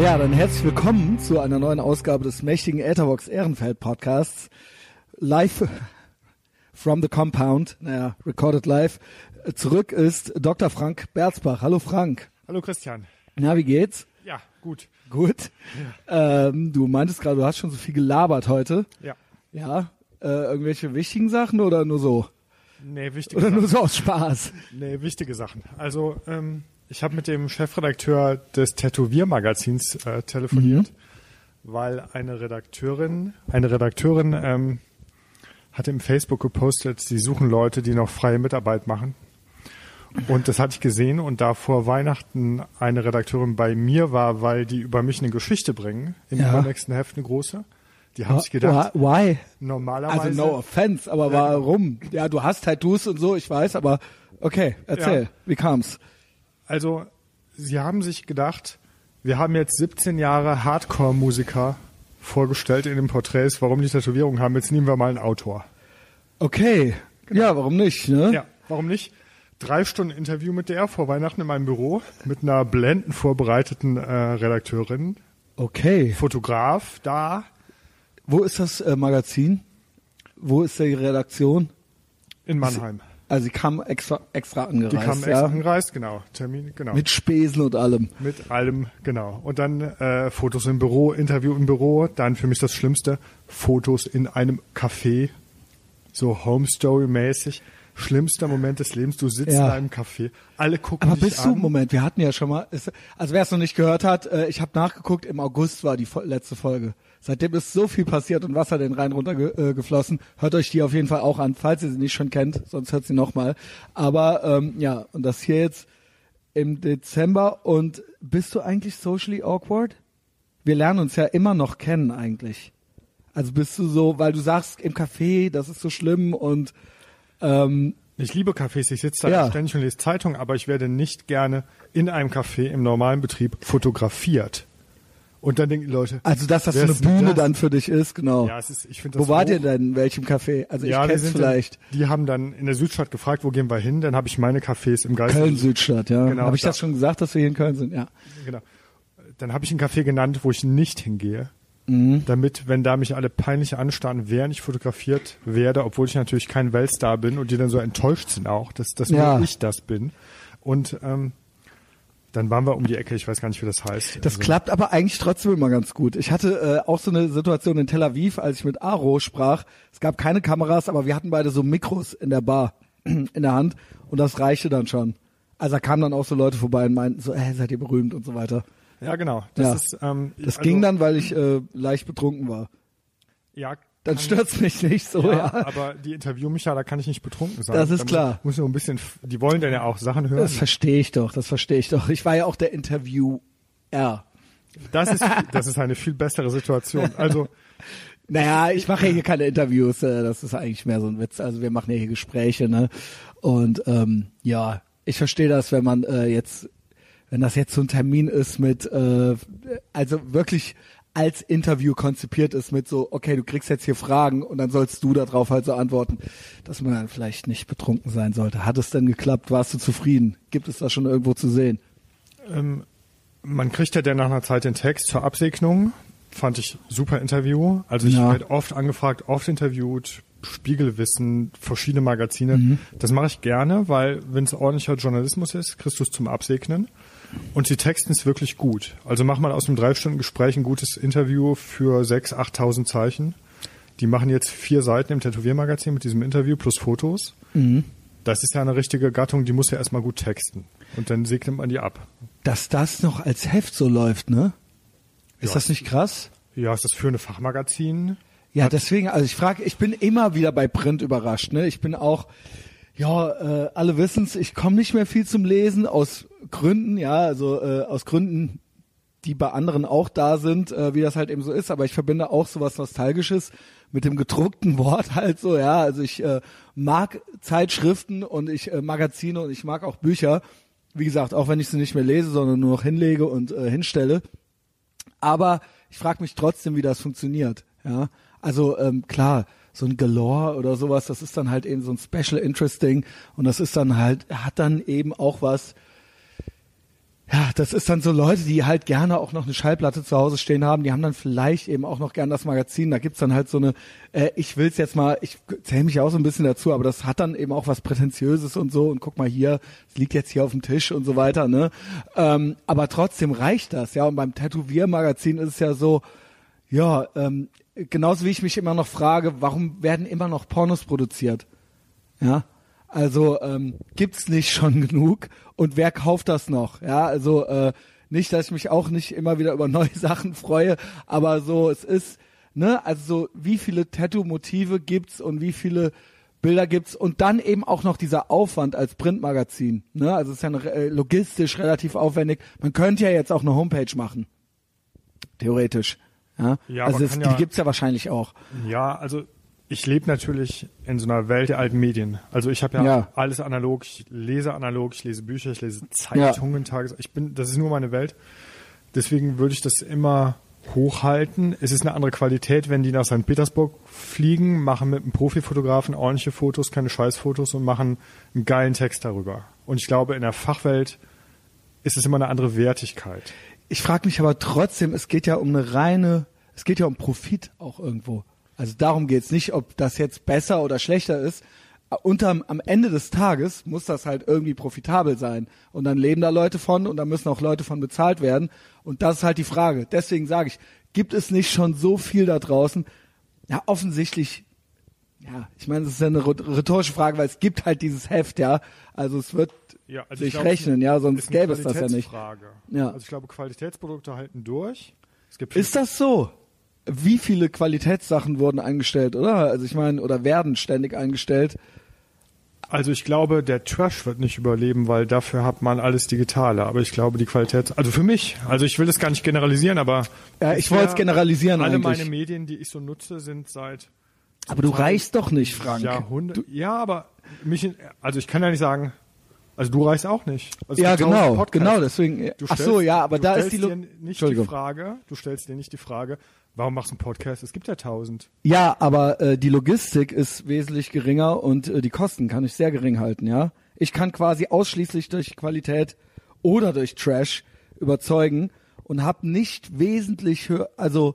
Ja, dann herzlich willkommen zu einer neuen Ausgabe des mächtigen Etherbox Ehrenfeld Podcasts. Live from the Compound, naja, recorded live. Zurück ist Dr. Frank Berzbach. Hallo Frank. Hallo Christian. Na, wie geht's? Ja, gut. Gut. Ähm, du meintest gerade, du hast schon so viel gelabert heute. Ja. Ja, äh, irgendwelche wichtigen Sachen oder nur so? Nee, wichtige Oder Sachen. nur so aus Spaß? Nee, wichtige Sachen. Also, ähm, ich habe mit dem Chefredakteur des Tätowiermagazins äh, telefoniert, weil eine Redakteurin, eine Redakteurin ähm, hatte im Facebook gepostet, sie suchen Leute, die noch freie Mitarbeit machen. Und das hatte ich gesehen und da vor Weihnachten eine Redakteurin bei mir war, weil die über mich eine Geschichte bringen, in Ja. nächsten Heft eine große. Die haben sich gedacht, Why? normalerweise. Also no offense, aber warum? Ja, du hast Tattoos und so, ich weiß, aber okay, erzähl, Ja. wie kam's? Also, sie haben sich gedacht, wir haben jetzt 17 Jahre Hardcore-Musiker vorgestellt in den Porträts, warum die Tätowierung haben. Jetzt nehmen wir mal einen Autor. Okay, ja, warum nicht, ne? Ja, warum nicht? Drei Stunden Interview mit der vor Weihnachten in meinem Büro mit einer blendend vorbereiteten äh, Redakteurin, Okay. Fotograf da Wo ist das äh, Magazin? Wo ist die Redaktion? in Mannheim. Also sie kam extra, extra Die angereist, kamen ja? extra angereist, genau. Termin, genau. Mit Spesen und allem. Mit allem, genau. Und dann äh, Fotos im Büro, Interview im Büro, dann für mich das Schlimmste, Fotos in einem Café, so Home Story mäßig. Schlimmster Moment des Lebens, du sitzt Ja. in einem Café, alle gucken Aber dich bist du, an. Moment, wir hatten ja schon mal, ist, also wer es noch nicht gehört hat, äh, ich habe nachgeguckt, im August war die letzte Folge. Seitdem ist so viel passiert und Wasser den Rhein runter ge äh, geflossen. Hört euch die auf jeden Fall auch an, falls ihr sie nicht schon kennt, sonst hört sie nochmal. Aber ähm, ja, und das hier jetzt im Dezember. Und bist du eigentlich socially awkward? Wir lernen uns ja immer noch kennen eigentlich. Also bist du so, weil du sagst im Café, das ist so schlimm und ähm, Ich liebe Cafés, ich sitze da Ja. ständig und lese Zeitung, aber ich werde nicht gerne in einem Café im normalen Betrieb fotografiert. Und dann denken die Leute, also dass das so eine Bühne das? dann für dich ist, genau. Ja, es ist, ich finde das Wo wart hoch. ihr denn? In welchem Café? Also ja, ich kenn's vielleicht. Dann, die haben dann in der Südstadt gefragt, wo gehen wir hin? Dann habe ich meine Cafés im Geist. Köln Südstadt, ja. Genau, Habe ich da. das schon gesagt, dass wir hier in Köln sind? Ja. Genau. Dann habe ich ein Café genannt, wo ich nicht hingehe. Mhm. Damit, wenn da mich alle peinlich anstarren, während ich fotografiert werde, obwohl ich natürlich kein Weltstar bin und die dann so enttäuscht sind auch, dass, dass Ja. nur ich das bin. Und ähm, dann waren wir um die Ecke, ich weiß gar nicht, wie das heißt. Das Also, klappt aber eigentlich trotzdem immer ganz gut. Ich hatte äh, auch so eine Situation in Tel Aviv, als ich mit Aro sprach. Es gab keine Kameras, aber wir hatten beide so Mikros in der Bar in der Hand und das reichte dann schon. Also da kamen dann auch so Leute vorbei und meinten so, hey, seid ihr berühmt und so weiter. Ja, genau. Das Ja. ist, ähm, Das also, ging dann, weil ich äh, leicht betrunken war. Ja, Dann stört's mich nicht so, ja, ja. aber die interviewen mich ja, da kann ich nicht betrunken sein. Das ist Da muss- klar. Muss nur ein bisschen, die wollen dann ja auch Sachen hören. Das verstehe ich doch, das verstehe ich doch. Ich war ja auch der Interviewer. Das ist, das ist eine viel bessere Situation. Also, Naja, ich mache hier keine Interviews, äh, das ist eigentlich mehr so ein Witz. Also wir machen ja hier Gespräche, ne? Und ähm, ja, ich verstehe das, wenn man äh, jetzt, wenn das jetzt so ein Termin ist mit, äh, also wirklich als Interview konzipiert ist mit so, okay, du kriegst jetzt hier Fragen und dann sollst du darauf halt so antworten, dass man dann vielleicht nicht betrunken sein sollte. Hat es denn geklappt? Warst du zufrieden? Gibt es das schon irgendwo zu sehen? ähm, man kriegt ja dann nach einer Zeit den Text zur Absegnung. Fand ich super Interview. Also ich Ja. werde oft angefragt, oft interviewt, Spiegelwissen, verschiedene Magazine. Mhm. Das mache ich gerne, weil wenn es ordentlicher Journalismus ist, kriegst du es zum Absegnen. Und die Texten ist wirklich gut. Also mach mal aus einem drei Stunden Gespräch ein gutes Interview für 6.000, 8.000 Zeichen. Die machen jetzt vier Seiten im Tätowiermagazin mit diesem Interview plus Fotos. Mhm. Das ist ja eine richtige Gattung, die muss ja erstmal gut texten. Und dann segnet man die ab. Dass das noch als Heft so läuft, ne? Ist Ja. das nicht krass? Ja, ist das für eine Fachmagazin? Ja, deswegen, also ich frage, ich bin immer wieder bei Print überrascht. Ne? Ich bin auch, ja, äh, alle wissen's, ich komme nicht mehr viel zum Lesen aus Gründen, ja, also äh, aus Gründen, die bei anderen auch da sind, äh, wie das halt eben so ist. Aber ich verbinde auch sowas Nostalgisches mit dem gedruckten Wort halt so, ja. Also ich äh, mag Zeitschriften und ich äh, Magazine und ich mag auch Bücher. Wie gesagt, auch wenn ich sie nicht mehr lese, sondern nur noch hinlege und äh, hinstelle. Aber ich frage mich trotzdem, wie das funktioniert. Ja, also ähm, klar, so ein Galore oder sowas, das ist dann halt eben so ein Special Interest Ding und das ist dann halt, hat dann eben auch was, ja, das ist dann so Leute, die halt gerne auch noch eine Schallplatte zu Hause stehen haben, die haben dann vielleicht eben auch noch gern das Magazin. Da gibt's dann halt so eine, äh, ich will's jetzt mal, ich zähle mich auch so ein bisschen dazu, aber das hat dann eben auch was Prätentiöses und so und guck mal hier, es liegt jetzt hier auf dem Tisch und so weiter, ne? Ähm, aber trotzdem reicht das, ja. Und beim Tätowiermagazin ist es ja so, ja, ähm, genauso wie ich mich immer noch frage, warum werden immer noch Pornos produziert? Ja, also ähm, gibt's nicht schon genug und wer kauft das noch? Ja, also äh, nicht, dass ich mich auch nicht immer wieder über neue Sachen freue, aber so es ist, ne, also so wie viele Tattoo-Motive gibt's und wie viele Bilder gibt's und dann eben auch noch dieser Aufwand als Printmagazin, ne? Also es ist ja eine, äh, logistisch relativ aufwendig. Man könnte ja jetzt auch eine Homepage machen, theoretisch. Ja, Ja, also kann die ja- gibt's ja wahrscheinlich auch. Ja, also ich lebe natürlich in so einer Welt der alten Medien. Also ich habe ja, Ja. alles analog, ich lese analog, ich lese Bücher, ich lese Zeitungen, Tages. Ich bin, das ist nur meine Welt. Deswegen würde ich das immer hochhalten. Es ist eine andere Qualität, wenn die nach St. Petersburg fliegen, machen mit einem Profifotografen ordentliche Fotos, keine Scheißfotos und machen einen geilen Text darüber. Und ich glaube, in der Fachwelt ist es immer eine andere Wertigkeit. Ich frage mich aber trotzdem, es geht ja um eine reine, es geht ja um Profit auch irgendwo. Also darum geht's nicht, ob das jetzt besser oder schlechter ist. Unterm, am Ende des Tages muss das halt irgendwie profitabel sein. Und dann leben da Leute von und da müssen auch Leute von bezahlt werden. Und das ist halt die Frage. Deswegen sage ich, gibt es nicht schon so viel da draußen? Ja, offensichtlich ja, ich meine, das ist ja eine rhetorische Frage, weil es gibt halt dieses Heft, ja. Also es wird Ja, also sich ich glaub, rechnen, ja, sonst gäbe es das ja nicht. Ja. Also ich glaube, Qualitätsprodukte halten durch. Ist das so? Wie viele Qualitätssachen wurden eingestellt, oder? Also ich meine, oder werden ständig eingestellt. Also ich glaube, der Trash wird nicht überleben, weil dafür hat man alles Digitale. Aber ich glaube, die Qualität, also für mich, also ich will das gar nicht generalisieren, aber Ja, ich wollte es generalisieren Alle eigentlich. meine Medien, die ich so nutze, sind seit Aber du reichst doch nicht, Frank. Jahrhunderten. Ja, aber mich, also ich kann ja nicht sagen, also du reichst auch nicht. Also Ja, genau, genau, deswegen. Du Ach stellst- so, ja, aber du da ist die, dir nicht die. Frage, du stellst dir nicht die Frage, warum machst du einen Podcast? Es gibt ja tausend. Ja, aber äh, die Logistik ist wesentlich geringer und äh, die Kosten kann ich sehr gering halten, ja. Ich kann quasi ausschließlich durch Qualität oder durch Trash überzeugen und habe nicht wesentlich höher, also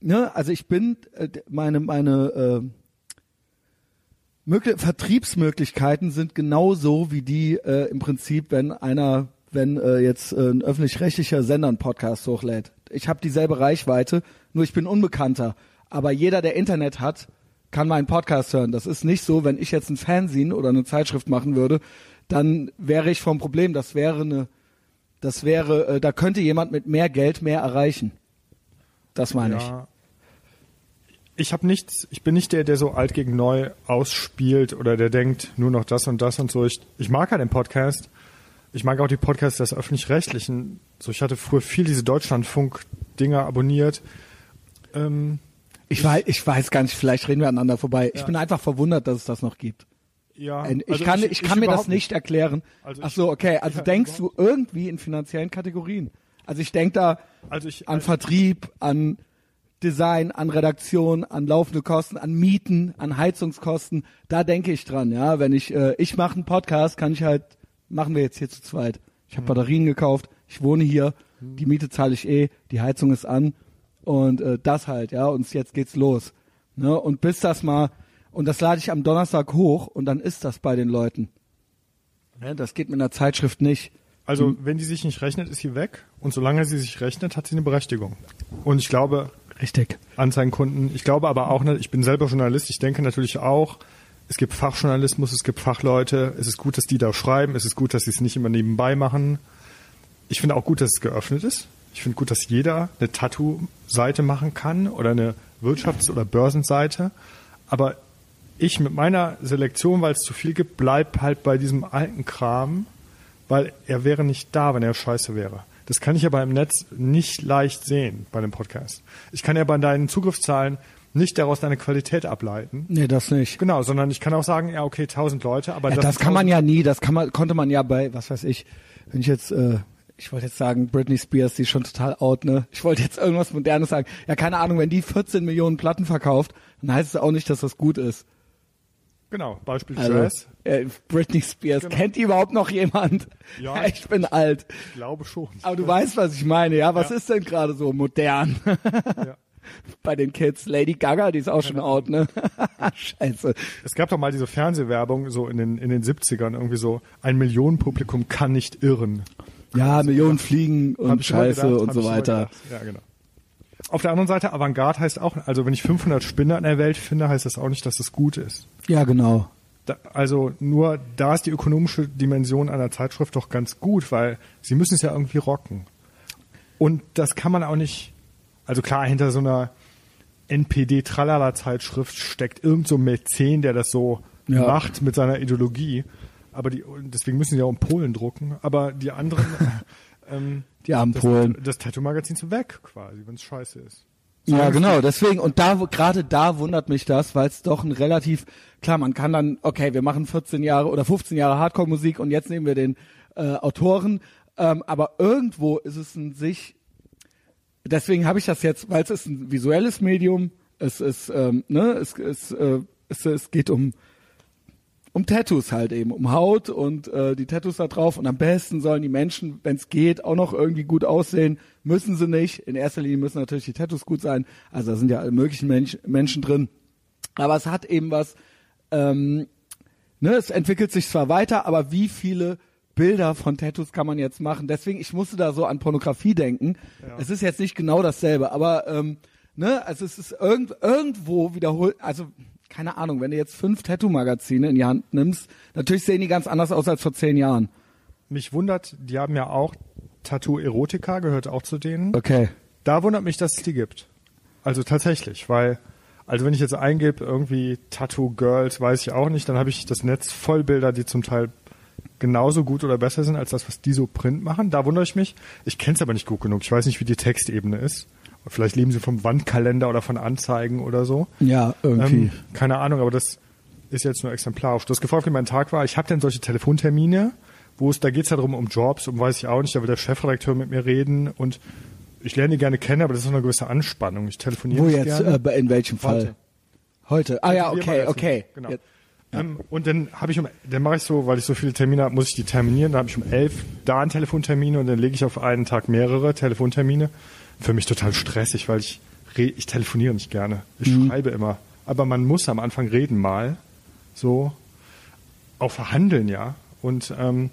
ne, also ich bin äh, meine meine äh, mögliche Vertriebsmöglichkeiten sind genauso wie die äh, im Prinzip, wenn einer, wenn äh, jetzt äh, ein öffentlich-rechtlicher Sender einen Podcast hochlädt. Ich habe dieselbe Reichweite, nur ich bin unbekannter. Aber jeder, der Internet hat, kann meinen Podcast hören. Das ist nicht so, wenn ich jetzt ein Fernsehen oder eine Zeitschrift machen würde, dann wäre ich vom Problem. Das wäre eine, das wäre, äh, da könnte jemand mit mehr Geld mehr erreichen. Das meine ich. Ja. Ich habe nichts, ich bin nicht der, der so alt gegen neu ausspielt oder der denkt nur noch das und das und so. Ich, ich mag ja den Podcast. Ich mag auch die Podcasts des öffentlich-rechtlichen. So, ich hatte früher viel diese Deutschlandfunk-Dinger abonniert. Ähm, Ich weiß, ich weiß gar nicht, vielleicht reden wir aneinander vorbei. Ich Ja. bin einfach verwundert, dass es das noch gibt. ja, Ich also kann, ich, kann mir das nicht erklären. Also Ach ich- so, okay. Also ja, denkst du irgendwie in finanziellen Kategorien? Also ich denke da Also ich, an Vertrieb, an Design, an Redaktion, an laufende Kosten, an Mieten, an Heizungskosten. Da denke ich dran, ja. Wenn ich, äh, ich mache einen Podcast, kann ich halt, machen wir jetzt hier zu zweit. Ich habe Batterien gekauft, ich wohne hier, die Miete zahle ich eh, die Heizung ist an und äh, das halt, ja. Und jetzt geht's los. Ne? Und bis das mal, und das lade ich am Donnerstag hoch und dann ist das bei den Leuten. Ne? Das geht mit einer Zeitschrift nicht. Also, wenn die sich nicht rechnet, ist sie weg. Und solange sie sich rechnet, hat sie eine Berechtigung. Und ich glaube, Richtig. Anzeigenkunden, ich glaube aber auch, nicht, ich bin selber Journalist, ich denke natürlich auch, es gibt Fachjournalismus, es gibt Fachleute, es ist gut, dass die da schreiben, es ist gut, dass sie es nicht immer nebenbei machen. Ich finde auch gut, dass es geöffnet ist. Ich finde gut, dass jeder eine Tattoo-Seite machen kann oder eine Wirtschafts- oder Börsenseite. Aber ich mit meiner Selektion, weil es zu viel gibt, bleib halt bei diesem alten Kram, weil er wäre nicht da, wenn er scheiße wäre. Das kann ich aber im Netz nicht leicht sehen bei dem Podcast. Ich kann ja bei deinen Zugriffszahlen nicht daraus deine Qualität ableiten. Nee, das nicht. Genau, sondern ich kann auch sagen, ja, okay, 1000 Leute, aber Ja, das, das kann man ja nie, das kann man, konnte man ja bei, was weiß ich, wenn ich jetzt, äh, ich wollte jetzt sagen, Britney Spears, die ist schon total out, ne? Ich wollte jetzt irgendwas Modernes sagen. Ja, keine Ahnung, wenn die 14 Millionen Platten verkauft, dann heißt es auch nicht, dass das gut ist. Genau, Beispiel Also, Dress. äh, Britney Spears. Genau. Kennt die überhaupt noch jemand? Ja. ich bin alt. Ich glaube schon. Aber du weißt, was ich meine, ja? Was Ja. ist denn gerade so modern Ja. bei den Kids? Lady Gaga, die ist auch schon out, ne? Scheiße. Es gab doch mal diese Fernsehwerbung so in den, in den 70ern, irgendwie so, ein Millionenpublikum kann nicht irren. Ja, Millionen Fliegen Hab und ich Scheiße gedacht, und so ich weiter. gedacht. Ja, genau. Auf der anderen Seite, Avantgarde heißt auch, also wenn ich 500 Spinner in der Welt finde, heißt das auch nicht, dass es gut ist. Ja, genau. Da, also nur da ist die ökonomische Dimension einer Zeitschrift doch ganz gut, weil sie müssen es ja irgendwie rocken. Und das kann man auch nicht, also klar, hinter so einer NPD-Tralala-Zeitschrift steckt irgend so ein Mäzen, der das so Ja. macht mit seiner Ideologie. Aber die, deswegen müssen sie auch in Polen drucken. Aber die anderen, ähm, Die armen das, Polen. das Tattoo-Magazin ist weg quasi, wenn es scheiße ist. Ja, Sagen genau, deswegen, und da, gerade da wundert mich das, weil es doch ein relativ, klar, man kann dann, okay, wir machen 14 Jahre oder 15 Jahre Hardcore-Musik und jetzt nehmen wir den äh, Autoren, ähm, aber irgendwo ist es ein sich, deswegen habe ich das jetzt, weil es ist ein visuelles Medium, es ist, ähm, ne, es, es, äh, es, es geht um um Tattoos halt eben, um Haut und äh, die Tattoos da drauf. Und am besten sollen die Menschen, wenn es geht, auch noch irgendwie gut aussehen. Müssen sie nicht. In erster Linie müssen natürlich die Tattoos gut sein. Also da sind ja alle möglichen Mensch, Menschen drin. Aber es hat eben was, ähm, ne, es entwickelt sich zwar weiter, aber wie viele Bilder von Tattoos kann man jetzt machen? Deswegen, ich musste da so an Pornografie denken. Es ist jetzt nicht genau dasselbe, aber ähm, ne, also es ist irgend, irgendwo wiederholt, also keine Ahnung, wenn du jetzt fünf Tattoo-Magazine in die Hand nimmst, natürlich sehen die ganz anders aus als vor zehn Jahren. Mich wundert, die haben ja auch Tattoo Erotica, gehört auch zu denen. Okay. Da wundert mich, dass es die gibt. Also tatsächlich, weil, also wenn ich jetzt eingebe, irgendwie Tattoo Girls, weiß ich auch nicht, dann habe ich das Netz voll Bilder, die zum Teil genauso gut oder besser sind als das, was die so Print machen. Da wundere ich mich. Ich kenne es aber nicht gut genug. Ich weiß nicht, wie die Textebene ist. Vielleicht leben sie vom Wandkalender oder von Anzeigen oder so. Ja, irgendwie. Ähm, keine Ahnung, aber das ist jetzt nur exemplarisch. Du hast gefragt, wie mein Tag war. Ich habe dann solche Telefontermine, wo es, da geht's ja darum, um Jobs, um weiß ich auch nicht, da will der Chefredakteur mit mir reden und ich lerne die gerne kennen, aber das ist noch eine gewisse Anspannung. Ich telefoniere Wo jetzt, gerne. äh, in welchem Fall? Heute. Heute. Ah ja, okay, okay. das. Genau. Jetzt- Ähm, und dann habe ich um, dann mache ich so, weil ich so viele Termine habe, muss ich die terminieren. Da habe ich um elf da einen Telefontermin und dann lege ich auf einen Tag mehrere Telefontermine. Für mich total stressig, weil ich ich telefoniere nicht gerne. Ich Mhm. schreibe immer. Aber man muss am Anfang reden mal. So. Auch verhandeln, ja. Und ähm,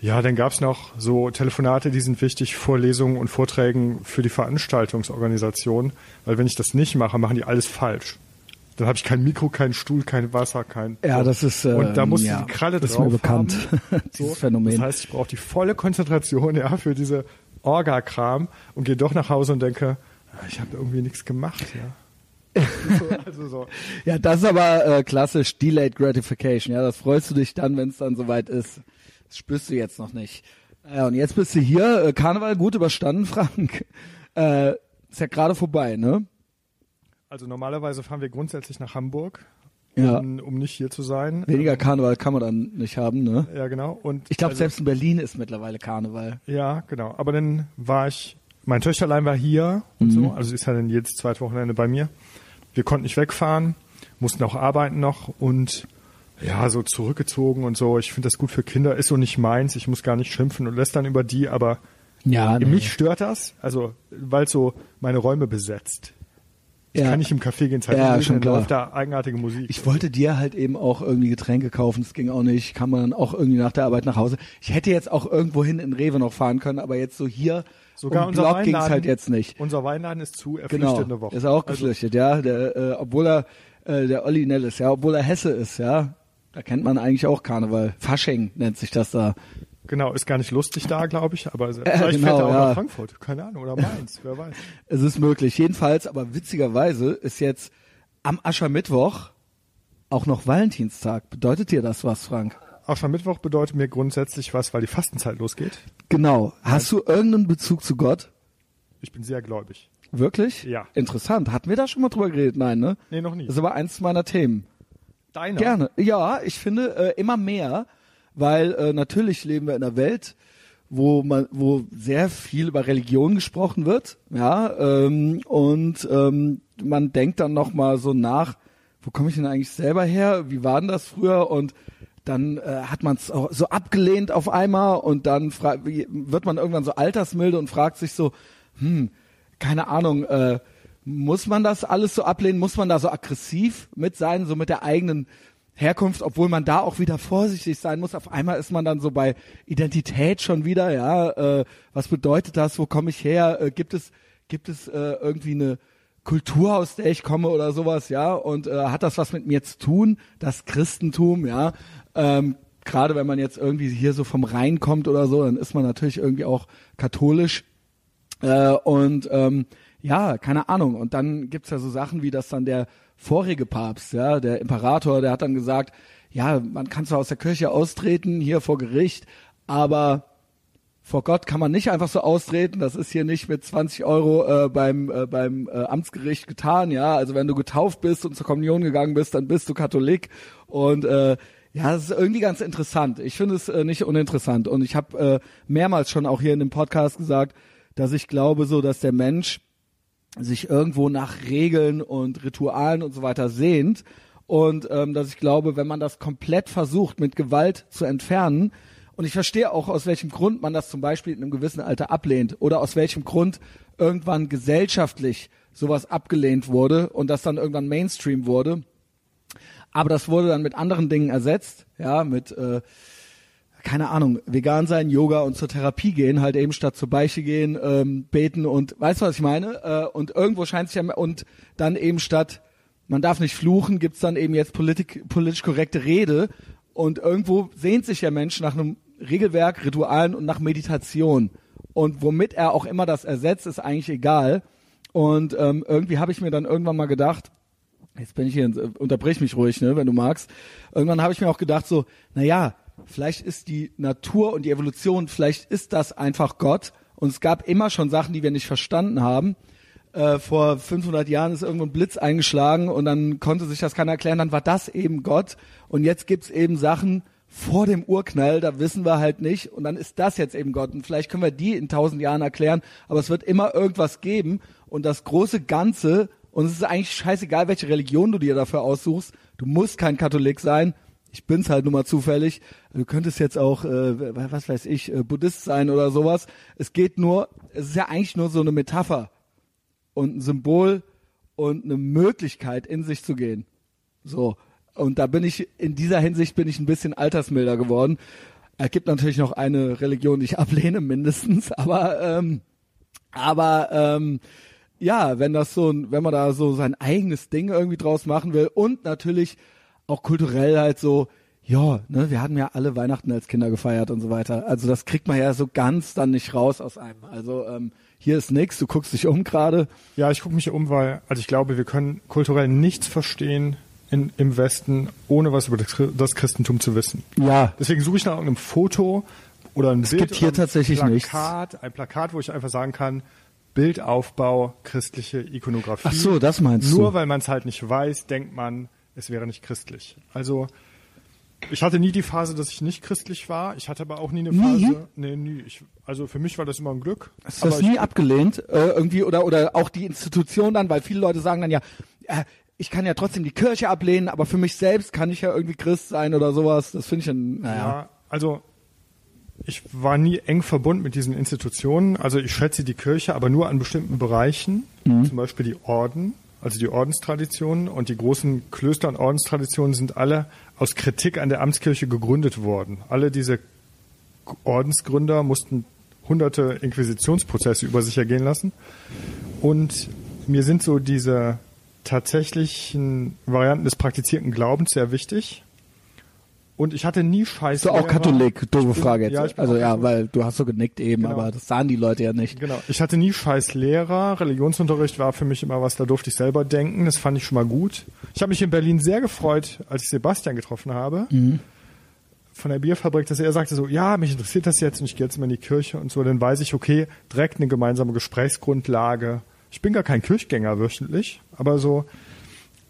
ja, dann gab's noch so Telefonate, die sind wichtig, Vorlesungen und Vorträgen für die Veranstaltungsorganisation. Weil wenn ich das nicht mache, machen die alles falsch. Dann habe ich kein Mikro, kein Stuhl, kein Wasser, kein. Ja, so. das ist, ähm, und da muss ja, die Kralle das ist drauf mir bekannt, haben. dieses Phänomen. Das heißt, ich brauche die volle Konzentration ja für diese Orga-Kram und gehe doch nach Hause und denke, ah, ich habe irgendwie nichts gemacht, ja. also so. Ja, das ist aber äh, klassisch Delayed Gratification. Ja, das freust du dich dann, wenn es dann soweit ist. Das spürst du jetzt noch nicht. Ja, und jetzt bist du hier. Äh, Karneval gut überstanden, Frank. Äh, ist ja gerade vorbei, ne? Also normalerweise fahren wir grundsätzlich nach Hamburg, Ja. um, um nicht hier zu sein. Weniger Karneval kann man dann nicht haben, ne? Ja, genau. Und Ich glaube, also, selbst in Berlin ist mittlerweile Karneval. Ja, genau. Aber dann war ich, mein Töchterlein war hier und so, also sie ist ja dann jedes zweite Wochenende bei mir. Wir konnten nicht wegfahren, mussten auch arbeiten noch und ja, so zurückgezogen und so. Ich finde das gut für Kinder, ist so nicht meins. Ich muss gar nicht schimpfen und lästern über die, aber Ja, mich stört das, also weil es so meine Räume besetzt. Ich Ja. kann nicht im Café gehen, Zeit Ja, schon klar. läuft da eigenartige Musik. Ich wollte dir halt eben auch irgendwie Getränke kaufen, das ging auch nicht, kann man dann auch irgendwie nach der Arbeit nach Hause. Ich hätte jetzt auch irgendwo hin in Rewe noch fahren können, aber jetzt so hier Sogar um unser Block ging's Weinladen, halt jetzt nicht. Unser Weinladen ist zu, er Genau, flüchtet eine Woche. ist auch Also, geflüchtet, ja, der, äh, obwohl er äh, der Olli Nell ist, ja, obwohl er Hesse ist, ja. Da kennt man eigentlich auch Karneval. Fasching nennt sich das da. Genau, ist gar nicht lustig da, glaube ich, aber vielleicht genau, fährt er auch ja. nach Frankfurt, keine Ahnung, oder Mainz, wer weiß. Es ist möglich. Jedenfalls, aber witzigerweise ist jetzt am Aschermittwoch auch noch Valentinstag. Bedeutet dir das was, Frank? Aschermittwoch bedeutet mir grundsätzlich was, weil die Fastenzeit losgeht. Genau. Hast du irgendeinen Bezug zu Gott? Ich bin sehr gläubig. Wirklich? Ja. Interessant. Hatten wir da schon mal drüber geredet? Nein, ne? Nee, noch nie. Das ist aber eins meiner Themen. Deiner? Gerne. Ja, ich finde äh, immer mehr, weil äh, natürlich leben wir in einer Welt, wo man, wo sehr viel über Religion gesprochen wird, ja, ähm, und ähm, man denkt dann noch mal so nach, wo komme ich denn eigentlich selber her? Wie war denn das früher? Und dann äh, hat man es so abgelehnt auf einmal und dann wird man irgendwann so altersmilde und fragt sich so, hm, keine Ahnung, äh, muss man das alles so ablehnen? Muss man da so aggressiv mit sein, so mit der eigenen Herkunft, obwohl man da auch wieder vorsichtig sein muss. Auf einmal ist man dann so bei Identität schon wieder, ja, äh, was bedeutet das, wo komme ich her? Äh, gibt es, gibt es äh, irgendwie eine Kultur, aus der ich komme oder sowas, ja, und äh, hat das was mit mir zu tun, das Christentum, ja. Ähm, Gerade wenn man jetzt irgendwie hier so vom Rhein kommt oder so, dann ist man natürlich irgendwie auch katholisch. Äh, und ähm, ja, keine Ahnung. Und dann gibt's ja so Sachen wie, dass dann der vorige Papst, ja, der Imperator, der hat dann gesagt, ja, man kann zwar aus der Kirche austreten, hier vor Gericht, aber vor Gott kann man nicht einfach so austreten. Das ist hier nicht mit 20 Euro äh, beim äh, beim äh, Amtsgericht getan. Ja, also wenn du getauft bist und zur Kommunion gegangen bist, dann bist du Katholik. Und äh, ja, das ist irgendwie ganz interessant. Ich finde es äh, nicht uninteressant. Und ich habe äh, mehrmals schon auch hier in dem Podcast gesagt, dass ich glaube so, dass der Mensch sich irgendwo nach Regeln und Ritualen und so weiter sehnt. Und ähm, dass ich glaube, wenn man das komplett versucht, mit Gewalt zu entfernen, und ich verstehe auch, aus welchem Grund man das zum Beispiel in einem gewissen Alter ablehnt oder aus welchem Grund irgendwann gesellschaftlich sowas abgelehnt wurde und das dann irgendwann Mainstream wurde. Aber das wurde dann mit anderen Dingen ersetzt, ja, mit äh, keine Ahnung, vegan sein, Yoga und zur Therapie gehen, halt eben statt zur Beiche gehen, ähm, beten und weißt du, was ich meine? Äh, und irgendwo scheint sich ja und dann eben statt man darf nicht fluchen, gibt's dann eben jetzt politik, politisch korrekte Rede und irgendwo sehnt sich der Mensch nach einem Regelwerk, Ritualen und nach Meditation. Und womit er auch immer das ersetzt, ist eigentlich egal. Und ähm, irgendwie habe ich mir dann irgendwann mal gedacht, jetzt bin ich hier, unterbrich mich ruhig, ne, wenn du magst. Irgendwann habe ich mir auch gedacht so, na ja, vielleicht ist die Natur und die Evolution, vielleicht ist das einfach Gott. Und es gab immer schon Sachen, die wir nicht verstanden haben. Äh, vor 500 Jahren ist irgendwo ein Blitz eingeschlagen und dann konnte sich das keiner erklären. Dann war das eben Gott. Und jetzt gibt's eben Sachen, vor dem Urknall, da wissen wir halt nicht. Und dann ist das jetzt eben Gott. Und vielleicht können wir die in tausend Jahren erklären, aber es wird immer irgendwas geben. Und das große Ganze, und es ist eigentlich scheißegal, welche Religion du dir dafür aussuchst, du musst kein Katholik sein. Ich bin's halt nur mal zufällig. Du könntest jetzt auch, äh, was weiß ich, äh, Buddhist sein oder sowas. Es geht nur, es ist ja eigentlich nur so eine Metapher und ein Symbol und eine Möglichkeit, in sich zu gehen. So. Und da bin ich, in dieser Hinsicht bin ich ein bisschen altersmilder geworden. Es gibt natürlich noch eine Religion, die ich ablehne, mindestens, aber, ähm, aber, ähm, ja, wenn das so, wenn man da so sein eigenes Ding irgendwie draus machen will und natürlich auch kulturell halt so, ja, ne, wir hatten ja alle Weihnachten als Kinder gefeiert und so weiter. Also das kriegt man ja so ganz dann nicht raus aus einem. Also ähm, hier ist nix, du guckst dich um gerade. Ja, ich gucke mich um, weil, also ich glaube, wir können kulturell nichts verstehen, in, im Westen, ohne was über das Christentum zu wissen. Ja. Deswegen suche ich nach einem Foto oder ein es Bild gibt hier tatsächlich ein nichts. Plakat, ein Plakat, wo ich einfach sagen kann, Bildaufbau, christliche Ikonografie. Ach so, das meinst Nur du. weil man es halt nicht weiß, denkt man, es wäre nicht christlich. Also ich hatte nie die Phase, dass ich nicht christlich war. Ich hatte aber auch nie eine Nie? Phase. Nee, nie. Ich, also für mich war das immer ein Glück. Hast du das nie abgelehnt? Äh, irgendwie oder oder auch die Institution dann, weil viele Leute sagen dann ja, äh, ich kann ja trotzdem die Kirche ablehnen, aber für mich selbst kann ich ja irgendwie Christ sein oder sowas. Das finde ich dann, naja. Ja, also ich war nie eng verbunden mit diesen Institutionen. Also ich schätze die Kirche, aber nur an bestimmten Bereichen, Mhm. zum Beispiel die Orden, also die Ordenstraditionen und die großen Klöster- und Ordenstraditionen sind alle aus Kritik an der Amtskirche gegründet worden. Alle diese Ordensgründer mussten hunderte Inquisitionsprozesse über sich ergehen lassen. Und mir sind so diese tatsächlichen Varianten des praktizierten Glaubens sehr wichtig. Und ich hatte nie Scheiß. Du auch Katholik? Doofe Frage jetzt. ja, also ja, weil du hast so genickt eben, Genau. aber das sahen die Leute ja nicht. Genau. Ich hatte nie scheiß Lehrer. Religionsunterricht war für mich immer was, da durfte ich selber denken. Das fand ich schon mal gut. Ich habe mich in Berlin sehr gefreut, als ich Sebastian getroffen habe. Von der Bierfabrik, dass er sagte so, ja, mich interessiert das jetzt und ich gehe jetzt mal in die Kirche und so. Dann weiß ich, okay, direkt eine gemeinsame Gesprächsgrundlage. Ich bin gar kein Kirchgänger wöchentlich, aber so,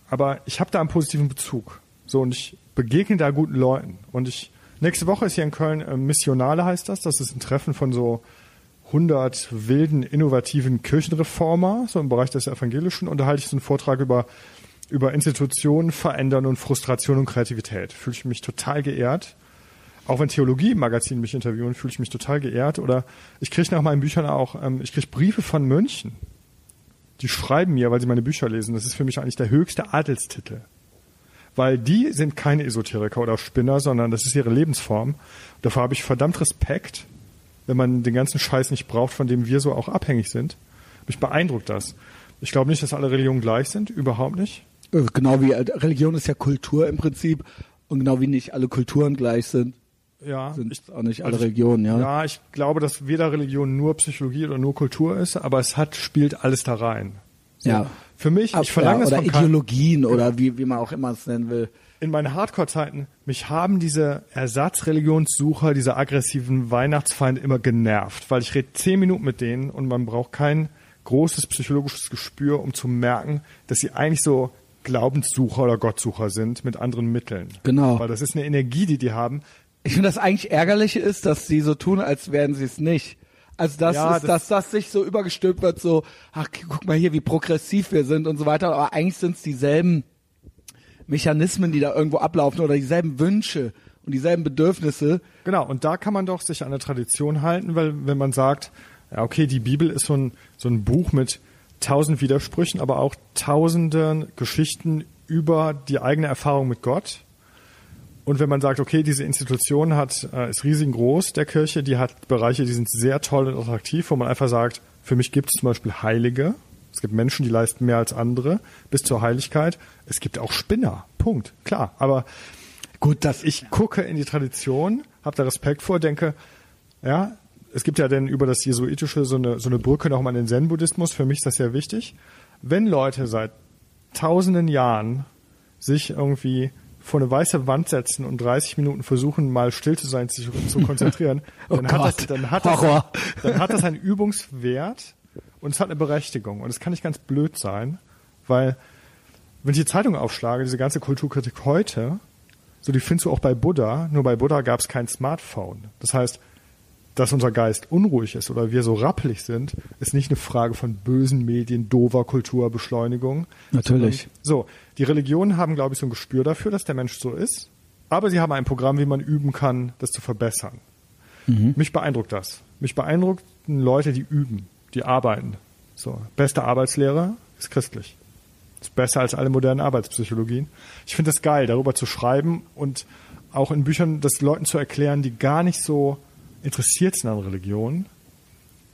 aber ich habe da einen positiven Bezug. So, und ich begegne da guten Leuten. Und ich, nächste Woche ist hier in Köln äh, Missionale heißt das. Das ist ein Treffen von so 100 wilden, innovativen Kirchenreformer, so im Bereich des Evangelischen. Und da halte ich so einen Vortrag über über Institutionen verändern und Frustration und Kreativität. Fühle ich mich total geehrt. Auch wenn Theologie im Magazin mich interviewen, fühle ich mich total geehrt. Oder ich kriege nach meinen Büchern auch, ähm, ich kriege Briefe von Mönchen. Die schreiben mir, weil sie meine Bücher lesen. Das ist für mich eigentlich der höchste Adelstitel. Weil die sind keine Esoteriker oder Spinner, sondern das ist ihre Lebensform. Dafür habe ich verdammt Respekt, wenn man den ganzen Scheiß nicht braucht, von dem wir so auch abhängig sind. Mich beeindruckt das. Ich glaube nicht, dass alle Religionen gleich sind, überhaupt nicht. Äh, Genau wie äh, Religion ist ja Kultur im Prinzip und genau wie nicht alle Kulturen gleich sind, Ja, sind ich, auch nicht alle also Religionen, ja. ja, ich glaube, dass weder Religion nur Psychologie oder nur Kultur ist, aber es hat spielt alles da rein. So. Ja. Für mich, Ab- ich verlange ja, es von keinem, Ideologien oder wie, wie man auch immer es nennen will. in meinen Hardcore-Zeiten, mich haben diese Ersatzreligionssucher, diese aggressiven Weihnachtsfeinde immer genervt, weil ich rede zehn Minuten mit denen und man braucht kein großes psychologisches Gespür, um zu merken, dass sie eigentlich so Glaubenssucher oder Gottsucher sind mit anderen Mitteln. Genau. Weil das ist eine Energie, die die haben. Ich finde das eigentlich ärgerliche ist, dass sie so tun, als wären sie es nicht. Also das Ja, ist, das- dass das sich so übergestülpt wird, so, ach guck mal hier, wie progressiv wir sind und so weiter. Aber eigentlich sind es dieselben Mechanismen, die da irgendwo ablaufen oder dieselben Wünsche und dieselben Bedürfnisse. Genau, und da kann man doch sich an der Tradition halten, weil wenn man sagt, ja, okay, die Bibel ist so ein, so ein Buch mit tausend Widersprüchen, aber auch tausenden Geschichten über die eigene Erfahrung mit Gott. Und wenn man sagt, okay, diese Institution hat, äh, ist riesengroß, der Kirche, die hat Bereiche, die sind sehr toll und attraktiv, wo man einfach sagt, für mich gibt es zum Beispiel Heilige, es gibt Menschen, die leisten mehr als andere, bis zur Heiligkeit. Es gibt auch Spinner, Punkt, klar. Aber Gut, das ich gucke in die Tradition, habe da Respekt vor, denke, ja, es gibt ja denn über das Jesuitische so eine, so eine Brücke nochmal in den Zen-Buddhismus, für mich ist das sehr wichtig. Wenn Leute seit tausenden Jahren sich irgendwie vor eine weiße Wand setzen und 30 Minuten versuchen, mal still zu sein, sich zu konzentrieren, Oh dann, hat das, dann, hat das, Horror. dann hat das einen Übungswert und es hat eine Berechtigung. Und es kann nicht ganz blöd sein, weil wenn ich die Zeitung aufschlage, diese ganze Kulturkritik heute, so die findest du auch bei Buddha, nur bei Buddha gab es kein Smartphone. Das heißt, dass unser Geist unruhig ist oder wir so rappelig sind, ist nicht eine Frage von bösen Medien, dover Kulturbeschleunigung. Natürlich. So, die Religionen haben, glaube ich, so ein Gespür dafür, dass der Mensch so ist, aber sie haben ein Programm, wie man üben kann, das zu verbessern. Mich beeindruckt das. Mich beeindruckten Leute, die üben, die arbeiten. So, beste Arbeitslehre ist christlich. Ist besser als alle modernen Arbeitspsychologien. Ich finde es geil, darüber zu schreiben und auch in Büchern das Leuten zu erklären, die gar nicht so interessiert sind an Religion.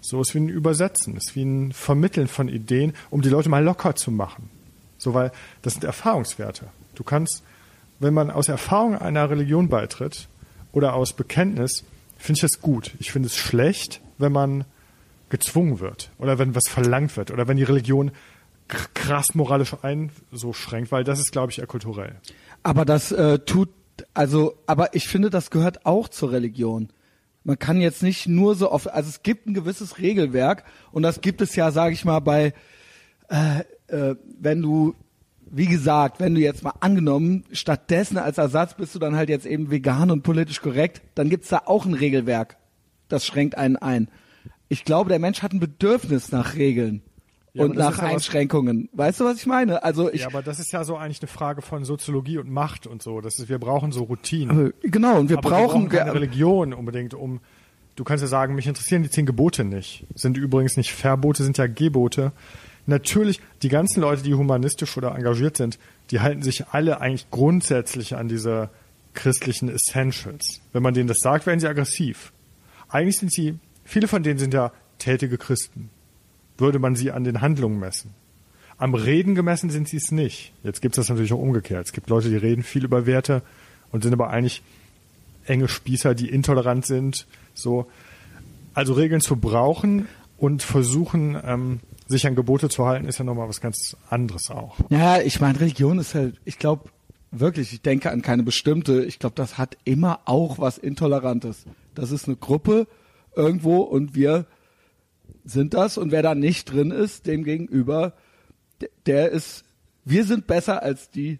So ist wie ein Übersetzen, ist wie ein Vermitteln von Ideen, um die Leute mal locker zu machen. So, weil das sind Erfahrungswerte. Du kannst, wenn man aus Erfahrung einer Religion beitritt oder aus Bekenntnis, finde ich das gut. Ich finde es schlecht, wenn man gezwungen wird oder wenn was verlangt wird oder wenn die Religion krass moralisch ein so schränkt, weil das ist, glaube ich, eher kulturell. Aber das äh, tut, also, aber ich finde, das gehört auch zur Religion. Man kann jetzt nicht nur so oft, also es gibt ein gewisses Regelwerk und das gibt es ja, sage ich mal, bei, äh, äh, wenn du, wie gesagt, wenn du jetzt mal angenommen, stattdessen als Ersatz bist du dann halt jetzt eben vegan und politisch korrekt, dann gibt's da auch ein Regelwerk. Das schränkt einen ein. Ich glaube, der Mensch hat ein Bedürfnis nach Regeln Ja, und nach ja was- Einschränkungen. Weißt du, was ich meine? Also ich, ja, aber das ist ja so eigentlich eine Frage von Soziologie und Macht und so. Das ist, wir brauchen so Routinen. genau, und wir Aber brauchen, wir brauchen keine Religion unbedingt, um. Du kannst ja sagen, mich interessieren die zehn Gebote nicht. Sind übrigens nicht Verbote, sind ja Gebote. Natürlich, die ganzen Leute, die humanistisch oder engagiert sind, die halten sich alle eigentlich grundsätzlich an diese christlichen Essentials. Wenn man denen das sagt, werden sie aggressiv. Eigentlich sind sie, viele von denen sind ja tätige Christen. Würde man sie an den Handlungen messen. Am Reden gemessen sind sie es nicht. Jetzt gibt es das natürlich auch umgekehrt. Es gibt Leute, die reden viel über Werte und sind aber eigentlich enge Spießer, die intolerant sind. So, also Regeln zu brauchen und versuchen, ähm, sich an Gebote zu halten, ist ja nochmal was ganz anderes auch. Ja, ich meine, Religion ist halt, ich glaube wirklich, ich denke an keine bestimmte, ich glaube, das hat immer auch was Intolerantes. Das ist eine Gruppe irgendwo und wir sind das und wer da nicht drin ist, dem gegenüber, der ist, wir sind besser als die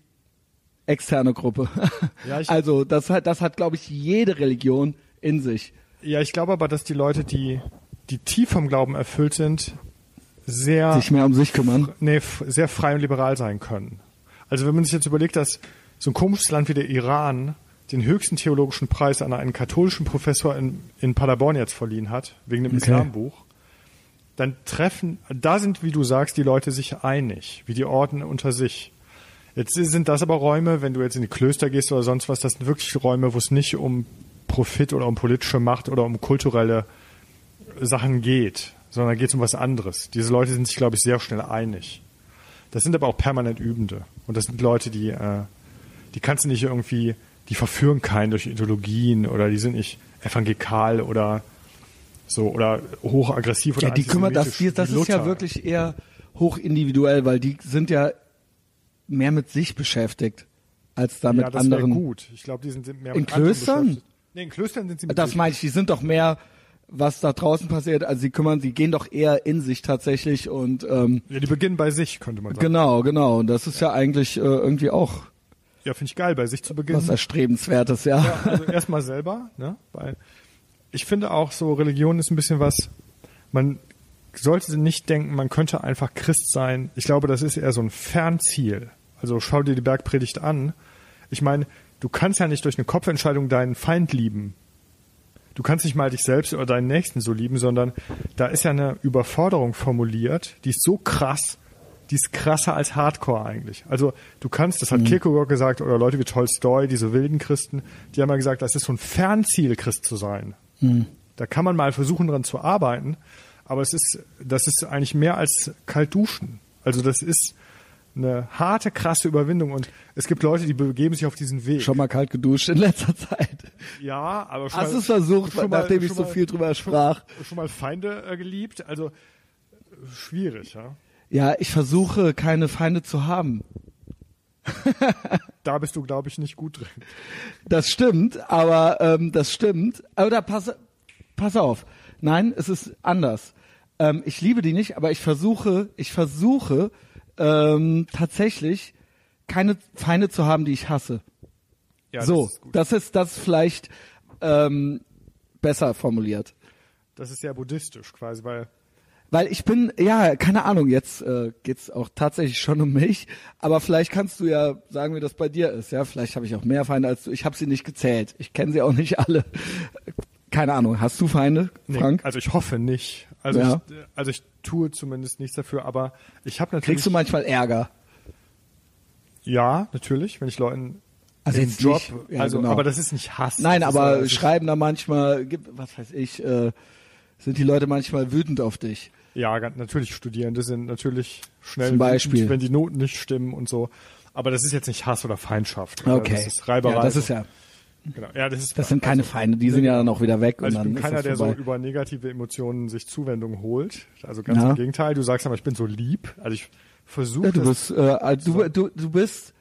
externe Gruppe. Ja, also das hat, das hat, glaube ich, jede Religion in sich. Ja, ich glaube aber, dass die Leute, die, die tief vom Glauben erfüllt sind, sehr Sich mehr um sich kümmern. nee, sehr frei und liberal sein können. Also wenn man sich jetzt überlegt, dass so ein komisches Land wie der Iran den höchsten theologischen Preis an einen katholischen Professor in, in Paderborn jetzt verliehen hat, wegen dem Okay. Islambuch, dann treffen, da sind, wie du sagst, die Leute sich einig, wie die Orden unter sich. Jetzt sind das aber Räume, wenn du jetzt in die Klöster gehst oder sonst was, das sind wirklich Räume, wo es nicht um Profit oder um politische Macht oder um kulturelle Sachen geht, sondern geht es um was anderes. Diese Leute sind sich, glaube ich, sehr schnell einig. Das sind aber auch permanent Übende. Und das sind Leute, die, äh, die kannst du nicht irgendwie, die verführen keinen durch Ideologien oder die sind nicht evangelikal oder so oder hochaggressiv oder Ja, die kümmern das, die, das ist ja wirklich eher hochindividuell, weil die sind ja mehr mit sich beschäftigt als da mit ja, das anderen. gut. Ich glaube, die sind, mehr In mit anderen Klöstern? Nee, in Klöstern sind sie mit Das meine ich, die sind doch mehr, was da draußen passiert. Also sie kümmern, sie gehen doch eher in sich tatsächlich und ähm, Ja, die beginnen bei sich, könnte man sagen. genau, genau. Und das ist ja eigentlich äh, irgendwie auch Ja, finde ich geil, bei sich zu beginnen. was erstrebenswertes, ja. Ja, also erstmal selber, ne? Weil ich finde auch so, Religion ist ein bisschen was, man sollte nicht denken, man könnte einfach Christ sein. Ich glaube, das ist eher so ein Fernziel. Also schau dir die Bergpredigt an. Ich meine, du kannst ja nicht durch eine Kopfentscheidung deinen Feind lieben. Du kannst nicht mal dich selbst oder deinen Nächsten so lieben, sondern da ist ja eine Überforderung formuliert, die ist so krass, die ist krasser als Hardcore eigentlich. Also du kannst, das hat Kierkegaard gesagt, oder Leute wie Tolstoi, diese wilden Christen, die haben mal gesagt, das ist so ein Fernziel, Christ zu sein. Da kann man mal versuchen, dran zu arbeiten, aber es ist, das ist eigentlich mehr als kalt duschen. Also das ist eine harte, krasse Überwindung und es gibt Leute, die begeben sich auf diesen Weg. Schon mal kalt geduscht in letzter Zeit. Ja, aber schon Hast mal, du es versucht, schon mal- nachdem ich schon so mal- viel drüber sprach? Schon, schon mal Feinde äh, geliebt, also schwierig, ja. Ja, ich versuche keine Feinde zu haben. Da bist du, glaube ich, nicht gut drin. Das stimmt, aber ähm, das stimmt. Aber da pass, pass auf. Nein, es ist anders. Ähm, ich liebe die nicht, aber ich versuche, ich versuche ähm, tatsächlich keine Feinde zu haben, die ich hasse. Ja, so, das ist gut. das ist das vielleicht ähm, besser formuliert. Das ist ja buddhistisch quasi, weil Weil ich bin, ja, keine Ahnung, jetzt äh, geht's auch tatsächlich schon um mich, aber vielleicht kannst du ja sagen, wie das bei dir ist. Ja, vielleicht habe ich auch mehr Feinde als du. Ich habe sie nicht gezählt. Ich kenne sie auch nicht alle. Keine Ahnung. Hast du Feinde, nee, Frank? also ich hoffe nicht. Also, Ja. ich, also ich tue zumindest nichts dafür, aber ich habe natürlich Kriegst du manchmal Ärger? ja natürlich, wenn ich Leuten Also jetzt Job, nicht- ja, also genau. aber das ist nicht Hass. Nein, aber äh, es ist- schreiben da manchmal, was weiß ich, äh, sind die Leute manchmal wütend auf dich. Ja, natürlich Studierende sind natürlich schnell, Zum Beispiel. wütend, wenn die Noten nicht stimmen und so. Aber das ist jetzt nicht Hass oder Feindschaft. oder? Okay. Das ist Reiberei. ja, das ist ja, Genau. Ja, das ist das sind keine also, Feinde, die sind ja dann auch wieder weg Also ich und dann bin ist keiner, der so über negative Emotionen sich Zuwendung holt. Also ganz Ja. im Gegenteil. Du sagst aber, ich bin so lieb. Also ich versuche Ja, du bist, äh, also du, du, du bist,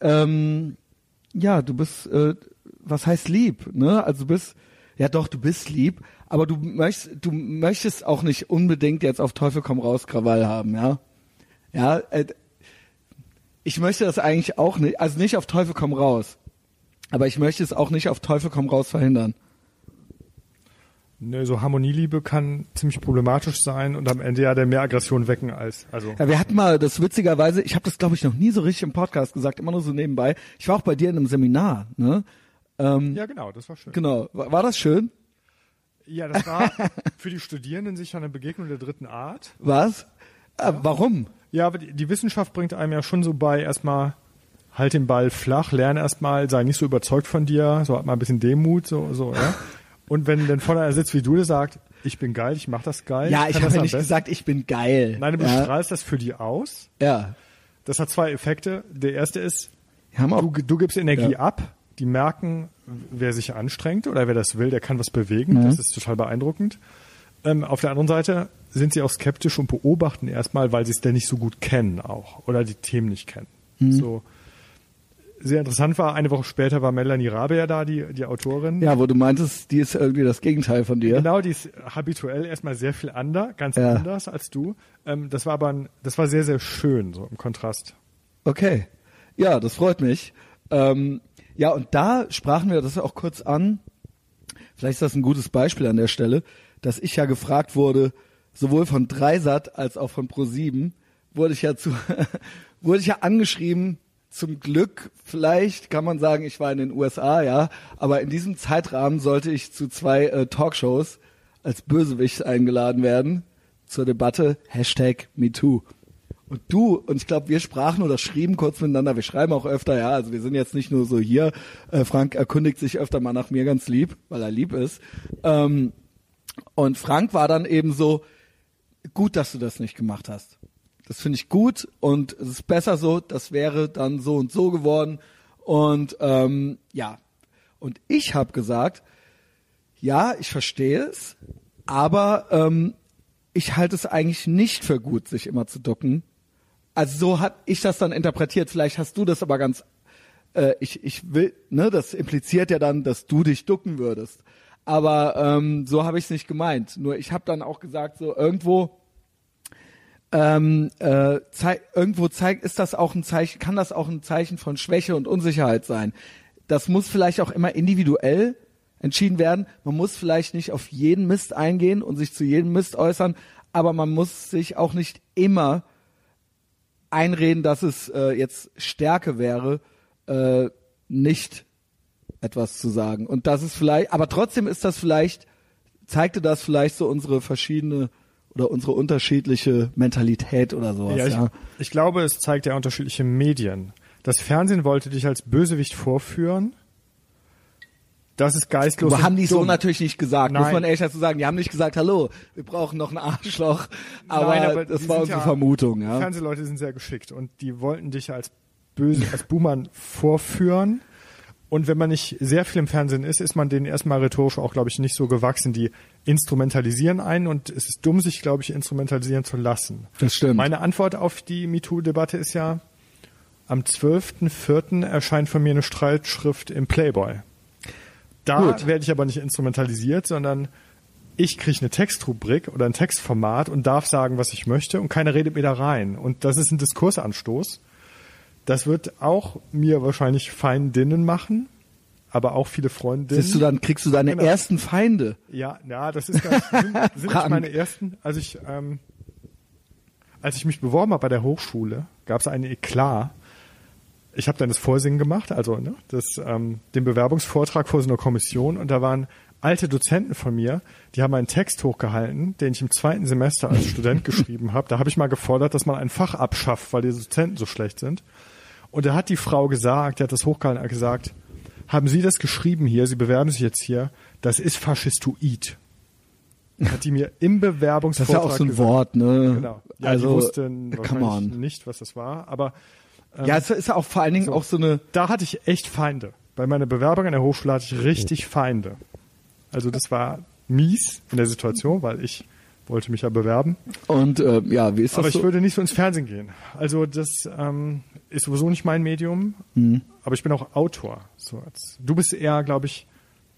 ähm, ja, du bist, äh, was heißt lieb, ne? Also du bist, ja doch, du bist lieb, aber du möchtest, du möchtest auch nicht unbedingt jetzt auf Teufel komm raus Krawall haben, ja? Ja, äh, ich möchte das eigentlich auch nicht, also nicht auf Teufel komm raus, aber ich möchte es auch nicht auf Teufel komm raus verhindern. Ne, so Harmonieliebe kann ziemlich problematisch sein und am Ende ja der mehr Aggression wecken als also Ja, wir hatten mal das witzigerweise, ich habe das glaube ich noch nie so richtig im Podcast gesagt, immer nur so nebenbei. Ich war auch bei dir in einem Seminar, ne? Ähm, ja genau, das war schön. Genau. War, war das schön? Ja, das war für die Studierenden sicher eine Begegnung der dritten Art. Was? Äh, warum? Ja, aber die, die Wissenschaft bringt einem ja schon so bei, erstmal halt den Ball flach, lerne erstmal, sei nicht so überzeugt von dir, so hat mal ein bisschen Demut, so, so, ja. Und wenn dann vor einer sitzt wie du, der sagt, ich bin geil, ich mach das geil. Ja, ich habe das ja nicht besten. gesagt, ich bin geil. Nein, du ja. strahlst das für die aus. ja. Das hat zwei Effekte. Der erste ist, du, du gibst Energie Ja. ab. Die merken, wer sich anstrengt oder wer das will, der kann was bewegen. Mhm. Das ist total beeindruckend. Ähm, auf der anderen Seite sind sie auch skeptisch und beobachten erstmal, weil sie es denn nicht so gut kennen auch oder die Themen nicht kennen. Mhm. So sehr interessant war, eine Woche später war Melanie Rabe ja da, die, die Autorin. ja, wo du meintest, die ist irgendwie das Gegenteil von dir. Genau, die ist habituell erstmal sehr viel anders, ganz Ja. anders als du. Ähm, das war aber ein, das war sehr, sehr schön, so im Kontrast. Okay. Ja, das freut mich. Ähm, ja, und da sprachen wir das auch kurz an. Vielleicht ist das ein gutes Beispiel an der Stelle, dass ich ja gefragt wurde, sowohl von Dreisat als auch von Pro7, wurde ich ja zu, wurde ich ja angeschrieben. Zum Glück, vielleicht kann man sagen, ich war in den USA, ja. Aber in diesem Zeitrahmen sollte ich zu zwei äh, Talkshows als Bösewicht eingeladen werden zur Debatte Hashtag MeToo. Und du, und ich glaube, wir sprachen oder schrieben kurz miteinander, wir schreiben auch öfter, ja, also wir sind jetzt nicht nur so hier, äh, Frank erkundigt sich öfter mal nach mir ganz lieb, weil er lieb ist. Ähm, und Frank war dann eben so, gut, dass du das nicht gemacht hast. Das finde ich gut und es ist besser so, das wäre dann so und so geworden. Und ähm, ja, und ich habe gesagt, ja, ich verstehe es, aber ähm, ich halte es eigentlich nicht für gut, sich immer zu ducken. Also so hat ich das dann interpretiert. Vielleicht hast du das aber ganz. Äh, ich ich will, ne, das impliziert ja dann, dass du dich ducken würdest. Aber ähm, so habe ich es nicht gemeint. Nur ich habe dann auch gesagt, so irgendwo ähm, äh, zei irgendwo zeigt, ist das auch ein Zeichen, kann das auch ein Zeichen von Schwäche und Unsicherheit sein. Das muss vielleicht auch immer individuell entschieden werden. Man muss vielleicht nicht auf jeden Mist eingehen und sich zu jedem Mist äußern, aber man muss sich auch nicht immer einreden, dass es äh, jetzt Stärke wäre, äh, nicht etwas zu sagen. Und das ist vielleicht, aber trotzdem ist das vielleicht, zeigte das vielleicht so unsere verschiedene oder unsere unterschiedliche Mentalität oder sowas. Ja, ich, ja. ich glaube, es zeigt ja unterschiedliche Medien. Das Fernsehen wollte dich als Bösewicht vorführen. Das ist geistlos. Aber haben die so dumm. natürlich nicht gesagt, muss Nein. man ehrlich dazu sagen. Die haben nicht gesagt, hallo, wir brauchen noch ein Arschloch. Aber, Nein, aber das war unsere ja- Vermutung, ja. Fernsehleute sind sehr geschickt und die wollten dich als böse, als Buhmann vorführen. Und wenn man nicht sehr viel im Fernsehen ist, ist man denen erstmal rhetorisch auch, glaube ich, nicht so gewachsen. Die instrumentalisieren einen und es ist dumm, sich, glaube ich, instrumentalisieren zu lassen. Das stimmt. Meine Antwort auf die MeToo-Debatte ist ja, am 12.04. erscheint von mir eine Streitschrift im Playboy. Da Gut. werde ich aber nicht instrumentalisiert, sondern ich kriege eine Textrubrik oder ein Textformat und darf sagen, was ich möchte und keiner redet mir da rein. Und das ist ein Diskursanstoß. Das wird auch mir wahrscheinlich Feindinnen machen, aber auch viele Freundinnen. Siehst du, dann kriegst du deine Genau. ersten Feinde. Ja, ja, das ist ganz, sind, sind nicht meine ersten. Also ich, ähm, als ich mich beworben habe bei der Hochschule, gab es einen Eklat. Ich habe dann das Vorsingen gemacht, also ne, das, ähm, den Bewerbungsvortrag vor so einer Kommission und da waren alte Dozenten von mir, die haben einen Text hochgehalten, den ich im zweiten Semester als Student geschrieben habe. Da habe ich mal gefordert, dass man ein Fach abschafft, weil die Dozenten so schlecht sind. Und da hat die Frau gesagt, die hat das hochgehalten, hat gesagt, haben Sie das geschrieben hier, Sie bewerben sich jetzt hier, das ist faschistoid. Hat die mir im Das ist Bewerbungsvortrag ja auch so ein gesagt. Wort, ne? Genau. Ja, also, die wussten wahrscheinlich nicht, was das war, aber ähm, Ja, es ist ja auch vor allen Dingen so. auch so eine, da hatte ich echt Feinde. Bei meiner Bewerbung an der Hochschule hatte ich richtig Feinde. Also das war mies in der Situation, weil ich wollte mich ja bewerben. und äh, ja, wie ist das Aber so? ich würde nicht so ins Fernsehen gehen. Also das ähm, ist sowieso nicht mein Medium. Mhm. Aber ich bin auch Autor. So als, du bist eher, glaube ich,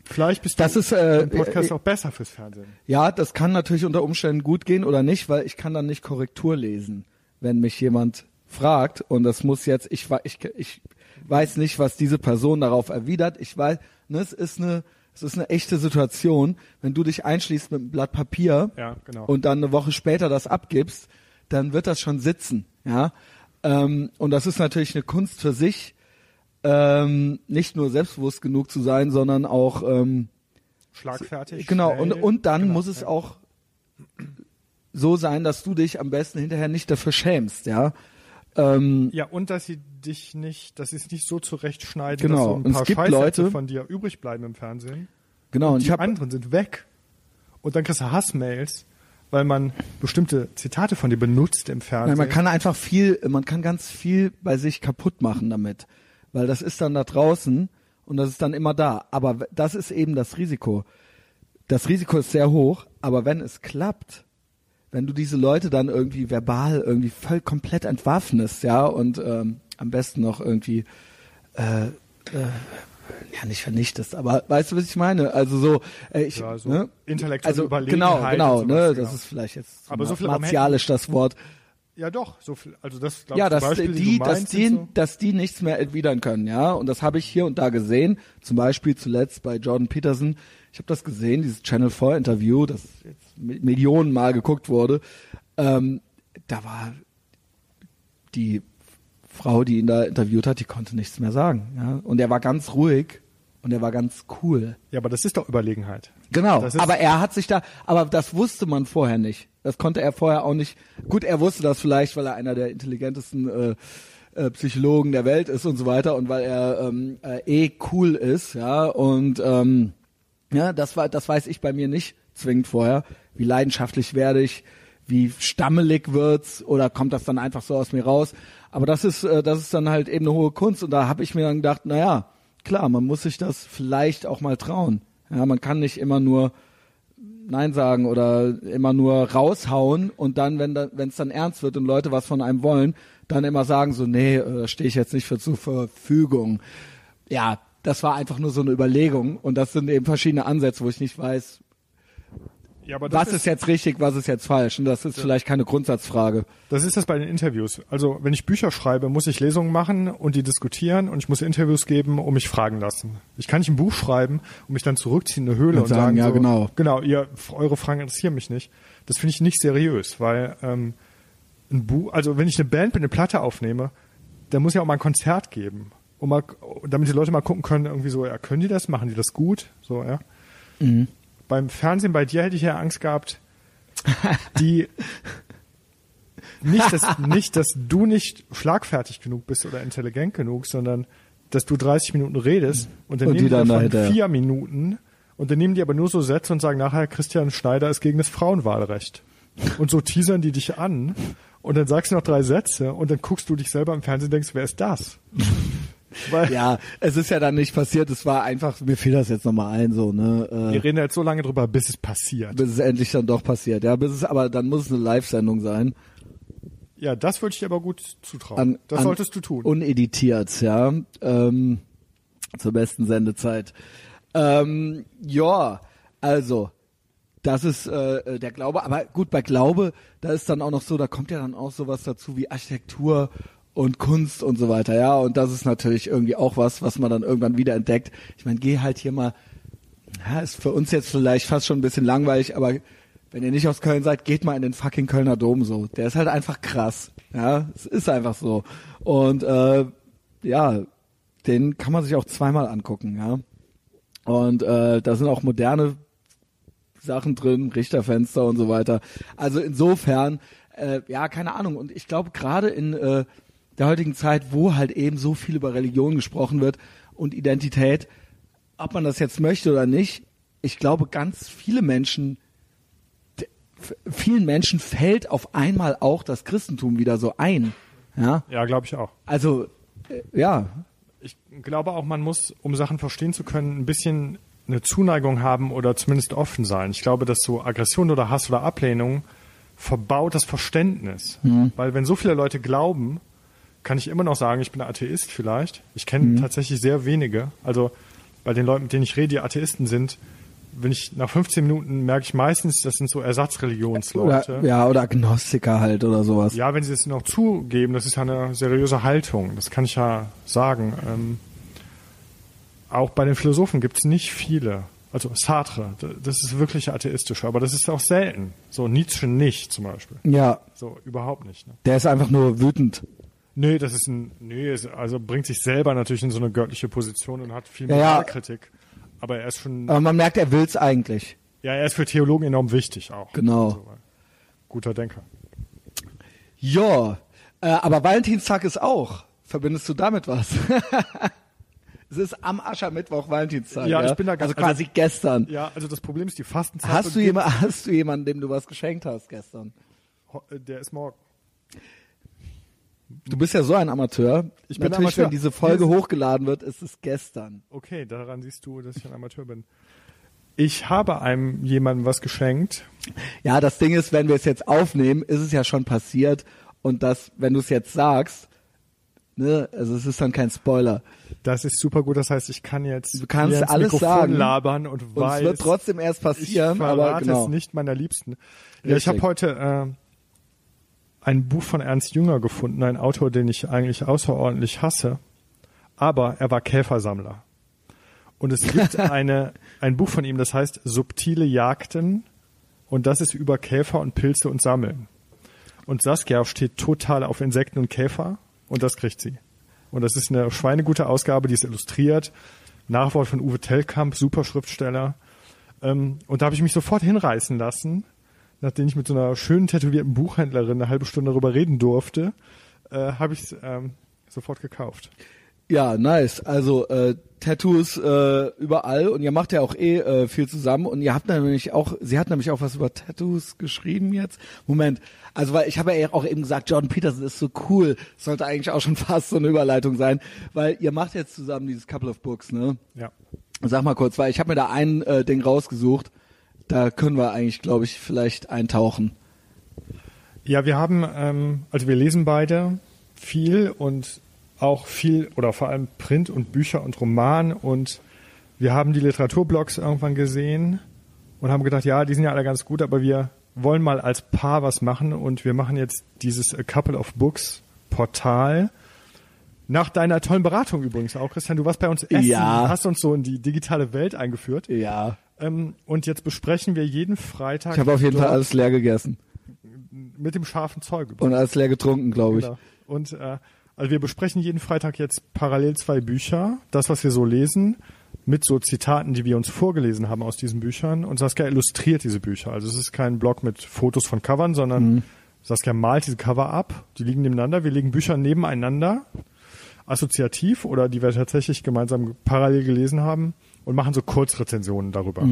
vielleicht bist Das du ist, äh, im Podcast äh, auch besser fürs Fernsehen. Ja, das kann natürlich unter Umständen gut gehen oder nicht, weil ich kann dann nicht Korrektur lesen, wenn mich jemand fragt und das muss jetzt, ich, ich, ich weiß nicht, was diese Person darauf erwidert. Ich weiß, ne, es ist eine, es ist eine echte Situation, wenn du dich einschließt mit einem Blatt Papier Ja, genau. und dann eine Woche später das abgibst, dann wird das schon sitzen, ja. Ähm, und das ist natürlich eine Kunst für sich, ähm, nicht nur selbstbewusst genug zu sein, sondern auch ähm, Schlagfertig. Genau, schnell. und, und dann Genau, muss es ja. auch so sein, dass du dich am besten hinterher nicht dafür schämst, ja. Ähm, Ja, und dass sie dich nicht, dass sie es nicht so zurechtschneiden, Genau, dass so und ein es paar gibt Scheißsätze Leute- von dir übrig bleiben im Fernsehen. genau, und die ich habe anderen sind weg. Und dann kriegst du Hassmails, weil man bestimmte Zitate von dir benutzt im Fernsehen. Nein, man kann einfach viel, man kann ganz viel bei sich kaputt machen damit, weil das ist dann da draußen und das ist dann immer da. Aber das ist eben das Risiko. Das Risiko ist sehr hoch, aber wenn es klappt, wenn du diese Leute dann irgendwie verbal irgendwie voll komplett entwaffnest, ja, und ähm, am besten noch irgendwie äh, äh, ja nicht vernichtest, aber weißt du, was ich meine? Also so, äh, ich, Ja, so ne? intellektuelle also, Überlegenheit Genau, genau, und ne? sowas, Das ja. ist vielleicht jetzt Aber so viel martialisch das Wort. ja, doch, so viel. Also das glaube Ja, ich dass zum Beispiel, die, du dass die, so, dass die nichts mehr erwidern können, ja. Und das habe ich hier und da gesehen. Zum Beispiel zuletzt bei Jordan Peterson. Ich habe das gesehen, dieses Channel 4 Interview, das jetzt Millionen Mal geguckt wurde. Ähm, da war die Frau, die ihn da interviewt hat, die konnte nichts mehr sagen. Ja? Und er war ganz ruhig und er war ganz cool. Ja, aber das ist doch Überlegenheit. Genau, aber er hat sich da, aber das wusste man vorher nicht. Das konnte er vorher auch nicht. Gut, er wusste das vielleicht, weil er einer der intelligentesten äh, äh, Psychologen der Welt ist und so weiter und weil er ähm, äh, eh cool ist, ja und ähm, ja, das war, das weiß ich bei mir nicht zwingend vorher. Wie leidenschaftlich werde ich? Wie stammelig wird's? Oder kommt das dann einfach so aus mir raus? Aber das ist, äh, das ist dann halt eben eine hohe Kunst. Und da habe ich mir dann gedacht, na ja, klar, man muss sich das vielleicht auch mal trauen. Ja, man kann nicht immer nur Nein sagen oder immer nur raushauen und dann, wenn da, es dann ernst wird und Leute was von einem wollen, dann immer sagen so, nee, äh, stehe ich jetzt nicht für zur Verfügung. Ja, das war einfach nur so eine Überlegung und das sind eben verschiedene Ansätze, wo ich nicht weiß, Ja, aber was ist jetzt richtig, was ist jetzt falsch. Und das ist vielleicht keine Grundsatzfrage. Das ist das bei den Interviews. Also wenn ich Bücher schreibe, muss ich Lesungen machen und die diskutieren und ich muss Interviews geben und mich fragen lassen. Ich kann nicht ein Buch schreiben und mich dann zurückziehen in eine Höhle Und und, sagen, sagen, ja, so, genau. genau, ihr eure Fragen interessieren mich nicht. Das finde ich nicht seriös, weil ähm, ein Buch, also wenn ich eine Band mit eine Platte aufnehme, dann muss ich auch mal ein Konzert geben, um mal, damit die Leute mal gucken können, irgendwie so, ja, können die das, machen die das gut, so ja. Mhm. Beim Fernsehen bei dir hätte ich ja Angst gehabt, die nicht, dass, nicht, dass du nicht schlagfertig genug bist oder intelligent genug, sondern dass du 30 Minuten redest und dann Und nehmen die davon vier Minuten und dann nehmen die aber nur so Sätze und sagen nachher, Christian Schneider ist gegen das Frauenwahlrecht. Und so teasern die dich an und dann sagst du noch drei Sätze und dann guckst du dich selber im Fernsehen und denkst, wer ist das? Weil Ja, es ist ja dann nicht passiert. Es war einfach, mir fiel das jetzt nochmal ein, so, ne? wir Äh, reden jetzt so lange drüber, bis es passiert. bis es endlich dann doch passiert. Ja, bis es, aber dann muss es eine Live-Sendung sein. Ja, das würde ich dir aber gut zutrauen. An, das an- solltest du tun. Uneditiert, ja. Ähm, zur besten Sendezeit. Ähm, ja, also, das ist äh, der Glaube. Aber gut, bei Glaube, da ist dann auch noch so, da kommt ja dann auch sowas dazu wie Architektur und Kunst und so weiter, ja. Und das ist natürlich irgendwie auch was, was man dann irgendwann wieder entdeckt. Ich meine, geh halt hier mal, ja, ist für uns jetzt vielleicht fast schon ein bisschen langweilig, aber wenn ihr nicht aus Köln seid, geht mal in den fucking Kölner Dom so. Der ist halt einfach krass. Ja, es ist einfach so. Und äh, ja, den kann man sich auch zweimal angucken, ja. Und äh, da sind auch moderne Sachen drin, Richterfenster und so weiter. Also insofern, äh, ja, keine Ahnung. Und ich glaube, gerade in äh, der heutigen Zeit, wo halt eben so viel über Religion gesprochen wird und Identität, ob man das jetzt möchte oder nicht, ich glaube, ganz viele Menschen, vielen Menschen fällt auf einmal auch das Christentum wieder so ein. Ja, Ja, glaube ich auch. also äh, ja, Ich glaube auch, man muss, um Sachen verstehen zu können, ein bisschen eine Zuneigung haben oder zumindest offen sein. Ich glaube, dass so Aggression oder Hass oder Ablehnung verbaut das Verständnis. Weil wenn so viele Leute glauben, kann ich immer noch sagen, ich bin Atheist vielleicht. Ich kenne tatsächlich sehr wenige. Also bei den Leuten, mit denen ich rede, die Atheisten sind, wenn ich nach 15 Minuten merke ich meistens, das sind so Ersatzreligionsleute. oder, ja oder Agnostiker halt oder sowas. Ja, wenn sie es noch zugeben, das ist ja eine seriöse Haltung. Das kann ich ja sagen. Ähm, auch bei den Philosophen gibt es nicht viele. Also Sartre, das ist wirklich atheistisch, aber das ist auch selten. So Nietzsche nicht zum Beispiel. Ja, So überhaupt nicht. Ne? der ist einfach nur wütend. Nee, das ist ein, nee, also bringt sich selber natürlich in so eine göttliche Position und hat viel Ja, ja. Moralkritik. Aber er ist schon, Aber man merkt, er will's eigentlich. ja, er ist für Theologen enorm wichtig auch. Genau. Also, guter Denker. Ja, äh, aber Valentinstag ist auch. Verbindest du damit was? es ist am Aschermittwoch Valentinstag. Ja, Ja, ich bin da ganz- Also quasi gestern. Ja, also das Problem ist die Fastenzeit. Hast du, jemand, hast du jemanden, dem du was geschenkt hast gestern? Äh, Der ist morgen. Du bist ja so ein Amateur. Ich bin Natürlich, Amateur. wenn diese Folge ist- hochgeladen wird, ist es gestern. Okay, daran siehst du, dass ich ein Amateur bin. Ich habe einem jemandem was geschenkt. Ja, das Ding ist, wenn wir es jetzt aufnehmen, ist es ja schon passiert. Und das, wenn du es jetzt sagst, ne, also es ist dann kein Spoiler. Das ist super gut. Das heißt, ich kann jetzt Du kannst alles Mikrofon sagen. labern und Und weiß, es wird trotzdem erst ich passieren, verrate aber genau. es nicht meiner Liebsten. Ja, ich habe heute äh, ein Buch von Ernst Jünger gefunden, ein Autor, den ich eigentlich außerordentlich hasse, aber er war Käfersammler. Und es gibt eine, ein Buch von ihm, das heißt Subtile Jagden und das ist über Käfer und Pilze und Sammeln. Und Saskia steht total auf Insekten und Käfer und das kriegt sie. Und das ist eine schweinegute Ausgabe, die ist illustriert. Nachwort von Uwe Tellkamp, super Schriftsteller. Ähm, und da habe ich mich sofort hinreißen lassen, nachdem ich mit so einer schönen tätowierten Buchhändlerin eine halbe Stunde darüber reden durfte, äh, habe ich es ähm, sofort gekauft. Ja, nice. Also äh, Tattoos äh, überall und ihr macht ja auch eh äh, viel zusammen und ihr habt nämlich auch, sie hat nämlich auch was über Tattoos geschrieben jetzt. Moment, also weil ich habe ja auch eben gesagt, Jordan Peterson ist so cool, sollte eigentlich auch schon fast so eine Überleitung sein, weil ihr macht jetzt zusammen dieses Couple of Books, ne? Ja. Sag mal kurz, weil ich habe mir da ein äh, Ding rausgesucht, da können wir eigentlich, glaube ich, vielleicht eintauchen. Ja, wir haben, ähm, also wir lesen beide viel und auch viel oder vor allem Print und Bücher und Roman und wir haben die Literaturblogs irgendwann gesehen und haben gedacht, ja, die sind ja alle ganz gut, aber wir wollen mal als Paar was machen und wir machen jetzt dieses A Couple of Books Portal. Nach deiner tollen Beratung übrigens auch, Christian, du warst bei uns essen, Ja. hast uns so in die digitale Welt eingeführt. Ja. Ähm, und jetzt besprechen wir jeden Freitag Ich habe auf jeden Fall alles leer gegessen mit dem scharfen Zeug. und alles leer getrunken, glaube ich. Genau. Und äh, also wir besprechen jeden Freitag jetzt parallel zwei Bücher, das, was wir so lesen, mit so Zitaten, die wir uns vorgelesen haben aus diesen Büchern. Und Saskia illustriert diese Bücher. Also es ist kein Blog mit Fotos von Covern, sondern Saskia malt diese Cover ab. Die liegen nebeneinander. Wir legen Bücher nebeneinander, assoziativ oder die wir tatsächlich gemeinsam parallel gelesen haben und machen so Kurzrezensionen darüber.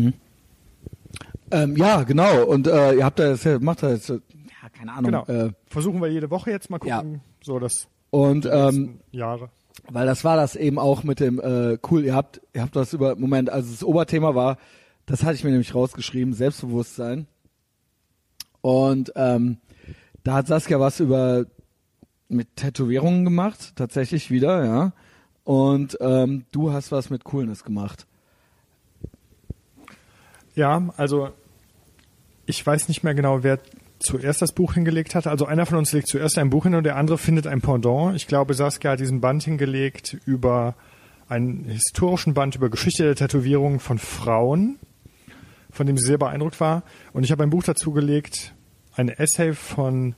Ähm, ja, genau. Und äh, ihr habt da jetzt, macht da jetzt, äh, ja, keine Ahnung. Genau. Äh, Versuchen wir jede Woche jetzt mal Ja. gucken. So das und ähm, Jahre. weil das war das eben auch mit dem äh, cool. Ihr habt, ihr habt das über Moment. Also das Oberthema war, das hatte ich mir nämlich rausgeschrieben, Selbstbewusstsein. Und ähm, da hat Saskia was über mit Tätowierungen gemacht, tatsächlich wieder, ja. Und ähm, du hast was mit Coolness gemacht. Ja, also ich weiß nicht mehr genau, wer zuerst das Buch hingelegt hat. Also einer von uns legt zuerst ein Buch hin und der andere findet ein Pendant. Ich glaube, Saskia hat diesen Band hingelegt über einen historischen Band über Geschichte der Tätowierung von Frauen, von dem sie sehr beeindruckt war. Und ich habe ein Buch dazu gelegt, ein Essay von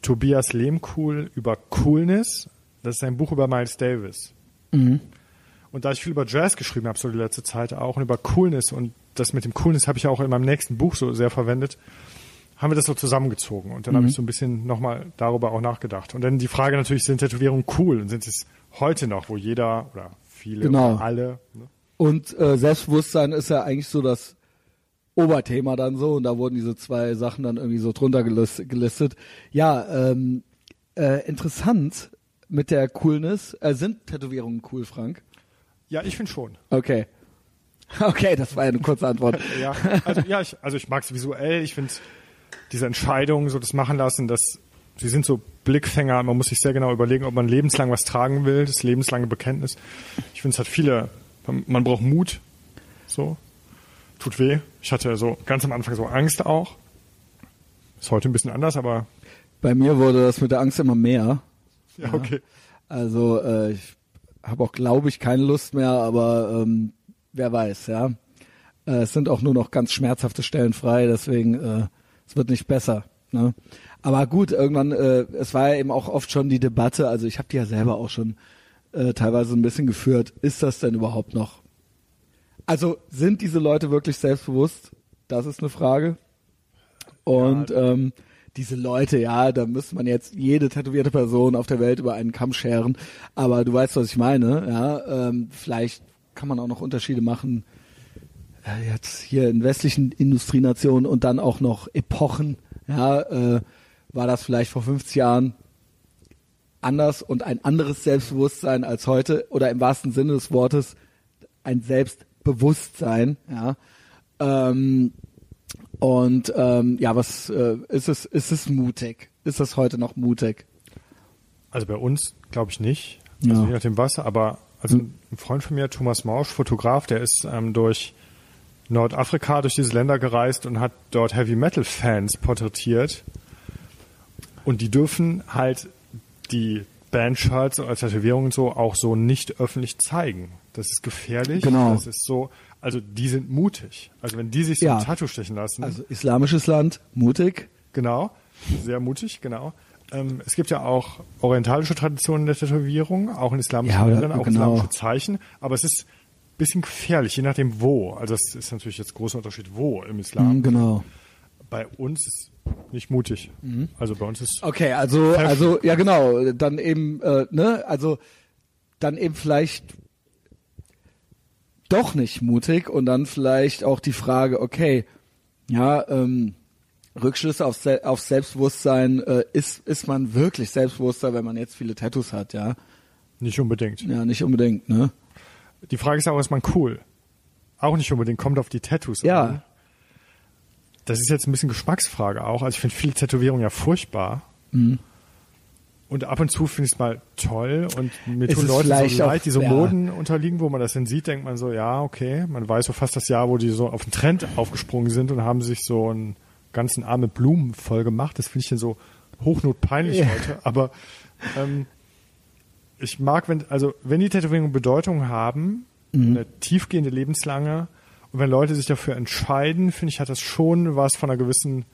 Tobias Lehmkuhl über Coolness. Das ist ein Buch über Miles Davis. Und da ich viel über Jazz geschrieben habe, so die letzte Zeit auch, und über Coolness, und das mit dem Coolness habe ich ja auch in meinem nächsten Buch so sehr verwendet, haben wir das so zusammengezogen. Und dann habe ich so ein bisschen nochmal darüber auch nachgedacht. Und dann die Frage natürlich, sind Tätowierungen cool? Und sind es heute noch, wo jeder oder viele Genau. oder alle, ne? Und äh, Selbstbewusstsein ist ja eigentlich so das Oberthema dann so und da wurden diese zwei Sachen dann irgendwie so drunter gelis- gelistet. Ja, ähm, äh, interessant mit der Coolness. Äh, sind Tätowierungen cool, Frank? Ja, ich finde schon. Okay. Okay, das war ja eine kurze Antwort. Ja, also, ja, ich, also ich mag es visuell. Ich finde diese Entscheidung, so das machen lassen, dass sie sind so Blickfänger. Man muss sich sehr genau überlegen, ob man lebenslang was tragen will, das lebenslange Bekenntnis. Ich finde, es hat viele, man, man braucht Mut. So. Tut weh. Ich hatte so ganz am Anfang so Angst auch. Ist heute ein bisschen anders, aber Bei mir wurde das mit der Angst immer mehr. ja, okay. Also äh, ich habe auch, glaube ich, keine Lust mehr, aber ähm, wer weiß, ja. Äh, es sind auch nur noch ganz schmerzhafte Stellen frei, deswegen äh, es wird nicht besser. Ne? Aber gut, irgendwann, äh, es war ja eben auch oft schon die Debatte, also ich habe die ja selber auch schon äh, teilweise ein bisschen geführt, ist das denn überhaupt noch? Also sind diese Leute wirklich selbstbewusst? Das ist eine Frage. Und ähm, diese Leute, ja, da müsste man jetzt jede tätowierte Person auf der Welt über einen Kamm scheren. Aber du weißt, was ich meine, ja. Ähm, vielleicht kann man auch noch Unterschiede machen. Äh, jetzt hier in westlichen Industrienationen und dann auch noch Epochen, ja, äh, war das vielleicht vor 50 Jahren anders und ein anderes Selbstbewusstsein als heute oder im wahrsten Sinne des Wortes ein Selbstbewusstsein, ja. Ähm, und ähm, ja, was äh, ist es? Ist es mutig? Ist das heute noch mutig? Also bei uns glaube ich nicht. Also Ja. je nachdem was, aber also ein Freund von mir, Thomas Mausch, Fotograf, der ist ähm, durch Nordafrika, durch diese Länder gereist und hat dort Heavy Metal Fans porträtiert. Und die dürfen halt die Bandshirts als Tätowierungen und so auch so nicht öffentlich zeigen. Das ist gefährlich. Genau. Das ist so, also die sind mutig. Also wenn die sich so Ja. ein Tattoo stechen lassen, Also islamisches Land, mutig. Genau. Sehr mutig, genau. Ähm, es gibt ja auch orientalische Traditionen der Tätowierung, auch in islamischen Ja, Ländern, auch genau. islamische Zeichen, aber es ist ein bisschen gefährlich, je nachdem wo. Also es ist natürlich jetzt großer Unterschied, wo im Islam. Mhm, genau. Bei uns ist nicht mutig. Also bei uns ist Okay, also, also, ja genau, dann eben, äh, ne, also dann eben vielleicht doch nicht mutig und dann vielleicht auch die Frage, okay, ja, ähm, Rückschlüsse auf, Se auf Selbstbewusstsein, äh, ist, ist man wirklich selbstbewusster, wenn man jetzt viele Tattoos hat, ja? nicht unbedingt. Ja, nicht unbedingt, ne? Die Frage ist auch, ist man cool? Auch nicht unbedingt, kommt auf die Tattoos Ja. an. Das ist jetzt ein bisschen Geschmacksfrage auch. Also ich finde viele Tätowierungen ja furchtbar. Mhm. Und ab und zu finde ich es mal toll und mir Ist tun Leute so leid, die so ja. Moden unterliegen, wo man das dann sieht, denkt man so, ja, okay, man weiß so fast das Jahr, wo die so auf den Trend aufgesprungen sind und haben sich so einen ganzen Arm mit Blumen voll gemacht. Das finde ich dann so hochnotpeinlich Ja. heute. Aber ähm, ich mag, wenn, also wenn die Tätowierungen Bedeutung haben, Mhm. eine tiefgehende lebenslange, und wenn Leute sich dafür entscheiden, finde ich, hat das schon was von einer gewissen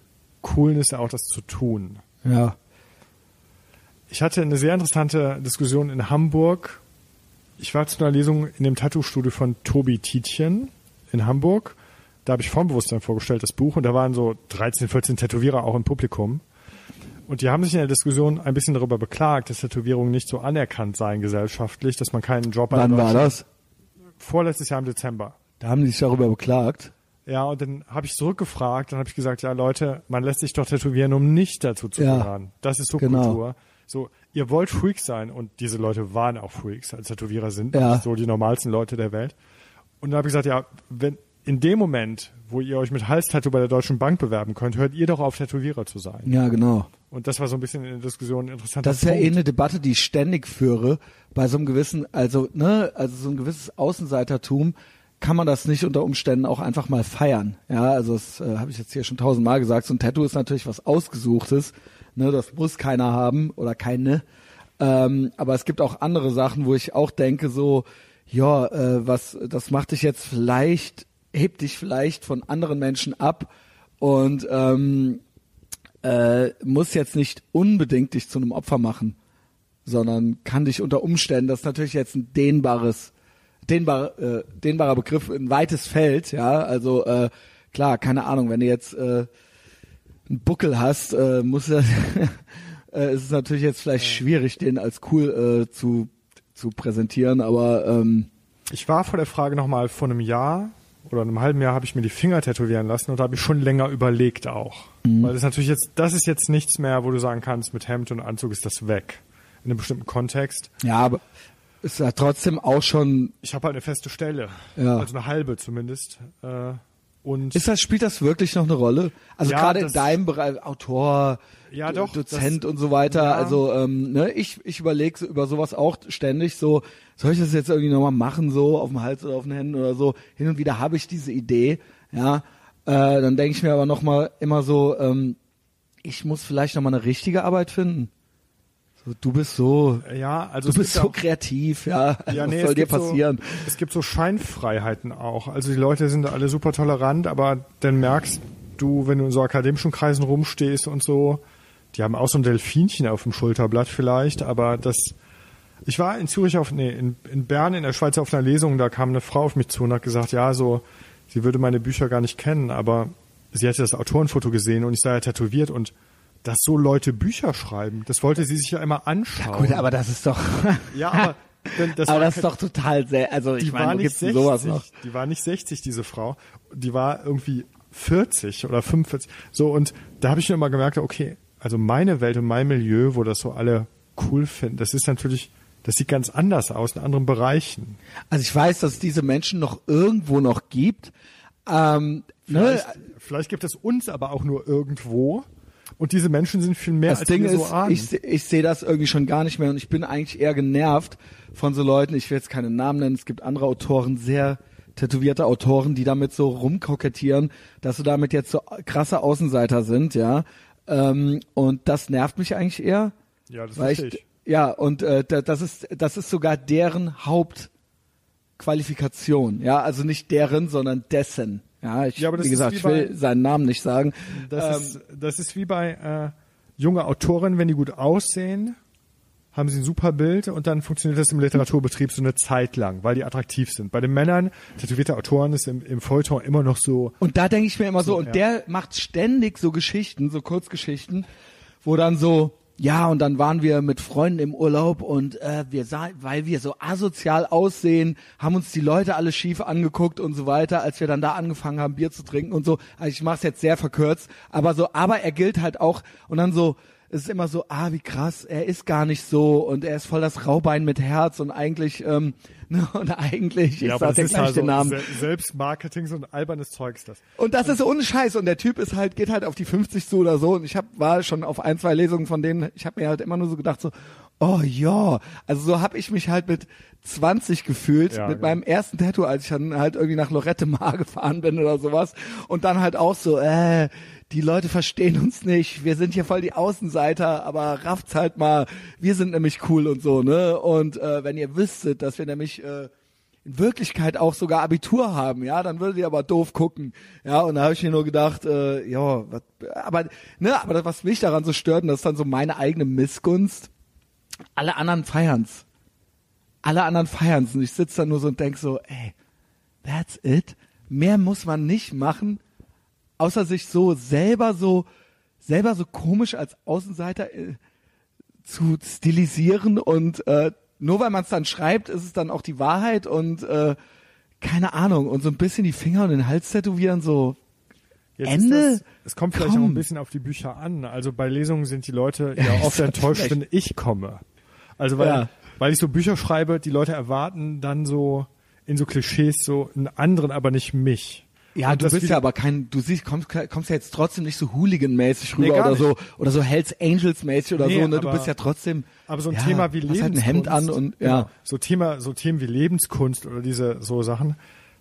Coolness auch das zu tun. Ja. Ich hatte eine sehr interessante Diskussion in Hamburg. Ich war zu einer Lesung in dem Tattoo-Studio von Tobi Tietjen in Hamburg. Da habe ich Formbewusstsein vorgestellt, das Buch, und da waren so 13, 14 Tätowierer auch im Publikum. Und die haben sich in der Diskussion ein bisschen darüber beklagt, dass Tätowierungen nicht so anerkannt seien gesellschaftlich, dass man keinen Job Wann war das? Vorletztes Jahr im Dezember. Da haben die sich darüber beklagt. Ja, und dann habe ich zurückgefragt, dann habe ich gesagt, ja Leute, man lässt sich doch tätowieren, um nicht dazu zu Ja, gehören. Das ist genau. Subkultur. So, ihr wollt Freaks sein und diese Leute waren auch Freaks, als Tätowierer sind Ja. so die normalsten Leute der Welt. Und dann habe ich gesagt, ja, wenn in dem Moment, wo ihr euch mit Halstattoo bei der Deutschen Bank bewerben könnt, hört ihr doch auf, Tätowierer zu sein. Ja, genau. Und das war so ein bisschen in der Diskussion ein interessanter Das ist ja eh eine Debatte, die ich ständig führe. Bei so einem gewissen, also, ne, also so ein gewisses Außenseitertum kann man das nicht unter Umständen auch einfach mal feiern. Ja, also das äh, habe ich jetzt hier schon tausendmal gesagt. So ein Tattoo ist natürlich was Ausgesuchtes. Ne, das muss keiner haben oder keine. Ähm, aber es gibt auch andere Sachen, wo ich auch denke, so, ja, äh, was, das macht dich jetzt vielleicht, hebt dich vielleicht von anderen Menschen ab und ähm, äh, muss jetzt nicht unbedingt dich zu einem Opfer machen, sondern kann dich unter Umständen, das ist natürlich jetzt ein dehnbares, dehnbar, äh, dehnbarer Begriff, ein weites Feld, ja, also äh, klar, keine Ahnung, wenn du jetzt äh, einen Buckel hast, äh, muss äh, ist es natürlich jetzt vielleicht schwierig, den als cool äh, zu zu präsentieren, aber ähm, Ich war vor der Frage nochmal vor einem Jahr oder einem halben Jahr habe ich mir die Finger tätowieren lassen und da habe ich schon länger überlegt auch. Weil das natürlich jetzt, das ist jetzt nichts mehr, wo du sagen kannst, mit Hemd und Anzug ist das weg. In einem bestimmten Kontext. ja, aber ist ja trotzdem auch schon Ich habe halt eine feste Stelle. Ja. Also eine halbe zumindest. Äh, und Ist das, spielt das wirklich noch eine Rolle? Also Ja, gerade in deinem Bereich, Autor, Ja, Do- doch, Dozent das- und so weiter. ja. Also ähm, ne, ich, ich überlege über sowas auch ständig so, soll ich das jetzt irgendwie nochmal machen, so auf dem Hals oder auf den Händen oder so. Hin und wieder habe ich diese Idee, ja. Äh, dann denke ich mir aber nochmal immer so, ähm, ich muss vielleicht nochmal eine richtige Arbeit finden. So, du bist so, ja, also du bist so auch- kreativ, ja. Ja, Was nee, soll es dir gibt passieren? So, es gibt so Scheinfreiheiten auch. Also die Leute sind alle super tolerant, aber dann merkst du, wenn du in so akademischen Kreisen rumstehst und so, die haben auch so ein Delfinchen auf dem Schulterblatt vielleicht, aber das. Ich war in Zürich auf, nee, in, in Bern in der Schweiz auf einer Lesung, da kam eine Frau auf mich zu und hat gesagt, ja, so, sie würde meine Bücher gar nicht kennen, aber sie hätte das Autorenfoto gesehen und ich sei ja tätowiert und dass so Leute Bücher schreiben, das wollte sie sich ja immer anschauen. Gut, aber das ist doch, ja, aber das aber das ist doch total sehr, also ich die meine, war wo nicht gibt's denn 60, sowas noch? die war nicht 60, diese Frau. Die war irgendwie 40 oder 45. So, und da habe ich mir immer gemerkt, okay, also meine Welt und mein Milieu, wo das so alle cool finden, das ist natürlich, das sieht ganz anders aus in anderen Bereichen. Also ich weiß, dass es diese Menschen noch irgendwo noch gibt. Ähm, ne? Vielleicht, vielleicht gibt es uns aber auch nur irgendwo. Und diese Menschen sind viel mehr Das als Ding wir so ist, ahnen. ich, ich sehe das irgendwie schon gar nicht mehr und ich bin eigentlich eher genervt von so Leuten, ich will jetzt keine Namen nennen, es gibt andere Autoren, sehr tätowierte Autoren, die damit so rumkokettieren, dass sie damit jetzt so krasse Außenseiter sind, ja. Ähm, und das nervt mich eigentlich eher. ja, das Weil ich, ja, und äh, da- das ist das ist sogar deren Hauptqualifikation, ja, also nicht deren, sondern dessen. Ja, ich, Ja, wie gesagt, wie ich will bei- seinen Namen nicht sagen. Das, Ähm, ist, das ist wie bei, äh, junge Autoren, wenn die gut aussehen, haben sie ein super Bild und dann funktioniert das im Literaturbetrieb so eine Zeit lang, weil die attraktiv sind. Bei den Männern, tätowierte Autoren ist im, im Feuilleton immer noch so. Und da denke ich mir immer so, So, und ja. der macht ständig so Geschichten, so Kurzgeschichten, wo dann so, ja, und dann waren wir mit Freunden im Urlaub und äh, wir sah, weil wir so asozial aussehen, haben uns die Leute alle schief angeguckt und so weiter, als wir dann da angefangen haben, Bier zu trinken und so. Also ich mache es jetzt sehr verkürzt, aber so, aber er gilt halt auch und dann so, es ist immer so, ah, wie krass, er ist gar nicht so und er ist voll das Raubein mit Herz und eigentlich, ähm, ne, und eigentlich, ich sag dir gleich den Namen. Se Selbstmarketing, so ein albernes Zeugs das. Und das ist ohne Scheiß und der Typ ist halt geht halt auf die 50 zu oder so und ich hab war schon auf ein zwei Lesungen von denen, ich habe mir halt immer nur so gedacht so oh ja, also so hab ich mich halt mit 20 gefühlt Ja, mit genau. meinem ersten Tattoo, als ich dann halt irgendwie nach Lorette Mar gefahren bin oder sowas und dann halt auch so äh die Leute verstehen uns nicht, wir sind hier voll die Außenseiter, aber rafft's halt mal, wir sind nämlich cool und so, ne? Und äh, wenn ihr wüsstet, dass wir nämlich äh, in Wirklichkeit auch sogar Abitur haben, ja, dann würdet ihr aber doof gucken, ja, und da habe ich mir nur gedacht, äh, ja, aber ne, aber das, was mich daran so stört, und das ist dann so meine eigene Missgunst, alle anderen feiern's, alle anderen feiern's. Und ich sitze da nur so und denk so, ey, that's it, mehr muss man nicht machen, außer sich so selber so selber so komisch als Außenseiter äh, zu stilisieren. Und äh, nur weil man es dann schreibt, ist es dann auch die Wahrheit. Und äh, keine Ahnung. Und so ein bisschen die Finger und den Hals tätowieren so Jetzt Ende? Es kommt vielleicht Komm. auch ein bisschen auf die Bücher an. Also bei Lesungen sind die Leute ja, ist oft enttäuscht, schlecht. wenn ich komme. Also weil, Ja. weil ich so Bücher schreibe, die Leute erwarten dann so in so Klischees so einen anderen, aber nicht mich. ja, Und du bist ja aber kein, du siehst, kommst, kommst ja jetzt trotzdem nicht so Hooligan-mäßig Nee, rüber gar oder so, oder so Hells Angels-mäßig oder Nee, so, ne? Du aber- bist ja trotzdem, Aber so ein ja, Thema wie Lebenskunst, halt ein Hemd an und, ja. genau, so Thema, so Themen wie Lebenskunst oder diese so Sachen,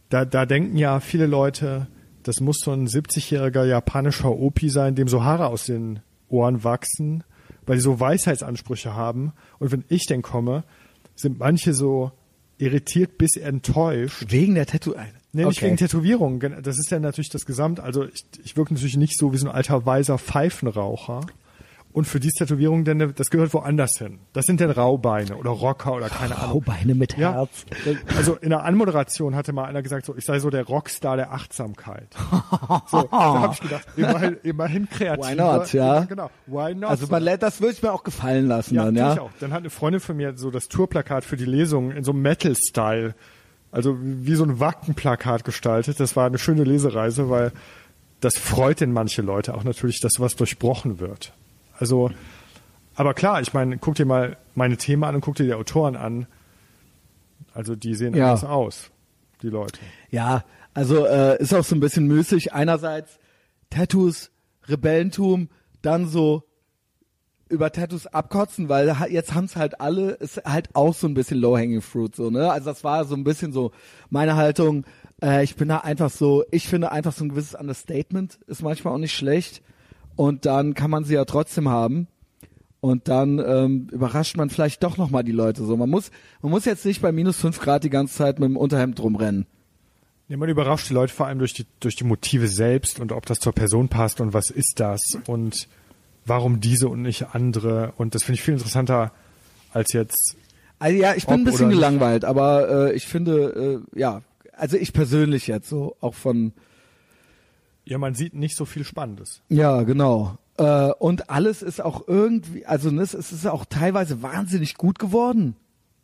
da, da denken ja viele Leute, das muss so ein 70-jähriger japanischer Opi sein, dem so Haare aus den Ohren wachsen, weil die so Weisheitsansprüche haben. Und wenn ich denn komme, sind manche so irritiert bis enttäuscht. wegen der Tattoo, Nee, nicht Okay. wegen Tätowierungen. Gen- Das ist ja natürlich das Gesamt. Also ich, ich wirke natürlich nicht so wie so ein alter weiser Pfeifenraucher. Und für diese Tätowierung, denn das gehört woanders hin. Das sind denn Raubeine oder Rocker oder keine Ahnung. Raubeine mit Ja, Herz. also in der Anmoderation hatte mal einer gesagt, so ich sei so der Rockstar der Achtsamkeit. So, da habe ich gedacht, immerhin, immerhin kreativ. Why not, ja? Genau, why not? Also man, das würde ich mir auch gefallen lassen ja, dann, ja. ich auch. Dann hat eine Freundin von mir so das Tourplakat für die Lesung in so einem Metal-Style, also wie so ein Wackenplakat gestaltet. Das war eine schöne Lesereise, weil das freut denn manche Leute auch natürlich, dass sowas durchbrochen wird. Also, aber klar, ich meine, guck dir mal meine Themen an und guck dir die Autoren an. Also die sehen Ja. anders aus, die Leute. Ja, also äh, ist auch so ein bisschen müßig. Einerseits Tattoos, Rebellentum, dann so über Tattoos abkotzen, weil jetzt haben es halt alle, ist halt auch so ein bisschen low-hanging fruit, so, ne? Also das war so ein bisschen so meine Haltung. Äh, ich bin da einfach so, ich finde einfach so ein gewisses Understatement ist manchmal auch nicht schlecht. Und dann kann man sie ja trotzdem haben. Und dann ähm, überrascht man vielleicht doch nochmal die Leute so. Man muss, man muss jetzt nicht bei minus fünf Grad die ganze Zeit mit dem Unterhemd rumrennen. Ja, man überrascht die Leute vor allem durch die, durch die Motive selbst und ob das zur Person passt und was ist das und warum diese und nicht andere. Und das finde ich viel interessanter als jetzt. Also ja, ich bin ein bisschen gelangweilt, aber äh, ich finde, äh, ja, also ich persönlich jetzt so, auch von, Ja, man sieht nicht so viel Spannendes. ja, genau. Äh, und alles ist auch irgendwie, also ne, es ist auch teilweise wahnsinnig gut geworden.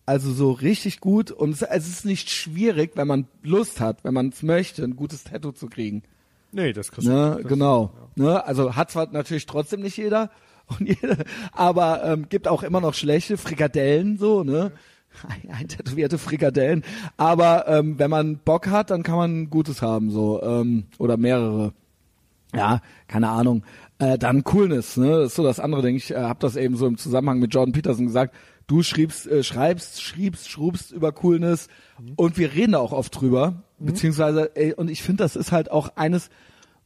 Also so richtig gut und es, es ist nicht schwierig, wenn man Lust hat, wenn man es möchte, ein gutes Tattoo zu kriegen. Nee, das kriegst Ne, das, genau. Ne, also hat zwar natürlich trotzdem nicht jeder, und jeder aber ähm, gibt auch immer noch schlechte Frikadellen so, ne? Eintätowierte Frikadellen. Aber ähm, wenn man Bock hat, dann kann man Gutes haben, so, ähm, oder mehrere. Ja, keine Ahnung. Äh, dann Coolness, ne? Das ist so das andere Ding. Ich äh, habe das eben so im Zusammenhang mit Jordan Peterson gesagt. Du schriebst, äh, schreibst, schriebst, schrubst über Coolness und wir reden da auch oft drüber. Beziehungsweise, ey, und ich finde, das ist halt auch eines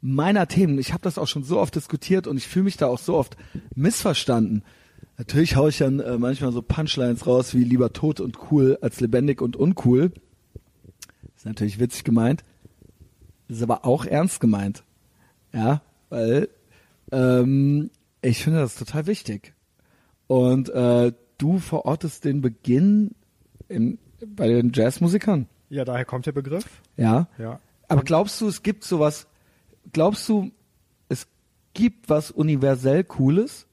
meiner Themen. Ich habe das auch schon so oft diskutiert und ich fühle mich da auch so oft missverstanden. Natürlich haue ich dann äh, manchmal so Punchlines raus wie lieber tot und cool als lebendig und uncool. Ist natürlich witzig gemeint. Ist aber auch ernst gemeint. Ja, weil ähm, Ich finde das total wichtig. Und äh, du verortest den Beginn im, bei den Jazzmusikern. Ja, daher kommt der Begriff. Ja. Ja. Aber glaubst du, es gibt sowas, glaubst du, es gibt was universell Cooles?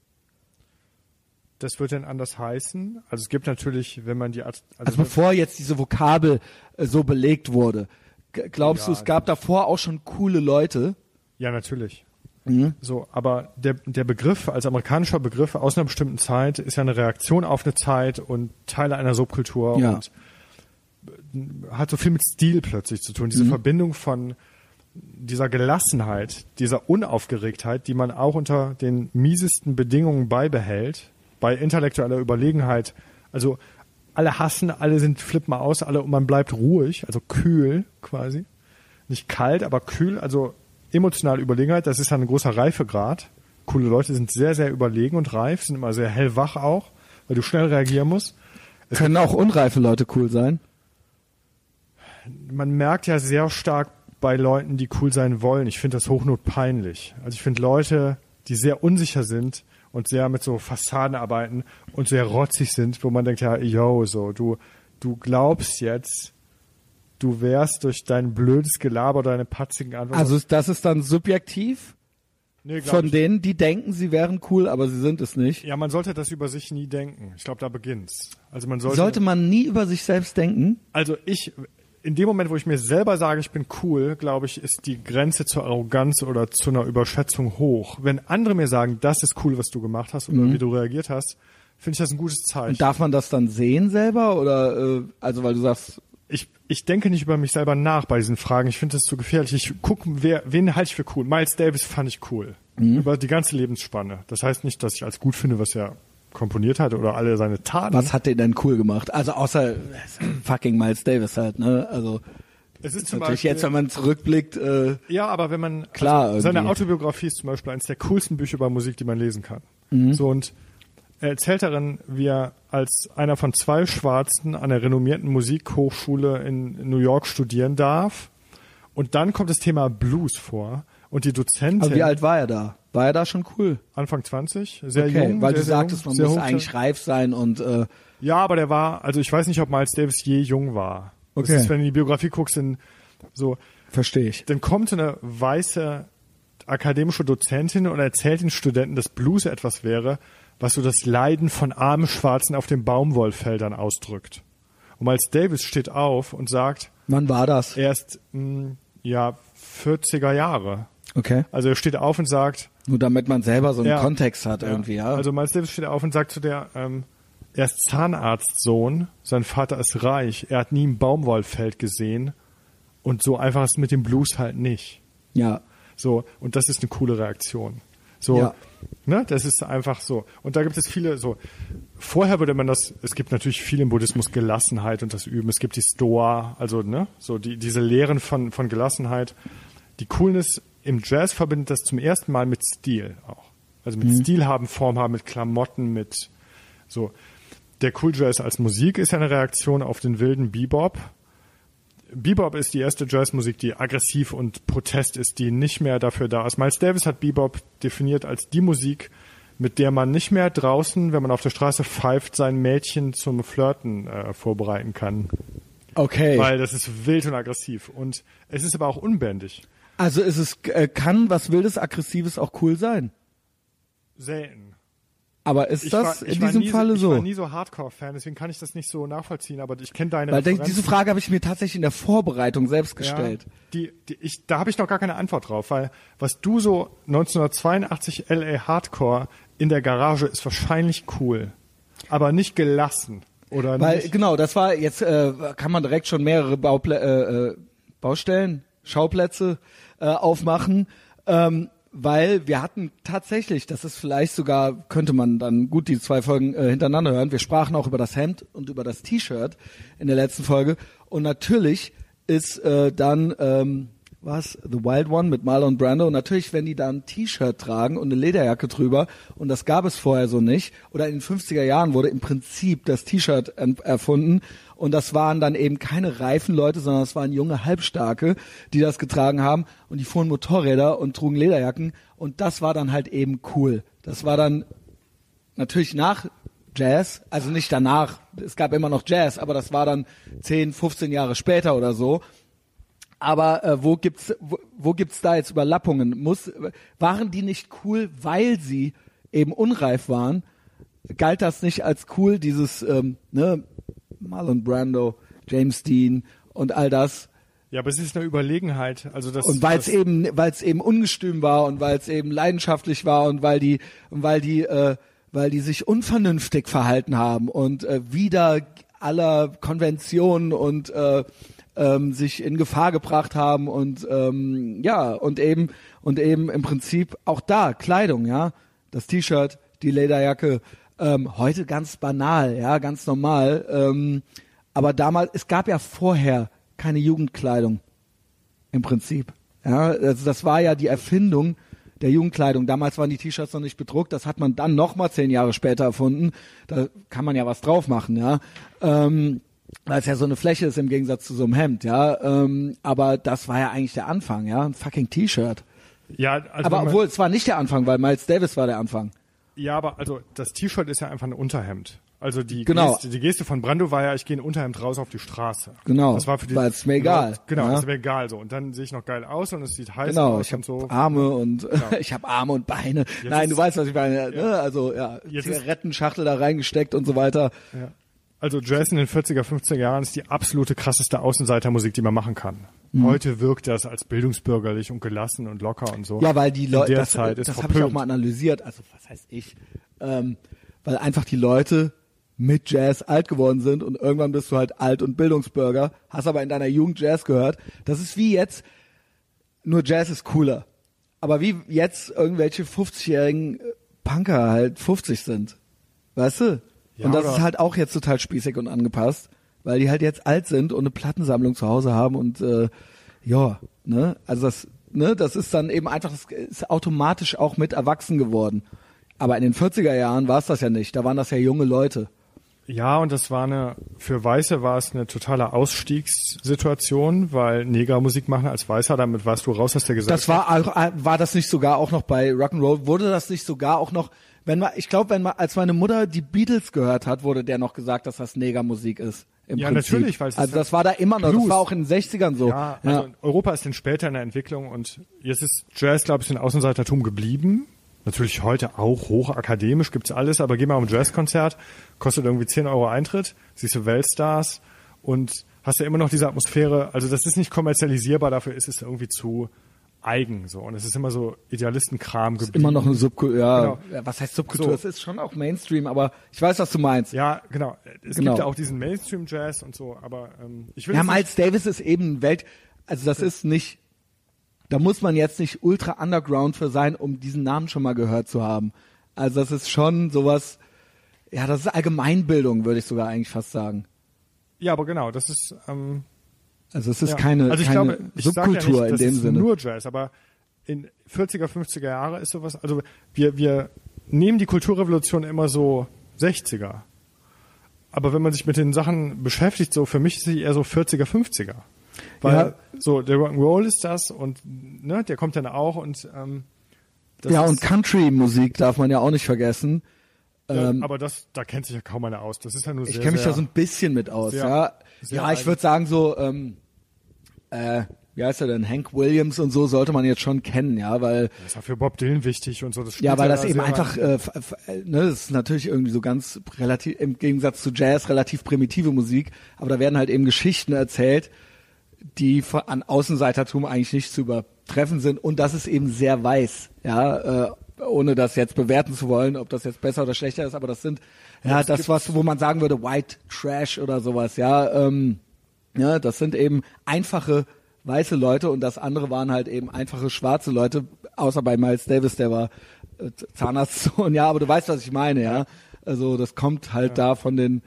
Das wird dann anders heißen. Also es gibt natürlich, wenn man die Art, Also bevor jetzt diese Vokabel äh, so belegt wurde, glaubst du, Ja, es gab davor auch schon coole Leute? ja natürlich. Mhm. So, aber der, der Begriff als amerikanischer Begriff aus einer bestimmten Zeit ist ja eine Reaktion auf eine Zeit und Teile einer Subkultur Ja. und hat so viel mit Stil plötzlich zu tun. Diese Mhm. Verbindung von dieser Gelassenheit, dieser Unaufgeregtheit, die man auch unter den miesesten Bedingungen beibehält, bei intellektueller Überlegenheit. Also alle hassen, alle sind flippen aus, alle und man bleibt ruhig, also kühl quasi. Nicht kalt, aber kühl, also emotionale Überlegenheit, das ist dann ein großer Reifegrad. Coole Leute sind sehr, sehr überlegen und reif, sind immer sehr hellwach auch, weil du schnell reagieren musst. Können auch unreife Leute cool sein? man merkt ja sehr stark bei Leuten, die cool sein wollen. Ich finde das hochnot peinlich. Also ich finde Leute, die sehr unsicher sind und sehr mit so Fassaden arbeiten und sehr rotzig sind, wo man denkt, ja, yo, so, du, du glaubst jetzt, du wärst durch dein blödes Gelaber, deine patzigen Antworten. Also das ist dann subjektiv nee, von denen, die denken, sie wären cool, aber sie sind es nicht. ja, man sollte das über sich nie denken. Ich glaube, da beginnt's. Also man sollte, Sollte man nie über sich selbst denken? Also ich, in dem Moment, wo ich mir selber sage, ich bin cool, glaube ich, ist die Grenze zur Arroganz oder zu einer Überschätzung hoch. Wenn andere mir sagen, das ist cool, was du gemacht hast oder wie du reagiert hast, finde ich das ein gutes Zeichen. Und darf man das dann sehen selber oder äh, also weil du sagst, ich, ich denke nicht über mich selber nach bei diesen Fragen. Ich finde das zu gefährlich. Ich gucke, wer, wen halte ich für cool. Miles Davis fand ich cool. Über die ganze Lebensspanne. Das heißt nicht, dass ich als gut finde, was er komponiert hat oder alle seine Taten. was hat den denn cool gemacht? Also außer fucking Miles Davis halt, ne? Also es ist ist zum natürlich Beispiel, jetzt, wenn man zurückblickt, äh, Ja, aber wenn man Klar, also seine. Autobiografie ist zum Beispiel eines der coolsten Bücher über Musik, die man lesen kann. Mhm. So und er erzählt darin, wie er als einer von zwei Schwarzen an der renommierten Musikhochschule in New York studieren darf. Und dann kommt das Thema Blues vor. Und die Dozentin, aber wie alt war er da? War er da schon cool? Anfang 20, sehr Okay, jung. weil sehr, du sehr sagtest, jung, man muss eigentlich reif sein und äh, Ja, aber der war, also ich weiß nicht, ob Miles Davis je jung war. Okay. Das ist, wenn du in die Biografie guckst, in so, verstehe ich. dann kommt eine weiße akademische Dozentin und erzählt den Studenten, dass Blues etwas wäre, was so das Leiden von armen Schwarzen auf den Baumwollfeldern ausdrückt. Und Miles Davis steht auf und sagt, Wann war das? er ist, mh, ja, 40er Jahre. Okay. Also er steht auf und sagt, Nur damit man selber so einen Ja. Kontext hat irgendwie, ja. Also Miles Davis steht auf und sagt zu der, ähm, er ist Zahnarztsohn, sein Vater ist reich, er hat nie ein Baumwollfeld gesehen und so einfach ist mit dem Blues halt nicht. ja. So, und das ist eine coole Reaktion. So, Ja. ne, das ist einfach so. Und da gibt es viele, so, vorher würde man das, es gibt natürlich viel im Buddhismus Gelassenheit und das Üben. Es gibt die Stoa, also, ne, so die, diese Lehren von, von Gelassenheit. Die Coolness im Jazz verbindet das zum ersten Mal mit Stil auch. Also mit Stil haben, Form haben, mit Klamotten, mit, so. Der Cool Jazz als Musik ist ja eine Reaktion auf den wilden Bebop. Bebop ist die erste Jazzmusik, die aggressiv und Protest ist, die nicht mehr dafür da ist. Miles Davis hat Bebop definiert als die Musik, mit der man nicht mehr draußen, wenn man auf der Straße pfeift, sein Mädchen zum Flirten äh, vorbereiten kann. Okay. Weil das ist wild und aggressiv. Und es ist aber auch unbändig. Also ist es äh, kann was wildes, aggressives auch cool sein. Selten. Aber ist Ich das war, ich in diesem nie, Falle ich so? war nie so Hardcore-Fan, deswegen kann ich das nicht so nachvollziehen, aber ich kenne deine Weil Referenzen. diese Frage habe ich mir tatsächlich in der Vorbereitung selbst gestellt. Ja, die, die, ich, da habe ich noch gar keine Antwort drauf, weil was du so 1982 LA Hardcore in der Garage ist wahrscheinlich cool, aber nicht gelassen oder Weil nicht. genau, das war jetzt äh, kann man direkt schon mehrere Bauplä äh, äh, Baustellen, Schauplätze äh, aufmachen, ähm, weil wir hatten tatsächlich, das ist vielleicht sogar könnte man dann gut die zwei Folgen äh, hintereinander hören. Wir sprachen auch über das Hemd und über das T-Shirt in der letzten Folge. Und natürlich ist äh, dann ähm, was? The Wild One mit Marlon Brando. Und natürlich wenn die da ein T-Shirt tragen und eine Lederjacke drüber und das gab es vorher so nicht oder in den 50er Jahren wurde im Prinzip das T-Shirt erfunden und das waren dann eben keine reifen Leute, sondern es waren junge Halbstarke, die das getragen haben und die fuhren Motorräder und trugen Lederjacken und das war dann halt eben cool. Das war dann natürlich nach Jazz, also nicht danach, es gab immer noch Jazz, aber das war dann 10, 15 Jahre später oder so. Aber äh, wo gibt's wo, wo gibt's da jetzt Überlappungen? Muss waren die nicht cool, weil sie eben unreif waren? Galt das nicht als cool dieses ähm, ne Marlon Brando, James Dean und all das? Ja, aber es ist eine Überlegenheit. Also das, und weil es eben, weil es eben ungestüm war und weil es eben leidenschaftlich war und weil die, und weil die, äh, weil die sich unvernünftig verhalten haben und äh, wieder aller Konventionen und äh, ähm, sich in Gefahr gebracht haben und ähm, ja und eben und eben im Prinzip auch da Kleidung, ja, das T-Shirt, die Lederjacke, ähm, heute ganz banal, ja, ganz normal. Ähm, aber damals, es gab ja vorher keine Jugendkleidung im Prinzip. Ja, also das war ja die Erfindung der Jugendkleidung. Damals waren die T-Shirts noch nicht bedruckt, das hat man dann noch mal zehn Jahre später erfunden. Da kann man ja was drauf machen, ja. Ähm, weil es ja so eine Fläche ist im Gegensatz zu so einem Hemd, ja. Ähm, aber das war ja eigentlich der Anfang, ja. Ein fucking T-Shirt. Ja, also aber obwohl, es war nicht der Anfang, weil Miles Davis war der Anfang. Ja, aber also das T-Shirt ist ja einfach ein Unterhemd. Also die, Genau. Geste, die Geste von Brando war ja, ich gehe in Unterhemd raus auf die Straße. Genau, Das war für die, weil es mir egal, Genau, ja. ist mir egal so. Und dann sehe ich noch geil aus und es sieht heiß Genau, aus ich und so. Arme und ich habe Arme und Beine. Nein, ist- du weißt, was ich meine. Ne? Also ja, Jetzt Zigarettenschachtel da reingesteckt und so weiter. Ja. Also Jazz in den 40er, 50er Jahren ist die absolute krasseste Außenseitermusik, die man machen kann. Mhm. Heute wirkt das als bildungsbürgerlich und gelassen und locker und so. Ja, weil die Leute, das, Zeit ist das habe ich auch mal analysiert. Also was heißt ich? Ähm, weil einfach die Leute mit Jazz alt geworden sind und irgendwann bist du halt alt und Bildungsbürger, hast aber in deiner Jugend Jazz gehört. Das ist wie jetzt, nur Jazz ist cooler. Aber wie jetzt irgendwelche 50-jährigen Punker halt 50 sind. Weißt du? Ja, und das ist halt auch jetzt total spießig und angepasst, weil die halt jetzt alt sind und eine Plattensammlung zu Hause haben und äh, ja, ne? Also das, ne, das ist dann eben einfach, das ist automatisch auch mit erwachsen geworden. Aber in den 40er Jahren war es das ja nicht. Da waren das ja junge Leute. Ja, und das war eine, für Weiße war es eine totale Ausstiegssituation, weil Negermusik machen als Weißer, damit warst du raus aus der Gesellschaft. Das war äh, war das nicht sogar auch noch bei Rock'n'Roll? Wurde das nicht sogar auch noch, wenn man, ich glaube, wenn man, als meine Mutter die Beatles gehört hat, wurde der noch gesagt, dass das Negermusik ist. Im Ja, Prinzip. natürlich, weil es also das war da immer noch, Blues. das war auch in den 60ern so. Ja, also Europa ist dann später in der Entwicklung und jetzt ist Jazz, glaube ich, in Außenseitertum geblieben. Natürlich heute auch hochakademisch, gibt's alles, aber geh mal um ein Jazzkonzert, kostet irgendwie 10 Euro Eintritt, siehst du Weltstars und hast ja immer noch diese Atmosphäre, also das ist nicht kommerzialisierbar, dafür ist es irgendwie zu eigen so und es ist immer so Idealistenkram geblieben. immer noch eine Subkultur, ja, Genau. ja, was heißt Subkultur? So. Es ist schon auch Mainstream, aber ich weiß, was du meinst. Ja, genau. Es Genau. gibt ja auch diesen Mainstream-Jazz und so, aber ähm, ich will Ja, Miles Davis ist eben Welt, also das ist nicht, da muss man jetzt nicht ultra underground für sein, um diesen Namen schon mal gehört zu haben. Also das ist schon sowas, ja, das ist Allgemeinbildung, würde ich sogar eigentlich fast sagen. ja, aber genau, das ist ähm, Also es ist Ja. keine, also ich keine glaube, ich Subkultur ja nicht, in dem Sinne. nur Jazz, aber in 40er, 50er Jahre ist sowas, also wir, wir nehmen die Kulturrevolution immer so 60er. Aber wenn man sich mit den Sachen beschäftigt, so für mich ist sie eher so 40er, 50er. Weil Ja. so der Rock'n'Roll ist das und ne, der kommt dann auch und ähm, das ja, und Country-Musik darf man ja auch nicht vergessen. ja, ähm, aber das, da kennt sich ja kaum einer aus. Das ist ja nur Ich sehr, kenne mich da so ein bisschen mit aus, sehr- ja. sehr Ja, ich würde sagen so, ähm, äh, wie heißt er denn, Hank Williams und so sollte man jetzt schon kennen, ja, weil das ja für Bob Dylan wichtig und so. Das Ja, weil das da eben einfach, äh, äh, ne, das ist natürlich irgendwie so ganz relativ, im Gegensatz zu Jazz, relativ primitive Musik, aber da werden halt eben Geschichten erzählt, die von, an Außenseitertum eigentlich nicht zu übertreffen sind und das ist eben sehr weiß, ja, äh, ohne das jetzt bewerten zu wollen, ob das jetzt besser oder schlechter ist, aber das sind, ja, es das, was, wo man sagen würde, White Trash oder sowas, ja, ähm, ja, das sind eben einfache weiße Leute und das andere waren halt eben einfache schwarze Leute, außer bei Miles Davis, der war äh, Zahnarztsohn, ja, aber du weißt, was ich meine, ja. Also das kommt halt da von den,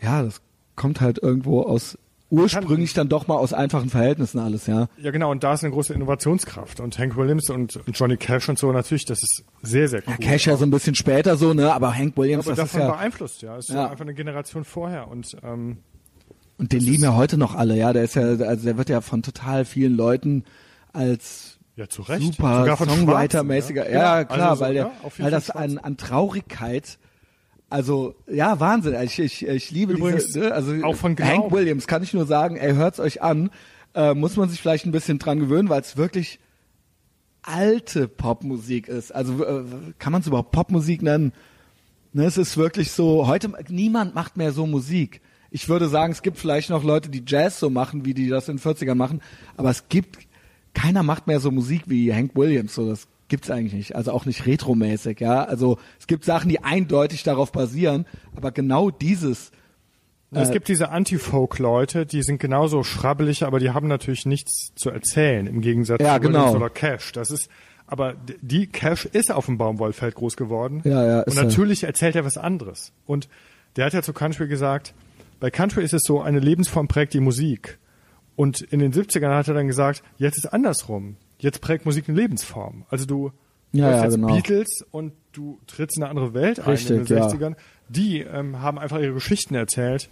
ja, das kommt halt irgendwo aus ursprünglich dann doch mal aus einfachen Verhältnissen alles, ja. Ja, genau, und da ist eine große Innovationskraft. Und Hank Williams und, und Johnny Cash und so natürlich, das ist sehr, sehr cool. Ja, Cash ja so ein bisschen später so, ne, aber Hank Williams, aber das ist davon ja, beeinflusst, ja. Ist Ja. einfach eine Generation vorher. Und ähm, und den lieben ja heute noch alle, ja, der ist ja, also der wird ja von total vielen Leuten als Ja, zu Recht. super Songwriter-mäßiger. Ja, Ja, klar, also so, weil, der, weil das an, an Traurigkeit, also ja, Wahnsinn. Ich, ich, ich liebe Übrigens diese, ne? also auch von Hank. Williams kann ich nur sagen, ey, hört's euch an. Äh, muss man sich vielleicht ein bisschen dran gewöhnen, weil es wirklich alte Popmusik ist. Also äh, kann man es überhaupt Popmusik nennen? Ne, es ist wirklich so, heute niemand macht mehr so Musik. Ich würde sagen, es gibt vielleicht noch Leute, die Jazz so machen, wie die das in den 40ern machen, aber es gibt, keiner macht mehr so Musik wie Hank Williams, so das gibt's eigentlich nicht. Also auch nicht retromäßig, ja. Also es gibt Sachen, die eindeutig darauf basieren, aber genau dieses, Es gibt diese Anti-Folk-Leute, die sind genauso schrabbelig, aber die haben natürlich nichts zu erzählen, im Gegensatz Ja, zu Williams genau. oder Cash. Das ist, aber die Cash ist auf dem Baumwollfeld groß geworden. Ja, ja, Und ist er. natürlich erzählt er was anderes. Und der hat ja zu Country gesagt, bei Country ist es so, eine Lebensform prägt die Musik. Und in den 70ern hat er dann gesagt, jetzt ist andersrum. Jetzt prägt Musik eine Lebensform. Also du Ja, hörst ja, jetzt genau. Beatles und du trittst in eine andere Welt ein Richtig, in den ja. 60ern. Die ähm, haben einfach ihre Geschichten erzählt.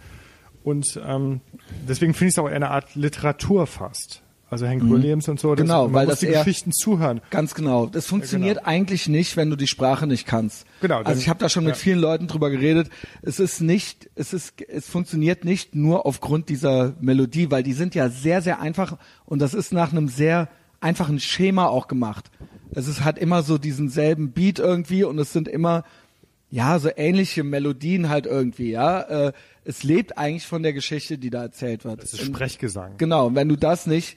Und ähm, deswegen finde ich es auch eher eine Art Literatur fast. Also Hank Williams und so. Das, Genau, man weil muss das die eher- Geschichten zuhören. Ganz genau. Das funktioniert eigentlich nicht, wenn du die Sprache nicht kannst. Genau, dann- Also ich habe da schon mit ja. vielen Leuten drüber geredet. Es ist nicht, es ist, es funktioniert nicht nur aufgrund dieser Melodie, weil die sind ja sehr, sehr einfach und das ist nach einem sehr einfachen Schema auch gemacht. Es ist hat immer so diesen selben Beat irgendwie und es sind immer ja so ähnliche Melodien halt irgendwie. Ja, äh, es lebt eigentlich von der Geschichte, die da erzählt wird. Das ist Sprechgesang. Genau, und wenn du das nicht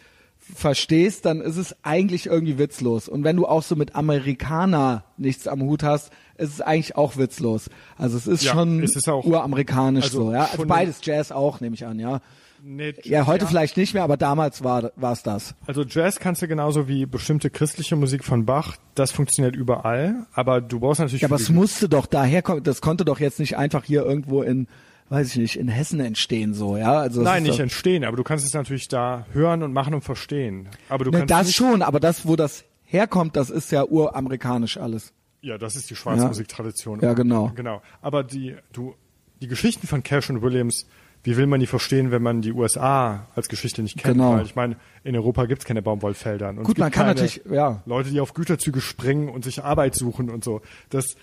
verstehst, dann ist es eigentlich irgendwie witzlos. Und wenn du auch so mit Amerikaner nichts am Hut hast, ist es eigentlich auch witzlos. Also es ist Ja, schon es ist auch- uramerikanisch also so, ja. Also beides Jazz auch, nehme ich an, ja. Nee, Ja, heute vielleicht nicht mehr, aber damals war war es das. Also Jazz kannst du genauso wie bestimmte christliche Musik von Bach, das funktioniert überall, aber du brauchst natürlich Ja, aber es musste doch daher kommen, das konnte doch jetzt nicht einfach hier irgendwo in, weiß ich nicht, in Hessen entstehen so, ja. Also es Nein, nicht doch, entstehen, aber du kannst es natürlich da hören und machen und verstehen. Aber du ne, kannst das schon, aber das, wo das herkommt, das ist ja uramerikanisch alles. Ja, das ist die schwarze Ja. Ja, genau. Genau. Aber die, du, die Geschichten von Cash und Williams, wie will man die verstehen, wenn man die USA als Geschichte nicht kennt? Genau. Weil ich meine, in Europa gibt's keine Baumwollfelder. Und es Gut, gibt man kann natürlich- ja. Leute, die auf Güterzüge springen und sich Arbeit suchen und so. Das,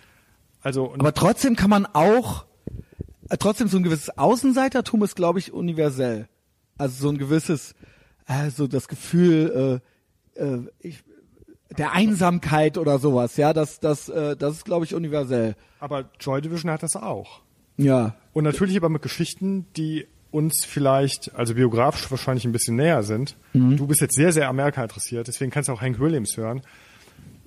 also, und Aber trotzdem kann man auch, trotzdem so ein gewisses Außenseitertum ist, glaube ich, universell. Also so ein gewisses, äh, so das Gefühl, äh, äh, ich, der Einsamkeit oder sowas, ja, das, das, äh, das ist, glaube ich, universell. aber Joy Division hat das auch. Ja. Und natürlich aber mit Geschichten, die uns vielleicht, also biografisch wahrscheinlich ein bisschen näher sind. Mhm. Du bist jetzt sehr, sehr Amerika interessiert, deswegen kannst du auch Hank Williams hören.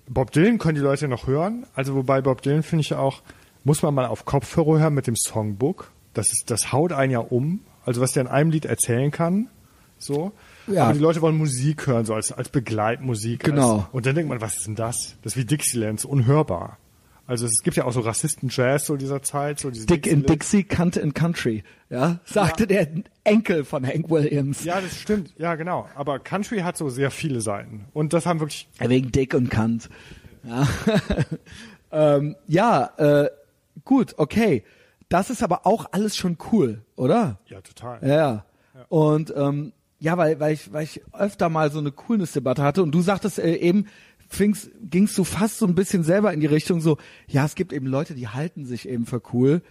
Bob Dylan können die Leute noch hören. Also wobei Bob Dylan finde ich auch, muss man mal auf Kopfhörer hören mit dem Songbook. Das ist, das haut einen ja um. Also was der in einem Lied erzählen kann. So. Ja. Aber die Leute wollen Musik hören, so als, als Begleitmusik. Genau. Als, und dann denkt man, was ist denn das? Das ist wie Dixieland, so unhörbar. Also es gibt ja auch so Rassisten-Jazz so dieser Zeit, so diese Dick in Dixie, Kant in Country, ja, sagte der Enkel von Hank Williams. Ja, das stimmt. Ja, genau. Aber Country hat so sehr viele Seiten. Und das haben wirklich, Wegen Dick und Kant. Ja, ähm, ja äh, gut, okay. Das ist aber auch alles schon cool, oder? ja, total. Ja, ja. Und ähm, ja, weil, weil, ich, weil ich öfter mal so eine Coolness-Debatte hatte und du sagtest äh, eben, fingst, gingst du fast so ein bisschen selber in die Richtung so, ja, es gibt eben Leute, die halten sich eben für cool.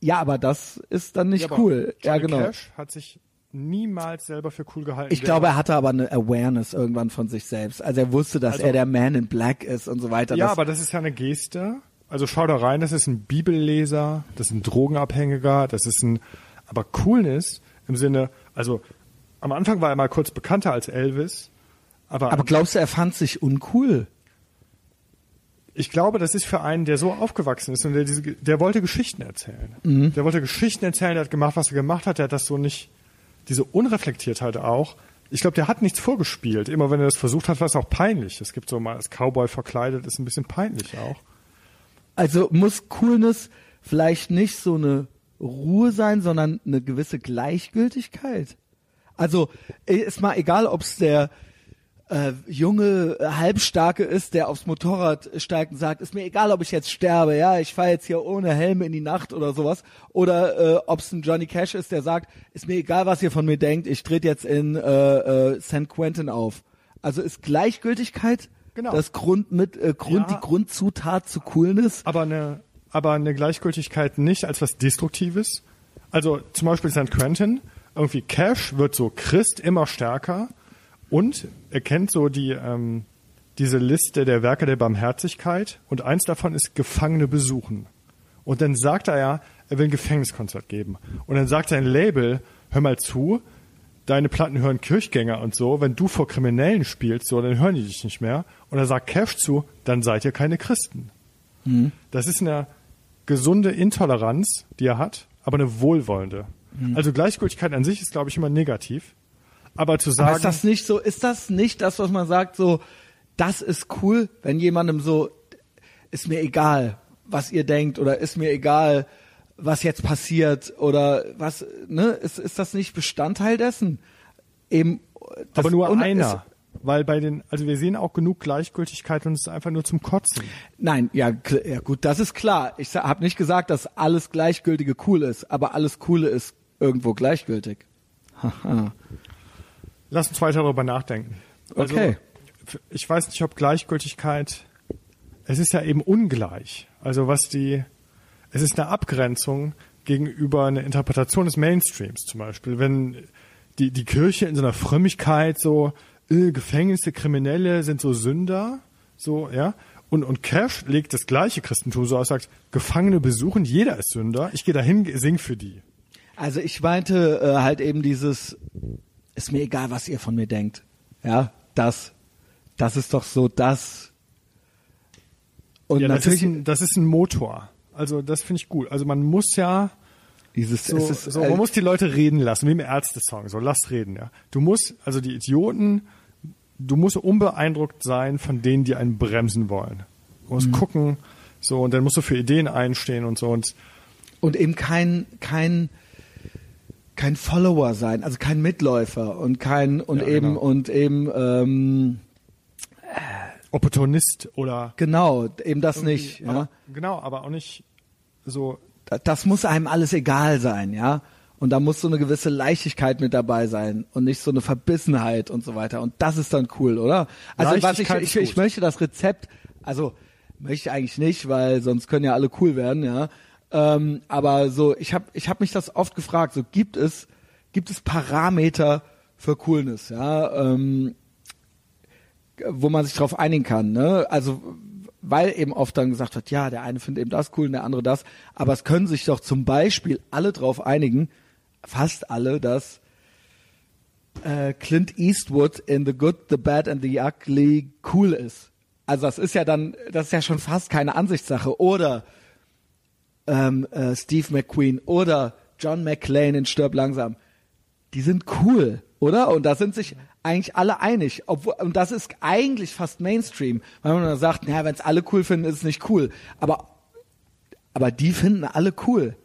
Ja, aber das ist dann nicht Ja, cool. Ja, genau. Cash hat sich niemals selber für cool gehalten. Ich glaube, er hatte aber eine Awareness irgendwann von sich selbst. Also er wusste, dass Also- er der Man in Black ist und so weiter. Ja, das, aber das ist ja eine Geste. Also schau da rein, das ist ein Bibelleser, das ist ein Drogenabhängiger, das ist ein, aber Coolness im Sinne, also am Anfang war er mal kurz bekannter als Elvis, aber, aber glaubst du, er fand sich uncool? ich glaube, das ist für einen, der so aufgewachsen ist und der, diese, der wollte Geschichten erzählen. Mhm. Der wollte Geschichten erzählen, der hat gemacht, was er gemacht hat, der hat das so nicht, diese Unreflektiertheit auch. Ich glaube, der hat nichts vorgespielt. Immer wenn er das versucht hat, war es auch peinlich. Es gibt so mal als Cowboy verkleidet, ist ein bisschen peinlich auch. Also muss Coolness vielleicht nicht so eine Ruhe sein, sondern eine gewisse Gleichgültigkeit. Also ist mal egal, ob es der äh, junge äh, Halbstarke ist, der aufs Motorrad steigt und sagt, ist mir egal, ob ich jetzt sterbe, ja, ich fahre jetzt hier ohne Helm in die Nacht oder sowas. Oder äh, ob es ein Johnny Cash ist, der sagt, ist mir egal, was ihr von mir denkt, ich trete jetzt in äh, äh, St. Quentin auf. Also ist Gleichgültigkeit Genau. das Grund mit äh, Grund Ja. die Grundzutat zu Coolness? aber eine, aber eine Gleichgültigkeit nicht als was Destruktives. Also zum Beispiel St. Quentin, irgendwie Cash wird so Christ immer stärker und er kennt so die, ähm, diese Liste der Werke der Barmherzigkeit und eins davon ist Gefangene besuchen. Und dann sagt er ja, er will ein Gefängniskonzert geben. Und dann sagt sein Label, hör mal zu, deine Platten hören Kirchgänger und so, wenn du vor Kriminellen spielst, so, dann hören die dich nicht mehr. Und er sagt Cash zu, dann seid ihr keine Christen. Das ist eine gesunde Intoleranz, die er hat, aber eine wohlwollende. Also Gleichgültigkeit an sich ist, glaube ich, immer negativ. Aber zu sagen, Aber ist das nicht so, ist das nicht das, was man sagt, so, das ist cool, wenn jemandem so, ist mir egal, was ihr denkt, oder ist mir egal, was jetzt passiert, oder was, ne, ist, ist das nicht Bestandteil dessen? Eben, das aber nur einer. Weil bei den, also wir sehen auch genug Gleichgültigkeit und es ist einfach nur zum Kotzen. Nein, ja, ja gut, das ist klar. Ich habe nicht gesagt, dass alles Gleichgültige cool ist, aber alles Coole ist irgendwo gleichgültig. Haha. Lass uns weiter darüber nachdenken. Also, Okay. Ich weiß nicht, ob Gleichgültigkeit, es ist ja eben ungleich. Also was die, es ist eine Abgrenzung gegenüber einer Interpretation des Mainstreams zum Beispiel. Wenn die, die Kirche in so einer Frömmigkeit so, äh, Gefängnisse, Kriminelle sind so Sünder, so, ja. Und, und Cash legt das gleiche Christentum so aus, sagt, Gefangene besuchen, jeder ist Sünder, ich gehe dahin, sing für die. Also ich meinte äh, halt eben dieses, ist mir egal, was ihr von mir denkt. Ja, das, das ist doch so das. Und ja, das natürlich ist, ein, das ist ein Motor. Also das finde ich gut. Also man muss ja dieses, so, so äh, man muss die Leute reden lassen, wie im Ärzte-Song. So, lasst reden, ja. Du musst, also die Idioten, du musst unbeeindruckt sein von denen, die einen bremsen wollen. Du musst gucken, so, und dann musst du für Ideen einstehen und so. Und und eben kein, kein, kein Follower sein, also kein Mitläufer und kein und Ja, eben genau. und eben ähm, Opportunist oder genau eben das nicht. Ja? aber, genau, aber auch nicht so Da- das muss einem alles egal sein, ja. Und da muss so eine gewisse Leichtigkeit mit dabei sein und nicht so eine Verbissenheit und so weiter. Und das ist dann cool, oder? Also was ich, ich, ich möchte das Rezept, also möchte ich eigentlich nicht, weil sonst können ja alle cool werden, ja. Ähm, aber so, ich habe ich hab mich das oft gefragt, so gibt es, gibt es Parameter für Coolness, ja, ähm, wo man sich drauf einigen kann, ne? Also weil eben oft dann gesagt wird, ja, der eine findet eben das cool und der andere das, aber es können sich doch zum Beispiel alle drauf einigen, fast alle, dass äh, Clint Eastwood in The Good, The Bad and The Ugly cool ist. Also das ist ja dann, das ist ja schon fast keine Ansichtssache. Oder ähm, äh, Steve McQueen oder John McClane in Stirb langsam. Die sind cool, oder? Und da sind sich eigentlich alle einig. Obwohl, und das ist eigentlich fast Mainstream, weil man sagt, naja, wenn es alle cool finden, ist es nicht cool. Aber, aber die finden alle cool.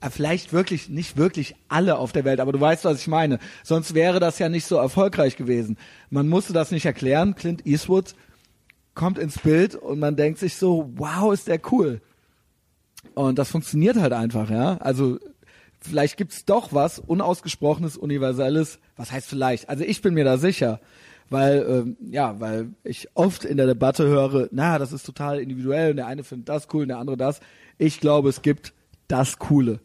Äh, Vielleicht wirklich, nicht wirklich alle auf der Welt, aber du weißt, was ich meine. Sonst wäre das ja nicht so erfolgreich gewesen. Man musste das nicht erklären. Clint Eastwood kommt ins Bild und man denkt sich so, wow, ist der cool. Und das funktioniert halt einfach, ja. Also vielleicht gibt's doch was unausgesprochenes, universelles. Was heißt vielleicht? Also ich bin mir da sicher, weil ähm, ja, weil ich oft in der Debatte höre, na, das ist total individuell und der eine findet das cool und der andere das. Ich glaube, es gibt das Coole.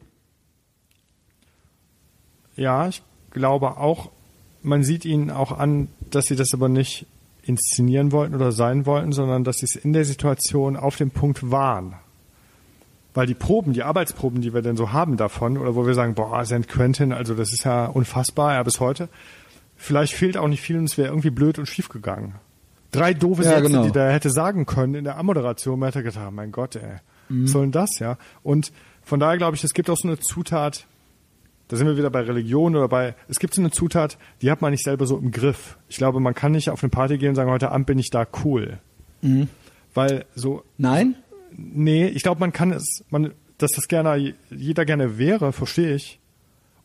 Ja, ich glaube auch, man sieht ihnen auch an, dass sie das aber nicht inszenieren wollten oder sein wollten, sondern dass sie es in der Situation auf dem Punkt waren. Weil die Proben, die Arbeitsproben, die wir denn so haben davon, oder wo wir sagen, boah, St. Quentin, also das ist ja unfassbar, ja, bis heute. Vielleicht fehlt auch nicht viel und es wäre irgendwie blöd und schief gegangen. Drei doofe Ja, Sätze, genau. die da hätte sagen können in der Ammoderation, man hätte gedacht, mein Gott, ey, was soll denn das, ja? Und von daher glaube ich, es gibt auch so eine Zutat, da sind wir wieder bei Religion oder bei, es gibt so eine Zutat, die hat man nicht selber so im Griff. Ich glaube, man kann nicht auf eine Party gehen und sagen, heute Abend bin ich da cool. Weil so, Nein? Nee, ich glaube, man kann es, man, dass das gerne, jeder gerne wäre, verstehe ich.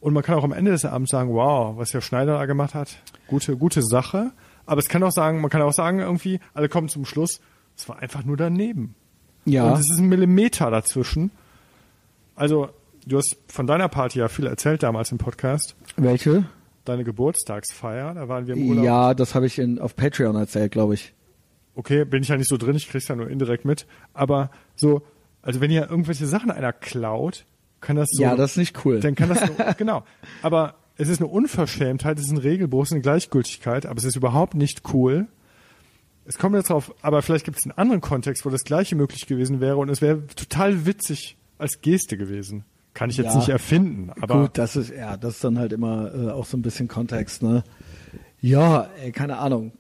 Und man kann auch am Ende des Abends sagen, wow, was der Schneider da gemacht hat, gute, gute Sache. Aber es kann auch sagen, man kann auch sagen irgendwie, alle kommen zum Schluss, es war einfach nur daneben. Ja. Und es ist ein Millimeter dazwischen. Also, du hast von deiner Party ja viel erzählt damals im Podcast. Welche? deine Geburtstagsfeier, da waren wir im Urlaub. Ja, das habe ich in, auf Patreon erzählt, glaube ich. Okay, bin ich ja nicht so drin, ich krieg's ja nur indirekt mit. Aber so, also wenn ihr irgendwelche Sachen einer klaut, kann das so. Ja, das ist nicht cool. Dann kann das nur, genau. Aber es ist eine Unverschämtheit, es ist ein Regelbruch, es ist eine Gleichgültigkeit, aber es ist überhaupt nicht cool. Es kommt jetzt drauf, aber vielleicht gibt es einen anderen Kontext, wo das Gleiche möglich gewesen wäre und es wäre total witzig als Geste gewesen. Kann ich jetzt Ja. nicht erfinden, aber Gut, das ist ja, das ist dann halt immer äh, auch so ein bisschen Kontext, ne? Ja, ey, keine Ahnung.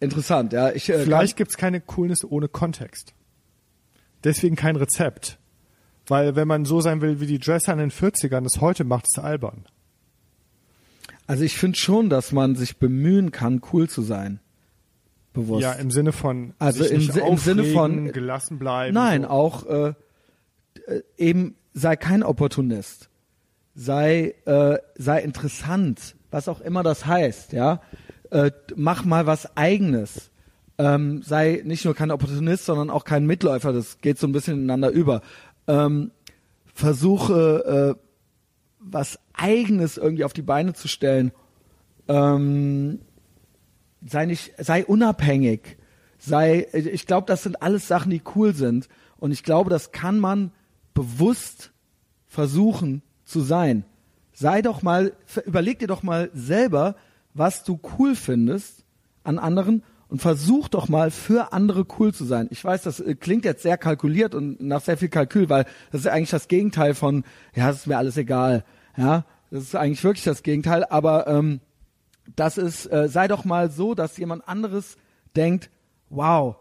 Interessant, ja. Ich äh, vielleicht gibt es keine Coolness ohne Kontext. Deswegen kein Rezept. Weil wenn man so sein will wie die Dresser in den 40ern, das heute macht, ist albern. also ich finde schon, dass man sich bemühen kann, cool zu sein. Bewusst. Ja, im Sinne von Also sich im Si- im Sinne aufregen, von- gelassen bleiben. Nein, so. auch äh, äh, eben sei kein Opportunist. Sei äh, sei interessant, was auch immer das heißt, ja. Äh, mach mal was eigenes. Ähm, sei nicht nur kein Opportunist, sondern auch kein Mitläufer. Das geht so ein bisschen ineinander über. Ähm, versuche äh, was eigenes irgendwie auf die Beine zu stellen. Ähm, sei nicht, sei unabhängig, sei, ich glaube, das sind alles Sachen, die cool sind. Und ich glaube, das kann man bewusst versuchen zu sein. Sei doch mal, überleg dir doch mal selber, was du cool findest an anderen und versuch doch mal für andere cool zu sein. Ich weiß, das äh, klingt jetzt sehr kalkuliert und nach sehr viel Kalkül, weil das ist eigentlich das Gegenteil von, ja, es ist mir alles egal. Ja, das ist eigentlich wirklich das Gegenteil, aber ähm, das ist, äh, sei doch mal so, dass jemand anderes denkt, wow,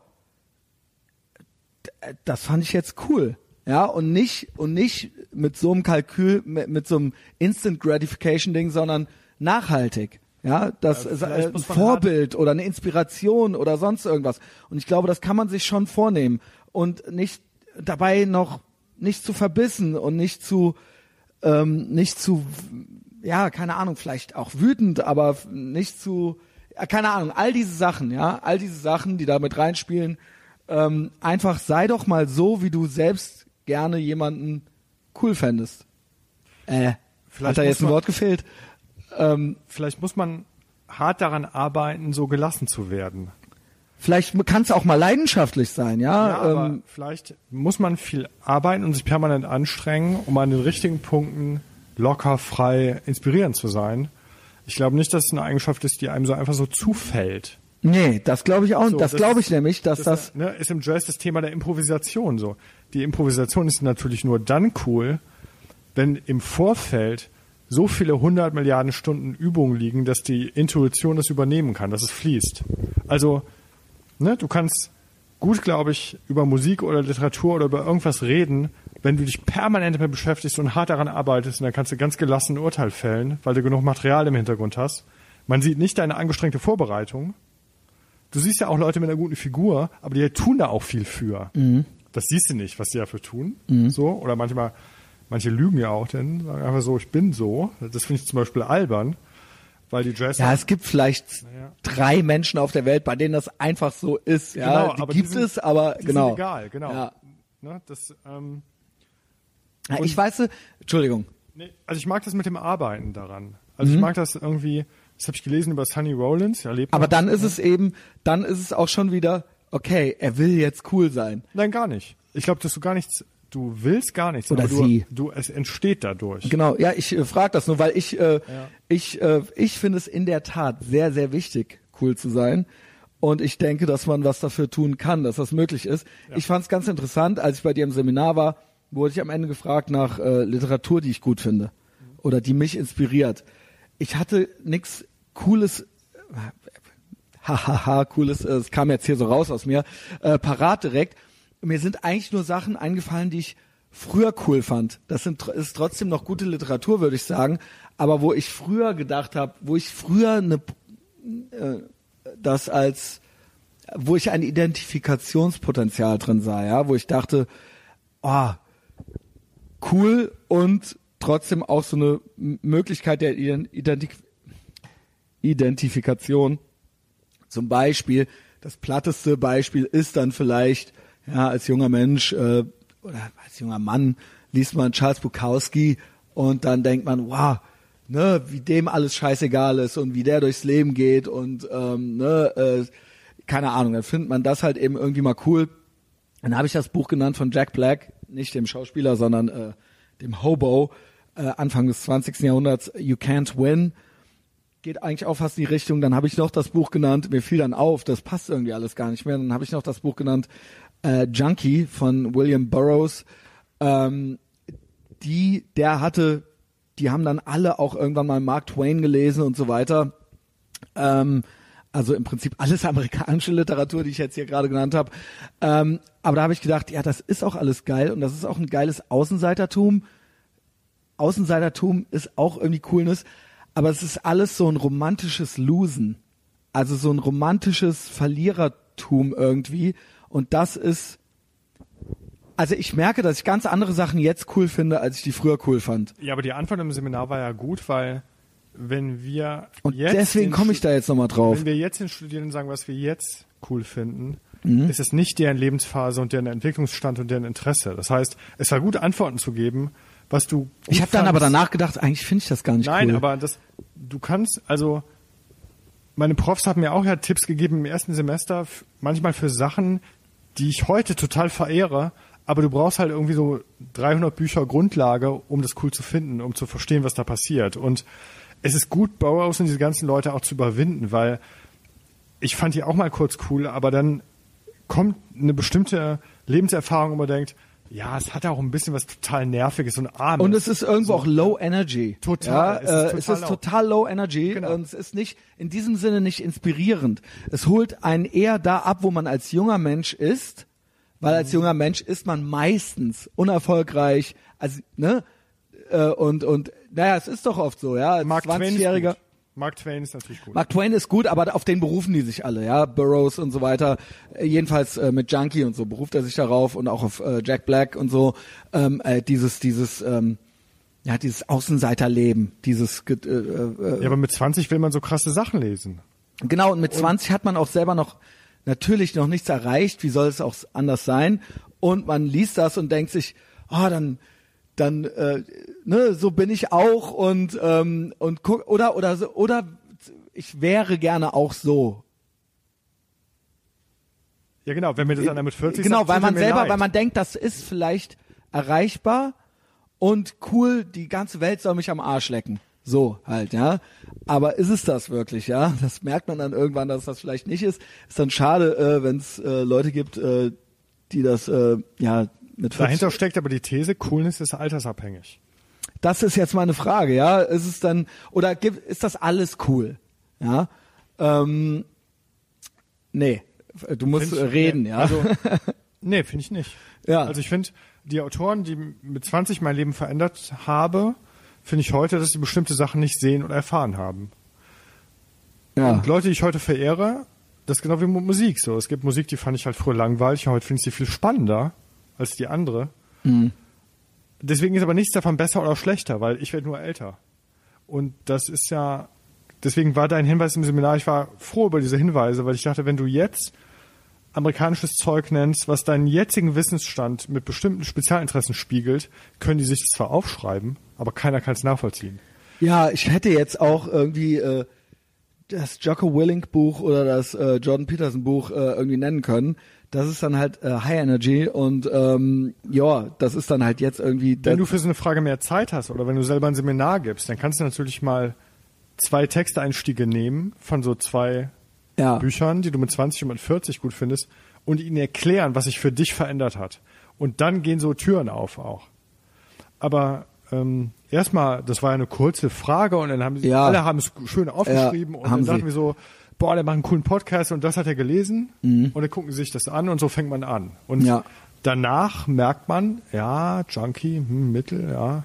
äh, das fand ich jetzt cool. Ja, und nicht, und nicht mit so einem Kalkül, mit, mit so einem Instant Gratification Ding, sondern nachhaltig. Ja, das Ja, ist äh, ein Vorbild oder eine Inspiration oder sonst irgendwas. Und ich glaube, das kann man sich schon vornehmen und nicht dabei noch nicht zu verbissen und nicht zu, ähm, nicht zu, ja, keine Ahnung, vielleicht auch wütend, aber nicht zu, ja, keine Ahnung, all diese Sachen, ja, all diese Sachen, die da mit reinspielen, ähm, einfach sei doch mal so, wie du selbst gerne jemanden cool fändest. Äh, Vielleicht hat da jetzt ein Wort gefehlt? Ähm, Vielleicht muss man hart daran arbeiten, so gelassen zu werden. vielleicht kann es auch mal leidenschaftlich sein, ja. Ja, aber ähm, vielleicht muss man viel arbeiten und sich permanent anstrengen, um an den richtigen Punkten locker, frei, inspirierend zu sein. Ich glaube nicht, dass es eine Eigenschaft ist, die einem so einfach so zufällt. nee, das glaube ich auch. So, das das glaube ich nämlich, dass das, ne, ist im Jazz das Thema der Improvisation so. Die Improvisation ist natürlich nur dann cool, wenn im Vorfeld so viele hundert Milliarden Stunden Übung liegen, dass die Intuition das übernehmen kann, dass es fließt. Also, ne, du kannst gut, glaube ich, über Musik oder Literatur oder über irgendwas reden, wenn du dich permanent damit beschäftigst und hart daran arbeitest, und dann kannst du ganz gelassen ein Urteil fällen, weil du genug Material im Hintergrund hast. Man sieht nicht deine angestrengte Vorbereitung, du siehst ja auch Leute mit einer guten Figur, aber die tun da auch viel für. Das siehst du nicht, was die dafür tun. So, oder manchmal, manche lügen ja auch, denn sagen einfach so, ich bin so. Das finde ich zum Beispiel albern, weil die Jazz. ja, es gibt vielleicht Ja. drei Menschen auf der Welt, bei denen das einfach so ist. Ja, Genau, die aber die gibt sind- es, aber die genau. Sind egal, genau. Ja. Ne, das, ähm, Ja, ich weiß, Entschuldigung. nee, also ich mag das mit dem Arbeiten daran. Also Mhm. ich mag das irgendwie, das habe ich gelesen über Sonny Rollins, er lebt Aber dann ist es eben, dann ist es auch schon wieder, okay, er will jetzt cool sein. Nein, gar nicht. Ich glaube, dass du gar nichts, du willst gar nichts, Oder aber du, sie. du, es entsteht dadurch. Genau, ja, ich äh, frage das nur, weil ich, äh, Ja. ich, äh, ich finde es in der Tat sehr, sehr wichtig, cool zu sein. Und ich denke, dass man was dafür tun kann, dass das möglich ist. Ich fand es ganz interessant, als ich bei dir im Seminar war, wurde ich am Ende gefragt nach äh, Literatur, die ich gut finde oder die mich inspiriert. Ich hatte nichts Cooles, hahaha, cooles, äh, es kam jetzt hier so raus aus mir, äh, parat direkt. Mir sind eigentlich nur Sachen eingefallen, die ich früher cool fand. Das sind, ist trotzdem noch gute Literatur, würde ich sagen. Aber wo ich früher gedacht habe, wo ich früher eine, äh, das als, wo ich ein Identifikationspotenzial drin sah, ja, wo ich dachte, oh, cool und trotzdem auch so eine Möglichkeit der Ident Identif Identifikation. Zum Beispiel, das platteste Beispiel ist dann vielleicht, ja, als junger Mensch äh, oder als junger Mann liest man Charles Bukowski und dann denkt man, wow, ne, wie dem alles scheißegal ist und wie der durchs Leben geht und ähm, ne, äh, keine Ahnung, dann findet man das halt eben irgendwie mal cool. Dann habe ich das Buch genannt von Jack Black, nicht dem Schauspieler, sondern äh, dem Hobo, äh, Anfang des 20. Jahrhunderts, You Can't Win. Geht eigentlich auch fast in die Richtung. Dann habe ich noch das Buch genannt, mir fiel dann auf, das passt irgendwie alles gar nicht mehr. Dann habe ich noch das Buch genannt, äh, Junkie von William Burroughs. Ähm, die, der hatte, die haben dann alle auch irgendwann mal Mark Twain gelesen und so weiter. Ähm, also im Prinzip alles amerikanische Literatur, die ich jetzt hier gerade genannt habe. Ähm, aber da habe ich gedacht, ja, das ist auch alles geil und das ist auch ein geiles Außenseitertum. Außenseitertum ist auch irgendwie Coolness, aber es ist alles so ein romantisches Losen. Also so ein romantisches Verlierertum irgendwie. Und das ist, also ich merke, dass ich ganz andere Sachen jetzt cool finde, als ich die früher cool fand. Ja, aber die Antwort im Seminar war ja gut, weil wenn wir Und jetzt deswegen komme ich da jetzt nochmal drauf. Wenn wir jetzt den Studierenden sagen, was wir jetzt cool finden, Mhm. ist es nicht deren Lebensphase und deren Entwicklungsstand und deren Interesse. Das heißt, es war gut, Antworten zu geben, was du. Ich habe dann aber danach gedacht, eigentlich finde ich das gar nicht Nein, cool. aber das, du kannst, also, meine Profs haben mir auch ja Tipps gegeben im ersten Semester, manchmal für Sachen, die ich heute total verehre, aber du brauchst halt irgendwie so 300 Bücher Grundlage, um das cool zu finden, um zu verstehen, was da passiert. Und es ist gut, Burroughs und diese ganzen Leute auch zu überwinden, weil ich fand die auch mal kurz cool, aber dann kommt eine bestimmte Lebenserfahrung, wo man denkt, ja, es hat auch ein bisschen was total Nerviges und Armes. Und es ist irgendwo auch Low Energy. Total, Ja, es ist äh, total es ist low. total Low Energy Genau. und es ist nicht in diesem Sinne nicht inspirierend. Es holt einen eher da ab, wo man als junger Mensch ist, weil als Mhm. junger Mensch ist man meistens unerfolgreich, also ne äh, und und naja, es ist doch oft so, ja, als Mark Twain ist 20-Jähriger. Mark Twain ist natürlich gut. Mark Twain ist gut, aber auf den berufen die sich alle, ja, Burroughs und so weiter. Äh, jedenfalls äh, mit Junkie und so beruft er sich darauf und auch auf äh, Jack Black und so. Ähm, äh, dieses, dieses, ähm, ja, dieses Außenseiterleben, dieses, ge- äh, äh, ja, aber mit 20 will man so krasse Sachen lesen. genau. Und mit 20 hat man auch selber noch natürlich noch nichts erreicht. Wie soll es auch anders sein? Und man liest das und denkt sich, ah, dann dann äh, ne, so bin ich auch und ähm, und guck oder oder so oder ich wäre gerne auch so Ja, genau, wenn mir das einer mit 40 genau, sagt, weil man selber, leid. weil man denkt, das ist vielleicht erreichbar und cool, die ganze Welt soll mich am Arsch lecken. So halt, ja. Aber ist es das wirklich, ja? Das merkt man dann irgendwann, dass das vielleicht nicht ist. Ist dann schade, äh, wenn es äh, Leute gibt, äh, die das äh, ja mit 40 Dahinter steckt aber die These, Coolness ist altersabhängig. Das ist jetzt meine Frage, ja. Ist es dann oder gibt, ist das alles cool? Ja. Ähm, nee, du musst Find ich- reden, nee, ja. Also, nee, finde ich nicht. Ja. Also ich finde, die Autoren, die mit 20 mein Leben verändert habe, finde ich heute, dass sie bestimmte Sachen nicht sehen oder erfahren haben. ja. Und Leute, die ich heute verehre, das ist genau wie mit Musik so. Es gibt Musik, die fand ich halt früher langweilig, und heute finde ich sie viel spannender als die andere. Mhm. Deswegen ist aber nichts davon besser oder schlechter, weil ich werde nur älter. Und das ist ja, deswegen war dein Hinweis im Seminar, ich war froh über diese Hinweise, weil ich dachte, wenn du jetzt amerikanisches Zeug nennst, was deinen jetzigen Wissensstand mit bestimmten Spezialinteressen spiegelt, können die sich das zwar aufschreiben, aber keiner kann es nachvollziehen. Ja, ich hätte jetzt auch irgendwie äh, das Jocko Willink Buch oder das äh, Jordan Peterson Buch äh, irgendwie nennen können. Das ist dann halt äh, High Energy und ähm, ja, das ist dann halt jetzt irgendwie. Wenn du für so eine Frage mehr Zeit hast oder wenn du selber ein Seminar gibst, dann kannst du natürlich mal zwei Texteinstiege nehmen von so zwei ja, Büchern, die du mit 20 und mit 40 gut findest und ihnen erklären, was sich für dich verändert hat. Und dann gehen so Türen auf auch. Aber ähm, erstmal, das war ja eine kurze Frage und dann haben sie, Ja. alle haben es schön aufgeschrieben Ja, und haben dann dachten sie. wir so, boah, der macht einen coolen Podcast und das hat er gelesen Mhm. und dann gucken sie sich das an und so fängt man an. Und Ja. danach merkt man, ja, Junkie, hm, Mittel, ja,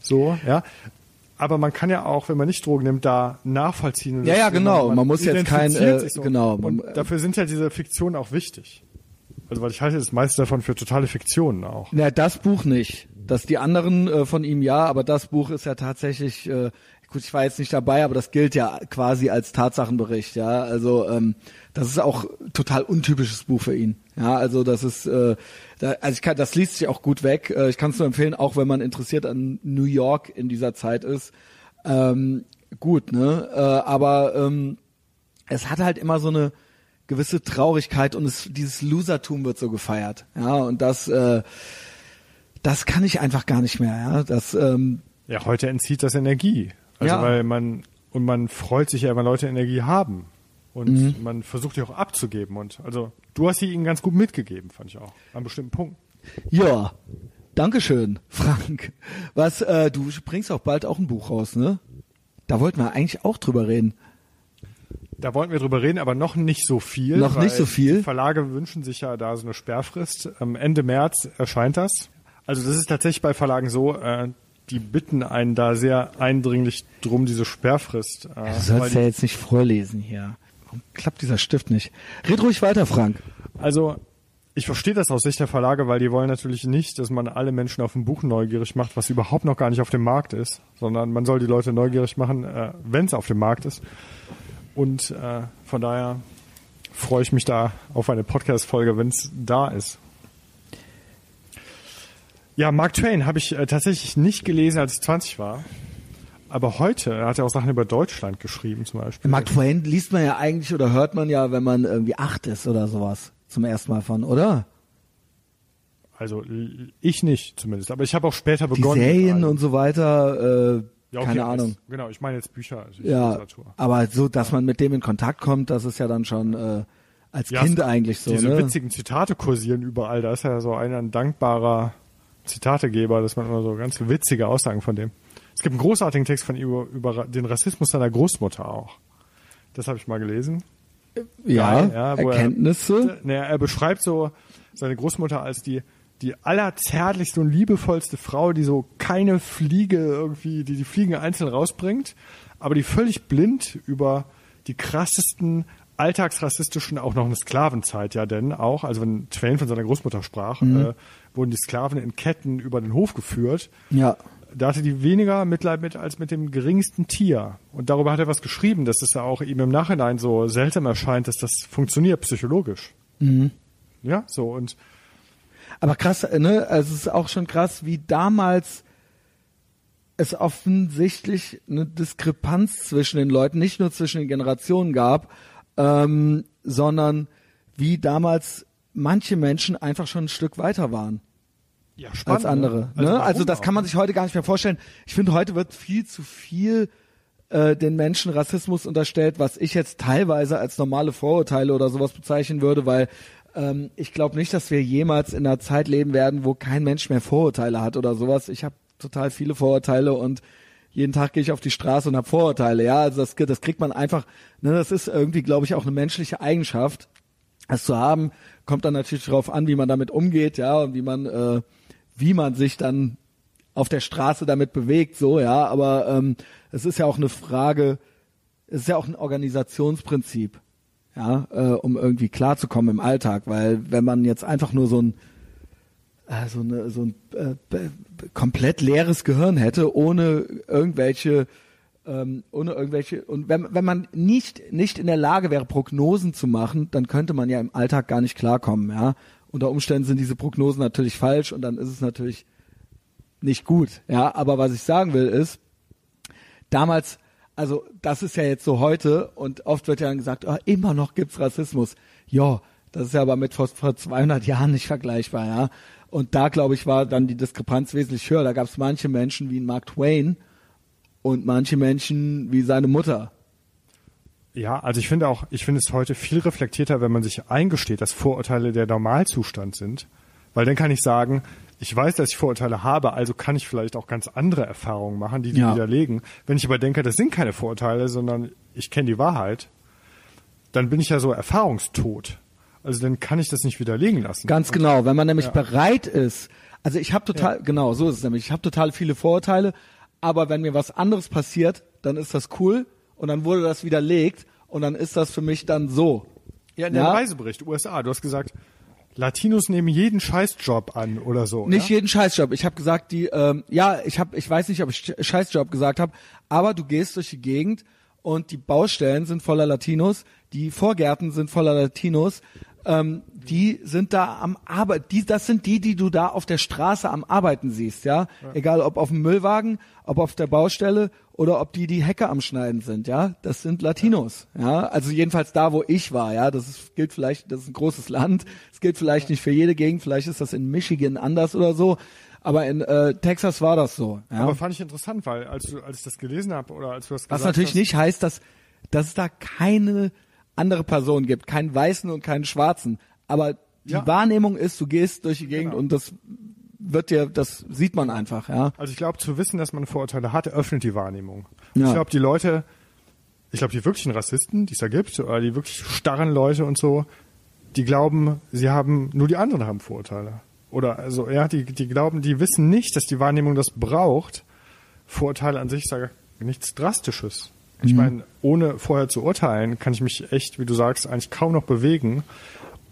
so, ja. Aber man kann ja auch, wenn man nicht Drogen nimmt, da nachvollziehen. und Ja, ja, genau. Man muss jetzt kein, äh, so. genau, man- Und dafür sind ja diese Fiktionen auch wichtig. Also, weil ich halte das meiste davon für totale Fiktionen auch. Ja, das Buch nicht. Das die anderen äh, von ihm ja, aber das Buch ist ja tatsächlich, äh, gut, ich war jetzt nicht dabei, aber das gilt ja quasi als Tatsachenbericht, ja. Also ähm, das ist auch total untypisches Buch für ihn. Ja, also das ist, äh, da, also ich kann, das liest sich auch gut weg. Äh, ich kann es nur empfehlen, auch wenn man interessiert an New York in dieser Zeit ist. Ähm, gut, ne? Äh, aber ähm, es hat halt immer so eine gewisse Traurigkeit und es, dieses Losertum wird so gefeiert. Ja, und das, äh, das kann ich einfach gar nicht mehr. Ja, das, ähm, Ja, heute entzieht das Energie. Also Ja. weil man und man freut sich ja, wenn Leute Energie haben. Und Mhm. man versucht die auch abzugeben. Und also du hast sie ihnen ganz gut mitgegeben, fand ich auch. An bestimmten Punkten. ja. Dankeschön, Frank. Was, äh, du bringst auch bald auch ein Buch raus, ne? Da wollten wir eigentlich auch drüber reden. Da wollten wir drüber reden, aber noch nicht so viel. Noch nicht so viel? Die Verlage wünschen sich ja da so eine Sperrfrist. Am Ende März erscheint das. Also das ist tatsächlich bei Verlagen so, äh, die bitten einen da sehr eindringlich drum, diese Sperrfrist. Äh, Du sollst ja jetzt nicht vorlesen hier. Warum klappt dieser Stift nicht? Red ruhig weiter, Frank. Also ich verstehe das aus Sicht der Verlage, weil die wollen natürlich nicht, dass man alle Menschen auf ein Buch neugierig macht, was überhaupt noch gar nicht auf dem Markt ist, sondern man soll die Leute neugierig machen, äh, wenn es auf dem Markt ist. Und äh, von daher freue ich mich da auf eine Podcast-Folge, wenn es da ist. Ja, Mark Twain habe ich äh, tatsächlich nicht gelesen, als ich 20 war. Aber heute hat er auch Sachen über Deutschland geschrieben, zum Beispiel. Mark Twain liest man ja eigentlich oder hört man ja, wenn man irgendwie acht ist oder sowas. Zum ersten Mal von, oder? Also ich nicht zumindest, aber ich habe auch später Die begonnen. mit Serien und so weiter, äh, Ja, okay, keine Ahnung. Genau, ich meine jetzt Bücher, also Ja, Literatur. aber so, dass man mit dem in Kontakt kommt, das ist ja dann schon äh, als Ja, Kind eigentlich so, Diese ne? witzigen Zitate kursieren überall. Da ist ja so einer ein dankbarer Zitategeber, dass man immer so ganz witzige Aussagen von dem. Es gibt einen großartigen Text von ihm über, über den Rassismus seiner Großmutter auch. Das habe ich mal gelesen. Ja, Geil, ja, wo er- Erkenntnisse. Naja, er beschreibt so seine Großmutter als die die allerzärtlichste und liebevollste Frau, die so keine Fliege irgendwie, die die Fliegen einzeln rausbringt, aber die völlig blind über die krassesten alltagsrassistischen, auch noch eine Sklavenzeit ja denn auch, also wenn Twain von seiner Großmutter sprach, Mhm. äh, wurden die Sklaven in Ketten über den Hof geführt. Ja. Da hatte die weniger Mitleid mit als mit dem geringsten Tier. Und darüber hat er was geschrieben, dass es ja auch ihm im Nachhinein so seltsam erscheint, dass das funktioniert psychologisch. Mhm. Ja, so und Aber krass, ne? Also es ist auch schon krass, wie damals es offensichtlich eine Diskrepanz zwischen den Leuten, nicht nur zwischen den Generationen gab, ähm, sondern wie damals manche Menschen einfach schon ein Stück weiter waren ja, als andere. Also, ne? also warum das auch? kann man sich heute gar nicht mehr vorstellen. Ich finde, heute wird viel zu viel äh, den Menschen Rassismus unterstellt, was ich jetzt teilweise als normale Vorurteile oder sowas bezeichnen würde, weil ähm, ich glaube nicht, dass wir jemals in einer Zeit leben werden, wo kein Mensch mehr Vorurteile hat oder sowas. Ich habe total viele Vorurteile und jeden Tag gehe ich auf die Straße und habe Vorurteile. Ja, also das, das kriegt man einfach. Ne, das ist irgendwie, glaube ich, auch eine menschliche Eigenschaft es zu haben, kommt dann natürlich darauf an, wie man damit umgeht, ja, und wie man, äh, wie man sich dann auf der Straße damit bewegt, so, ja, aber ähm, es ist ja auch eine Frage, es ist ja auch ein Organisationsprinzip, ja, äh, um irgendwie klarzukommen im Alltag, weil wenn man jetzt einfach nur so ein äh, so, eine, so ein äh, komplett leeres Gehirn hätte, ohne irgendwelche ähm, ohne irgendwelche und wenn, wenn man nicht nicht in der Lage wäre Prognosen zu machen, dann könnte man ja im Alltag gar nicht klarkommen, ja. Unter Umständen sind diese Prognosen natürlich falsch und dann ist es natürlich nicht gut, ja. Aber was ich sagen will ist, damals, also das ist ja jetzt so heute und oft wird ja dann gesagt, oh, immer noch gibt's Rassismus. Ja, das ist ja aber mit vor, vor 200 Jahren nicht vergleichbar, ja. Und da glaube ich war dann die Diskrepanz wesentlich höher. Da gab es manche Menschen wie Mark Twain und manche Menschen wie seine Mutter. Ja, also ich finde auch, ich finde es heute viel reflektierter, wenn man sich eingesteht, dass Vorurteile der Normalzustand sind. Weil dann kann ich sagen, ich weiß, dass ich Vorurteile habe, also kann ich vielleicht auch ganz andere Erfahrungen machen, die die Ja. widerlegen. Wenn ich aber denke, das sind keine Vorurteile, sondern ich kenne die Wahrheit, dann bin ich ja so erfahrungstot. Also dann kann ich das nicht widerlegen lassen. Ganz genau, wenn man nämlich Ja. bereit ist. Also ich habe total, genau, so ist es nämlich. Ich habe total viele Vorurteile, aber wenn mir was anderes passiert, dann ist das cool und dann wurde das widerlegt und dann ist das für mich dann so. Ja, in dem Reisebericht USA, du hast gesagt, Latinos nehmen jeden Scheißjob an oder so. Nicht ja? jeden Scheißjob. Ich habe gesagt, die, ähm, ja, ich habe, ich weiß nicht, ob ich Sch- Scheißjob gesagt habe, aber du gehst durch die Gegend und die Baustellen sind voller Latinos, die Vorgärten sind voller Latinos, ähm, die sind da am Arbeit, die, das sind die, die du da auf der Straße am Arbeiten siehst, ja? Egal ob auf dem Müllwagen, ob auf der Baustelle oder ob die die Hecke am Schneiden sind, ja. Das sind Latinos, ja. Also jedenfalls da, wo ich war, ja. Das ist, gilt vielleicht, das ist ein großes Land. Es gilt vielleicht nicht für jede Gegend. Vielleicht ist das in Michigan anders oder so. Aber in äh, Texas war das so. Ja? Aber fand ich interessant, weil als, du, als ich das gelesen habe oder als du das Was gesagt natürlich hast, nicht heißt, dass, dass es da keine andere Person gibt, keinen Weißen und keinen Schwarzen. Aber die Ja. Wahrnehmung ist, du gehst durch die Gegend Genau. und das wird dir, das sieht man einfach, ja. Also ich glaube, zu wissen, dass man Vorurteile hat, öffnet die Wahrnehmung. Ja. Ich glaube, die Leute, ich glaube, die wirklichen Rassisten, die es da gibt, oder die wirklich starren Leute und so, die glauben, sie haben, nur die anderen haben Vorurteile. Oder also, ja, die, die glauben, die wissen nicht, dass die Wahrnehmung das braucht. Vorurteile an sich sagen nichts Drastisches. Ich meine, ohne vorher zu urteilen, kann ich mich echt, wie du sagst, eigentlich kaum noch bewegen.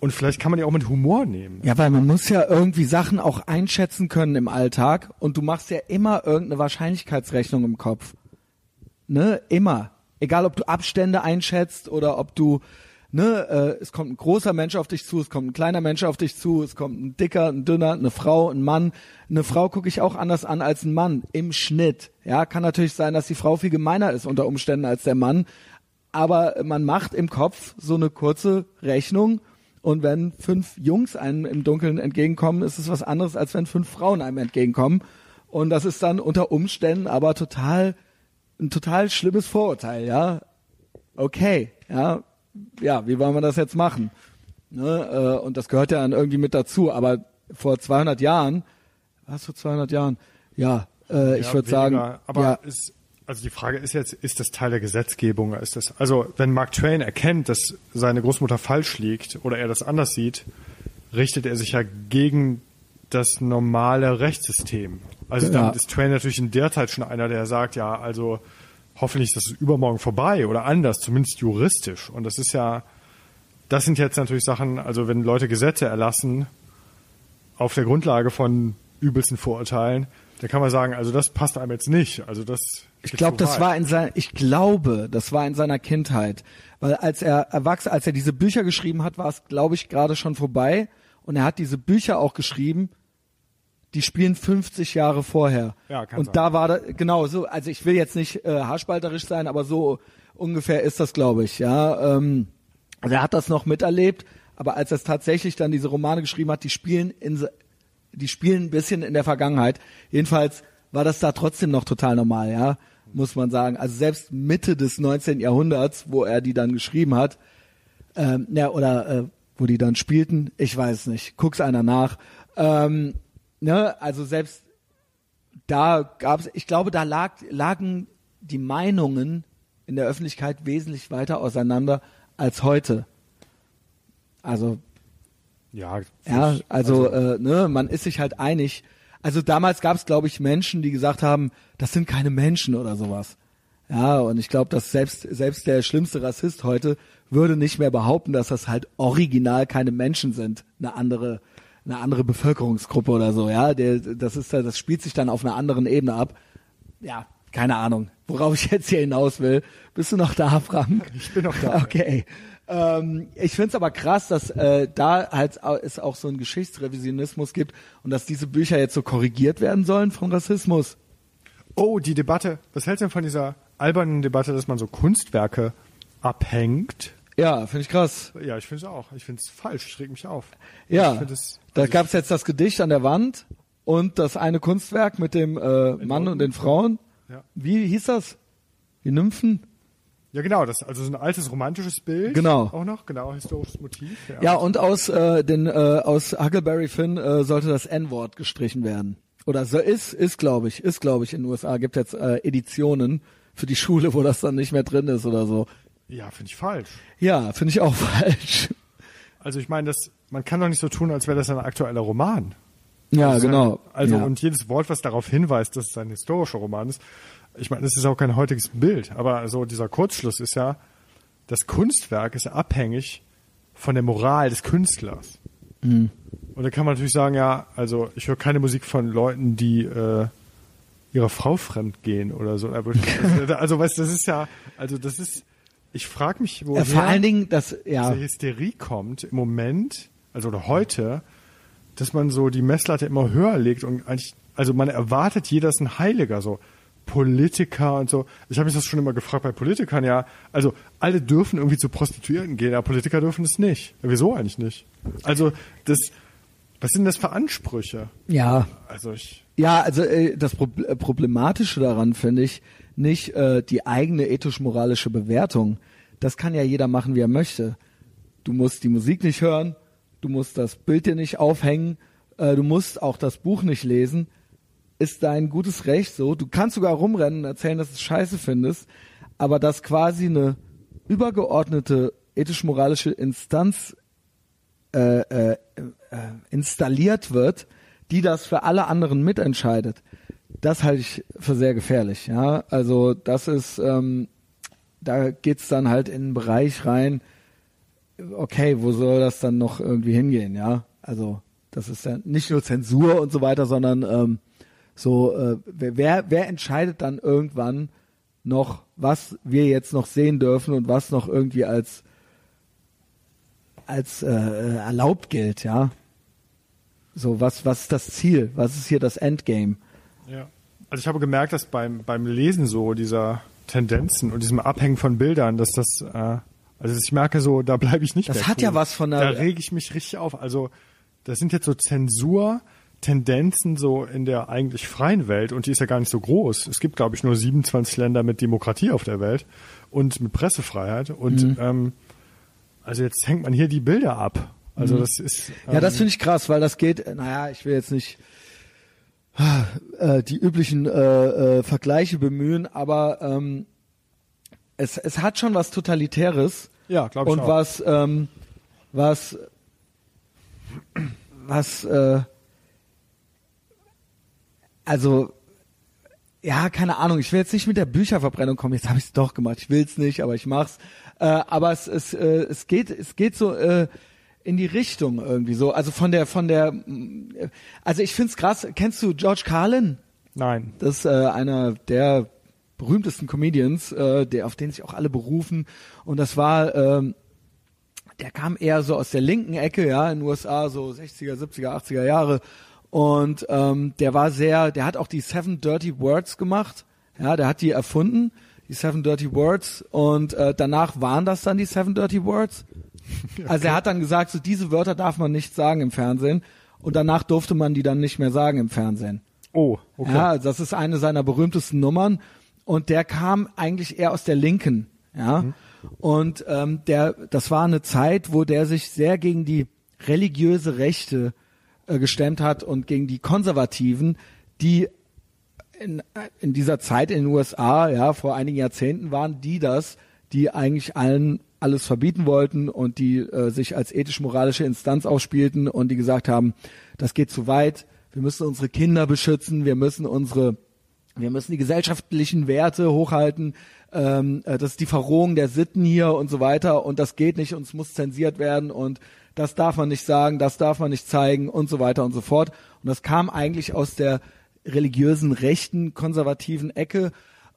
Und vielleicht kann man die auch mit Humor nehmen. Ja, weil man muss ja irgendwie Sachen auch einschätzen können im Alltag und du machst ja immer irgendeine Wahrscheinlichkeitsrechnung im Kopf. Ne, immer. Egal, ob du Abstände einschätzt oder ob du, ne, äh, es kommt ein großer Mensch auf dich zu, es kommt ein kleiner Mensch auf dich zu, es kommt ein dicker, ein dünner, eine Frau, ein Mann. Eine Frau gucke ich auch anders an als ein Mann im Schnitt. Ja, kann natürlich sein, dass die Frau viel gemeiner ist unter Umständen als der Mann, aber man macht im Kopf so eine kurze Rechnung und wenn fünf Jungs einem im Dunkeln entgegenkommen, ist es was anderes, als wenn fünf Frauen einem entgegenkommen. Und das ist dann unter Umständen aber total, ein total schlimmes Vorurteil, ja. Okay, ja. Ja, wie wollen wir das jetzt machen? Ne? äh, Und das gehört ja dann irgendwie mit dazu. Aber vor 200 Jahren, was vor 200 Jahren? Ja, äh, ich Ja, würde sagen, aber ja, ist, also die Frage ist jetzt, ist das Teil der Gesetzgebung? Ist das, also wenn Mark Twain erkennt, dass seine Großmutter falsch liegt oder er das anders sieht, richtet er sich ja gegen das normale Rechtssystem. Also Ja. damit ist Twain natürlich in der Zeit schon einer, der sagt, ja, also hoffentlich ist das übermorgen vorbei oder anders, zumindest juristisch. Und das ist ja, das sind jetzt natürlich Sachen, also wenn Leute Gesetze erlassen, auf der Grundlage von übelsten Vorurteilen, da kann man sagen, also das passt einem jetzt nicht. Also das. Ich glaube, das war in sein, ich glaube, das war in seiner Kindheit, weil als er erwachsen, als er diese Bücher geschrieben hat, war es, glaube ich, gerade schon vorbei und er hat diese Bücher auch geschrieben, die spielen 50 Jahre vorher. Ja, kann und sein. da war da, genau so, also ich will jetzt nicht äh, haarspalterisch sein, aber so ungefähr ist das, glaube ich, ja. Ähm, also er hat das noch miterlebt, aber als er es tatsächlich dann diese Romane geschrieben hat, die spielen in die spielen ein bisschen in der Vergangenheit. Jedenfalls war das da trotzdem noch total normal, ja, muss man sagen. Also selbst Mitte des 19. Jahrhunderts, wo er die dann geschrieben hat, ähm, ja, oder äh, wo die dann spielten, ich weiß es nicht, guck's einer nach. Ähm, ne, also selbst da gab's, ich glaube, da lag, lagen die Meinungen in der Öffentlichkeit wesentlich weiter auseinander als heute. Also Ja, ja, also, äh, ne, man ist sich halt einig. Also damals gab es, glaube ich, Menschen, die gesagt haben, das sind keine Menschen oder sowas. Ja, und ich glaube, dass selbst selbst der schlimmste Rassist heute würde nicht mehr behaupten, dass das halt original keine Menschen sind, eine andere eine andere Bevölkerungsgruppe oder so. Ja, der, das ist das spielt sich dann auf einer anderen Ebene ab. Ja, keine Ahnung, worauf ich jetzt hier hinaus will. Bist du noch da, Frank? Ich bin noch da. Okay. Ähm, ich finde es aber krass, dass äh, da halt es auch so einen Geschichtsrevisionismus gibt und dass diese Bücher jetzt so korrigiert werden sollen von Rassismus. Oh, die Debatte. Was hältst du denn von dieser albernen Debatte, dass man so Kunstwerke abhängt? Ja, finde ich krass. Ja, ich finde es auch. Ich finde es falsch. Ich reg mich auf. Ja, es- da also gab es jetzt das Gedicht an der Wand und das eine Kunstwerk mit dem äh, Mann und den Frauen. Ja. Wie hieß das? Die Nymphen? Ja, genau. Das also so ein altes romantisches Bild. Genau. Auch noch, genau, historisches Motiv. Ja, und aus äh, den äh, aus Huckleberry Finn äh, sollte das N-Wort gestrichen werden. Oder so ist ist glaube ich, ist glaube ich in den USA gibt jetzt äh, Editionen für die Schule, wo das dann nicht mehr drin ist oder so. ja finde ich falsch. Ja, finde ich auch falsch. Also ich meine, das, man kann doch nicht so tun, als wäre das ein aktueller Roman. Ja, Also, genau. Also ja. und jedes Wort, was darauf hinweist, dass es ein historischer Roman ist, ich meine, das ist auch kein heutiges Bild, aber so dieser Kurzschluss ist ja, das Kunstwerk ist ja abhängig von der Moral des Künstlers. Mhm. Und da kann man natürlich sagen, ja, also ich höre keine Musik von Leuten, die äh, ihrer Frau fremd gehen oder so. Also weißt du, das ist ja, also das ist, ich frage mich, woher äh, vor allen Dingen das ja diese Hysterie kommt im Moment, also oder heute, dass man so die Messlatte immer höher legt und eigentlich, also man erwartet, jeder ist ein Heiliger. So, Politiker und so. Ich habe mich das schon immer gefragt bei Politikern, ja. Also alle dürfen irgendwie zu Prostituierten gehen, aber Politiker dürfen es nicht. Ja, wieso eigentlich nicht? Also das, was sind das für Ansprüche? Ja. Also ich. Ja, also äh, das Pro äh, Problematische daran finde ich nicht äh, die eigene ethisch-moralische Bewertung. Das kann ja jeder machen, wie er möchte. Du musst die Musik nicht hören, du musst das Bild dir nicht aufhängen, äh, du musst auch das Buch nicht lesen. Ist dein gutes Recht so. Du kannst sogar rumrennen und erzählen, dass du es scheiße findest, aber dass quasi eine übergeordnete ethisch-moralische Instanz äh, äh, äh, installiert wird, die das für alle anderen mitentscheidet, das halte ich für sehr gefährlich. Ja, also das ist, ähm, da geht's dann halt in einen Bereich rein. Okay, wo soll das dann noch irgendwie hingehen? Ja, also das ist ja nicht nur Zensur und so weiter, sondern ähm, so, äh, wer, wer entscheidet dann irgendwann noch, was wir jetzt noch sehen dürfen und was noch irgendwie als als äh, erlaubt gilt, ja? So, was was ist das Ziel? Was ist hier das Endgame? Ja. Also ich habe gemerkt, dass beim beim Lesen so dieser Tendenzen und diesem Abhängen von Bildern, dass das äh, also ich merke so, da bleibe ich nicht Das hat cool. ja was von Da einer rege ich mich richtig auf. Also das sind jetzt so Zensur-Tendenzen so in der eigentlich freien Welt und die ist ja gar nicht so groß. Es gibt, glaube ich, nur 27 Länder mit Demokratie auf der Welt und mit Pressefreiheit. Und Mhm. ähm, also jetzt hängt man hier die Bilder ab. Also das ist ähm, Mhm. Ja, das finde ich krass, weil das geht, naja, ich will jetzt nicht äh, die üblichen äh, äh, Vergleiche bemühen, aber ähm, es, es hat schon was Totalitäres ja, glaube ich und auch. was, ähm, was, was, äh, also, ja, keine Ahnung, ich will jetzt nicht mit der Bücherverbrennung kommen, jetzt habe ich es doch gemacht, ich will's nicht, aber ich mach's. Äh, aber es, es, äh, es geht, es geht so äh, in die Richtung irgendwie so. Also von der, von der, äh, also ich find's krass. Kennst du George Carlin? Nein. Das ist äh, einer der berühmtesten Comedians, äh, der auf den sich auch alle berufen. Und das war, ähm, der kam eher so aus der linken Ecke, ja, in den USA, so 60er, 70er, 80er Jahre. Und ähm, der war sehr, der hat auch die Seven Dirty Words gemacht. Ja, der hat die erfunden, die Seven Dirty Words. Und äh, danach waren das dann die Seven Dirty Words. Also er hat dann gesagt, so diese Wörter darf man nicht sagen im Fernsehen. Und danach durfte man die dann nicht mehr sagen im Fernsehen. Oh, okay. Ja, das ist eine seiner berühmtesten Nummern und der kam eigentlich eher aus der Linken, ja. Und ähm, der, das war eine Zeit, wo der sich sehr gegen die religiöse Rechte äh, gestemmt hat und gegen die Konservativen, die in, in dieser Zeit in den USA, ja, vor einigen Jahrzehnten waren die das, die eigentlich allen alles verbieten wollten und die äh, sich als ethisch-moralische Instanz ausspielten und die gesagt haben, das geht zu weit, wir müssen unsere Kinder beschützen, wir müssen unsere, wir müssen die gesellschaftlichen Werte hochhalten, ähm, äh, das ist die Verrohung der Sitten hier und so weiter und das geht nicht und es muss zensiert werden und das darf man nicht sagen, das darf man nicht zeigen und so weiter und so fort. Und das kam eigentlich aus der religiösen, rechten, konservativen Ecke.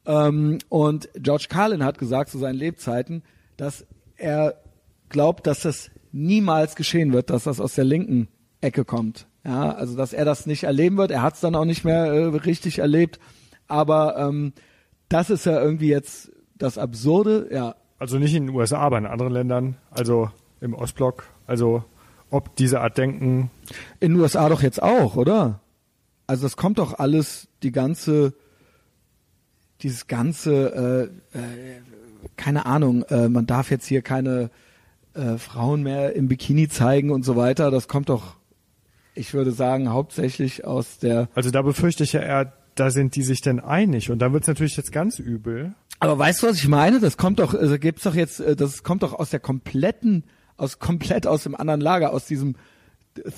Ähm, und George Carlin hat gesagt zu seinen Lebzeiten, dass er glaubt, dass das niemals geschehen wird, dass das aus der linken Ecke kommt. Ja, also dass er das nicht erleben wird. Er hat es dann auch nicht mehr äh, richtig erlebt. Aber ähm, das ist ja irgendwie jetzt das Absurde. Ja, Also nicht in den USA, aber in anderen Ländern, also im Ostblock. Also ob diese Art Denken in den USA doch jetzt auch, oder? Also das kommt doch alles, die ganze, dieses ganze, äh, äh, keine Ahnung, äh, man darf jetzt hier keine äh, Frauen mehr im Bikini zeigen und so weiter. Das kommt doch, ich würde sagen, hauptsächlich aus der. Also da befürchte ich ja eher, da sind die sich denn einig. Und dann wird es natürlich jetzt ganz übel. Aber weißt du, was ich meine? Das kommt doch, also gibt's doch jetzt, äh, das kommt doch aus der kompletten, aus komplett aus dem anderen Lager, aus diesem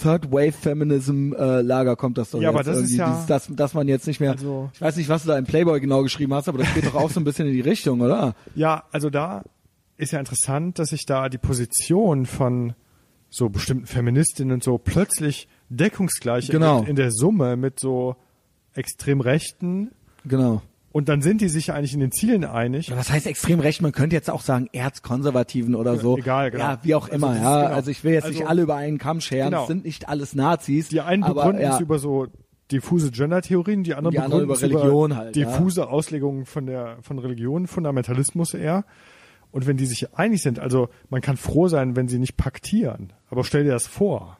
Third Wave Feminism äh, Lager kommt das doch Ja, jetzt aber das ist irgendwie, ja- dieses, dass, dass man jetzt nicht mehr, Also- ich weiß nicht, was du da im Playboy genau geschrieben hast, aber das geht doch auch so ein bisschen in die Richtung, oder? Ja, also da ist ja interessant, dass sich da die Position von so bestimmten Feministinnen und so plötzlich deckungsgleich Genau. in der Summe mit so extrem Rechten. Genau. Und dann sind die sich eigentlich in den Zielen einig. Ja, was heißt extrem recht? Man könnte jetzt auch sagen Erzkonservativen oder so. egal, genau. Ja, wie auch Also immer, ist ja. genau. Also ich will jetzt Also- nicht alle über einen Kamm scheren. Genau. Es sind nicht alles Nazis. Die einen aber, begründen ja, es über so diffuse Gender-Theorien, die anderen Die begründen über es Religion halt, ja. diffuse Auslegungen von der von Religion, Fundamentalismus eher. Und wenn die sich einig sind, also man kann froh sein, wenn sie nicht paktieren. Aber stell dir das vor.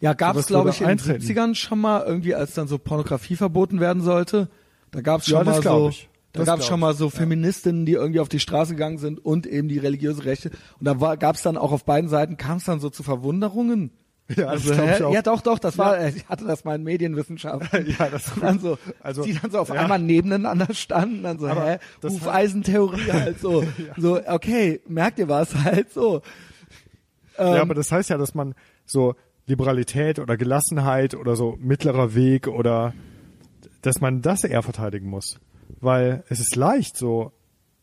Ja, gab es, glaube ich, in den eintreten. 70ern schon mal irgendwie, als dann so Pornografie verboten werden sollte. Da gab es Ja, schon das mal so, ich. da Das gab es glaub schon mal so Feministinnen, die irgendwie auf die Straße gegangen sind und eben die religiöse Rechte. Und da gab es dann auch auf beiden Seiten, kam es dann so zu Verwunderungen. Ja, Also, das glaub ich auch. Ja, doch, doch, das war, ich hatte das mal in Medienwissenschaften. Ja, das dann so, Also, die dann so auf ja. einmal nebeneinander standen, dann so, Aber hä, Hufeisentheorie halt so, so, okay, merkt ihr was halt so. Ähm, ja, aber das heißt ja, dass man so Liberalität oder Gelassenheit oder so mittlerer Weg oder dass man das eher verteidigen muss. Weil es ist leicht, so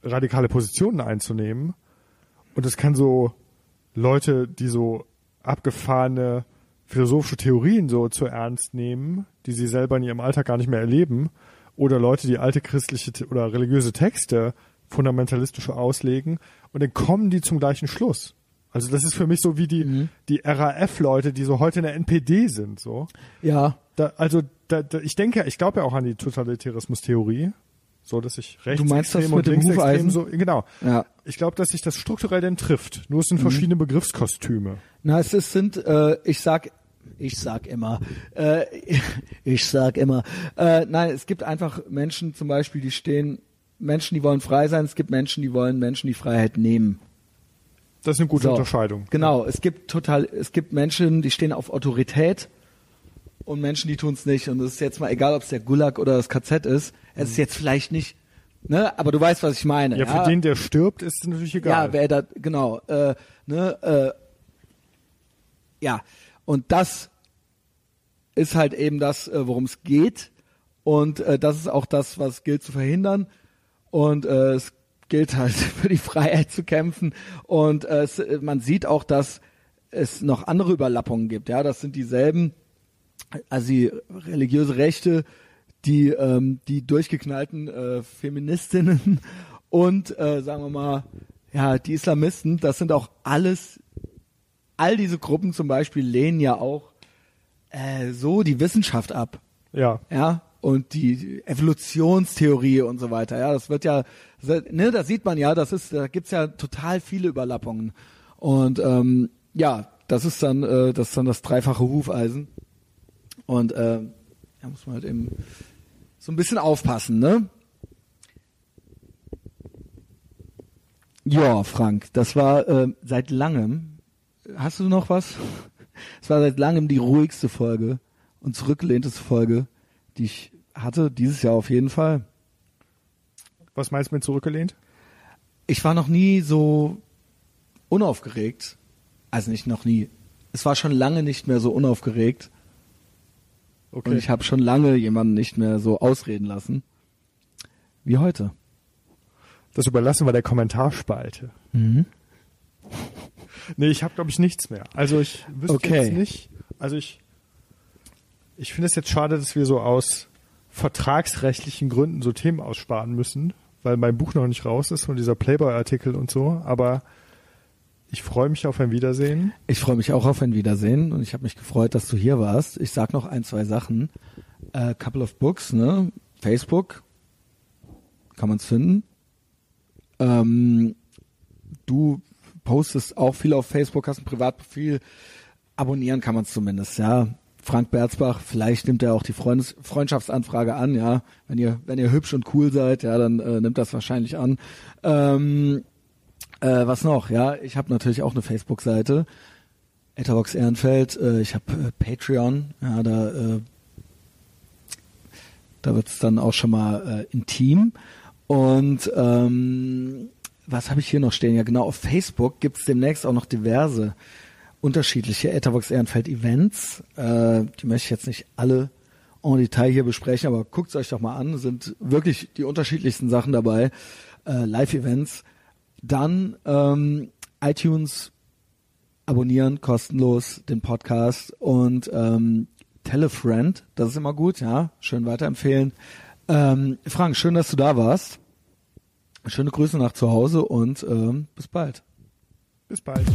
radikale Positionen einzunehmen. Und es kann so Leute, die so abgefahrene philosophische Theorien so zu ernst nehmen, die sie selber in ihrem Alltag gar nicht mehr erleben, oder Leute, die alte christliche oder religiöse Texte fundamentalistisch auslegen, und dann kommen die zum gleichen Schluss. Also das ist für mich so wie die, die RAF-Leute, die so heute in der NPD sind, so. ja, Da, also da, da, ich denke, ich glaube ja auch an die Totalitarismus-Theorie, so dass ich rechts Du meinst das und mit dem linksextrem so genau. ja. Ich glaube, dass sich das strukturell dann trifft. Nur es sind verschiedene Begriffskostüme. Na, es ist, sind, äh, ich sag, ich sag immer, äh, ich sag immer, äh, nein, es gibt einfach Menschen zum Beispiel, die stehen, Menschen, die wollen frei sein, es gibt Menschen, die wollen Menschen die Freiheit nehmen. Das ist eine gute So. Unterscheidung. Genau, es gibt total, es gibt Menschen, die stehen auf Autorität und Menschen, die tun es nicht. Und es ist jetzt mal egal, ob es der Gulag oder das KZ ist. Es ist jetzt vielleicht nicht, ne, aber du weißt, was ich meine. Ja, für den, der stirbt, ist es natürlich egal. Ja, wer da, genau, äh, ne, äh, ja, und das ist halt eben das, äh, worum es geht. Und äh, das ist auch das, was gilt zu verhindern. Und äh, es gilt halt für die Freiheit zu kämpfen. Und äh, es, äh, man sieht auch, dass es noch andere Überlappungen gibt. Ja, das sind dieselben, also die religiöse Rechte, die ähm, die durchgeknallten äh, Feministinnen und äh, sagen wir mal ja die Islamisten. Das sind auch alles all diese Gruppen zum Beispiel lehnen ja auch äh, so die Wissenschaft ab ja. ja, und die Evolutionstheorie und so weiter, ja, das wird ja, ne, da sieht man ja, das ist, da gibt's ja total viele Überlappungen und ähm, ja, das ist dann, äh, das ist dann das dreifache Hufeisen und äh, da muss man halt eben so ein bisschen aufpassen, ne? Ja, Frank, das war äh, seit langem. Hast du noch was? Es war seit langem die ruhigste Folge und zurückgelehnteste Folge, die ich hatte, dieses Jahr auf jeden Fall. Was meinst du mit zurückgelehnt? Ich war noch nie so unaufgeregt. Also nicht noch nie. Es war schon lange nicht mehr so unaufgeregt. Okay. Und ich habe schon lange jemanden nicht mehr so ausreden lassen. Wie heute. das überlassen wir der Kommentarspalte. Mhm. Nee, ich habe glaube ich nichts mehr. Also ich wüsste Okay. jetzt nicht. Also ich ich finde es jetzt schade, dass wir so aus vertragsrechtlichen Gründen so Themen aussparen müssen, weil mein Buch noch nicht raus ist und dieser Playboy-Artikel und so. Aber ich freue mich auf ein Wiedersehen. Ich freue mich auch auf ein Wiedersehen und ich habe mich gefreut, dass du hier warst. Ich sag noch ein, zwei Sachen. Äh, Couple of Books, ne? Facebook kann man's finden. Ähm, du postest auch viel auf Facebook, hast ein Privatprofil. Abonnieren kann man's zumindest, ja. Frank Berzbach, vielleicht nimmt er auch die Freundes Freundschaftsanfrage an, ja. Wenn ihr, wenn ihr hübsch und cool seid, ja, dann äh, nimmt das wahrscheinlich an. Ähm, äh, was noch? Ja, ich habe natürlich auch eine Facebook-Seite. Etherbox Ehrenfeld. Äh, ich habe äh, Patreon. Ja, da äh, da wird's dann auch schon mal äh, intim. Und ähm, was habe ich hier noch stehen? Ja, genau. Auf Facebook gibt's demnächst auch noch diverse unterschiedliche Etherbox Ehrenfeld Events. Äh, die möchte ich jetzt nicht alle en Detail hier besprechen, aber guckt's euch doch mal an. Es sind wirklich die unterschiedlichsten Sachen dabei. Äh, Live-Events. Dann ähm, iTunes abonnieren, kostenlos den Podcast und ähm, Telefriend, das ist immer gut, ja, schön weiterempfehlen. Ähm, Frank, schön, dass du da warst. Schöne Grüße nach zu Hause und ähm, bis bald. Bis bald.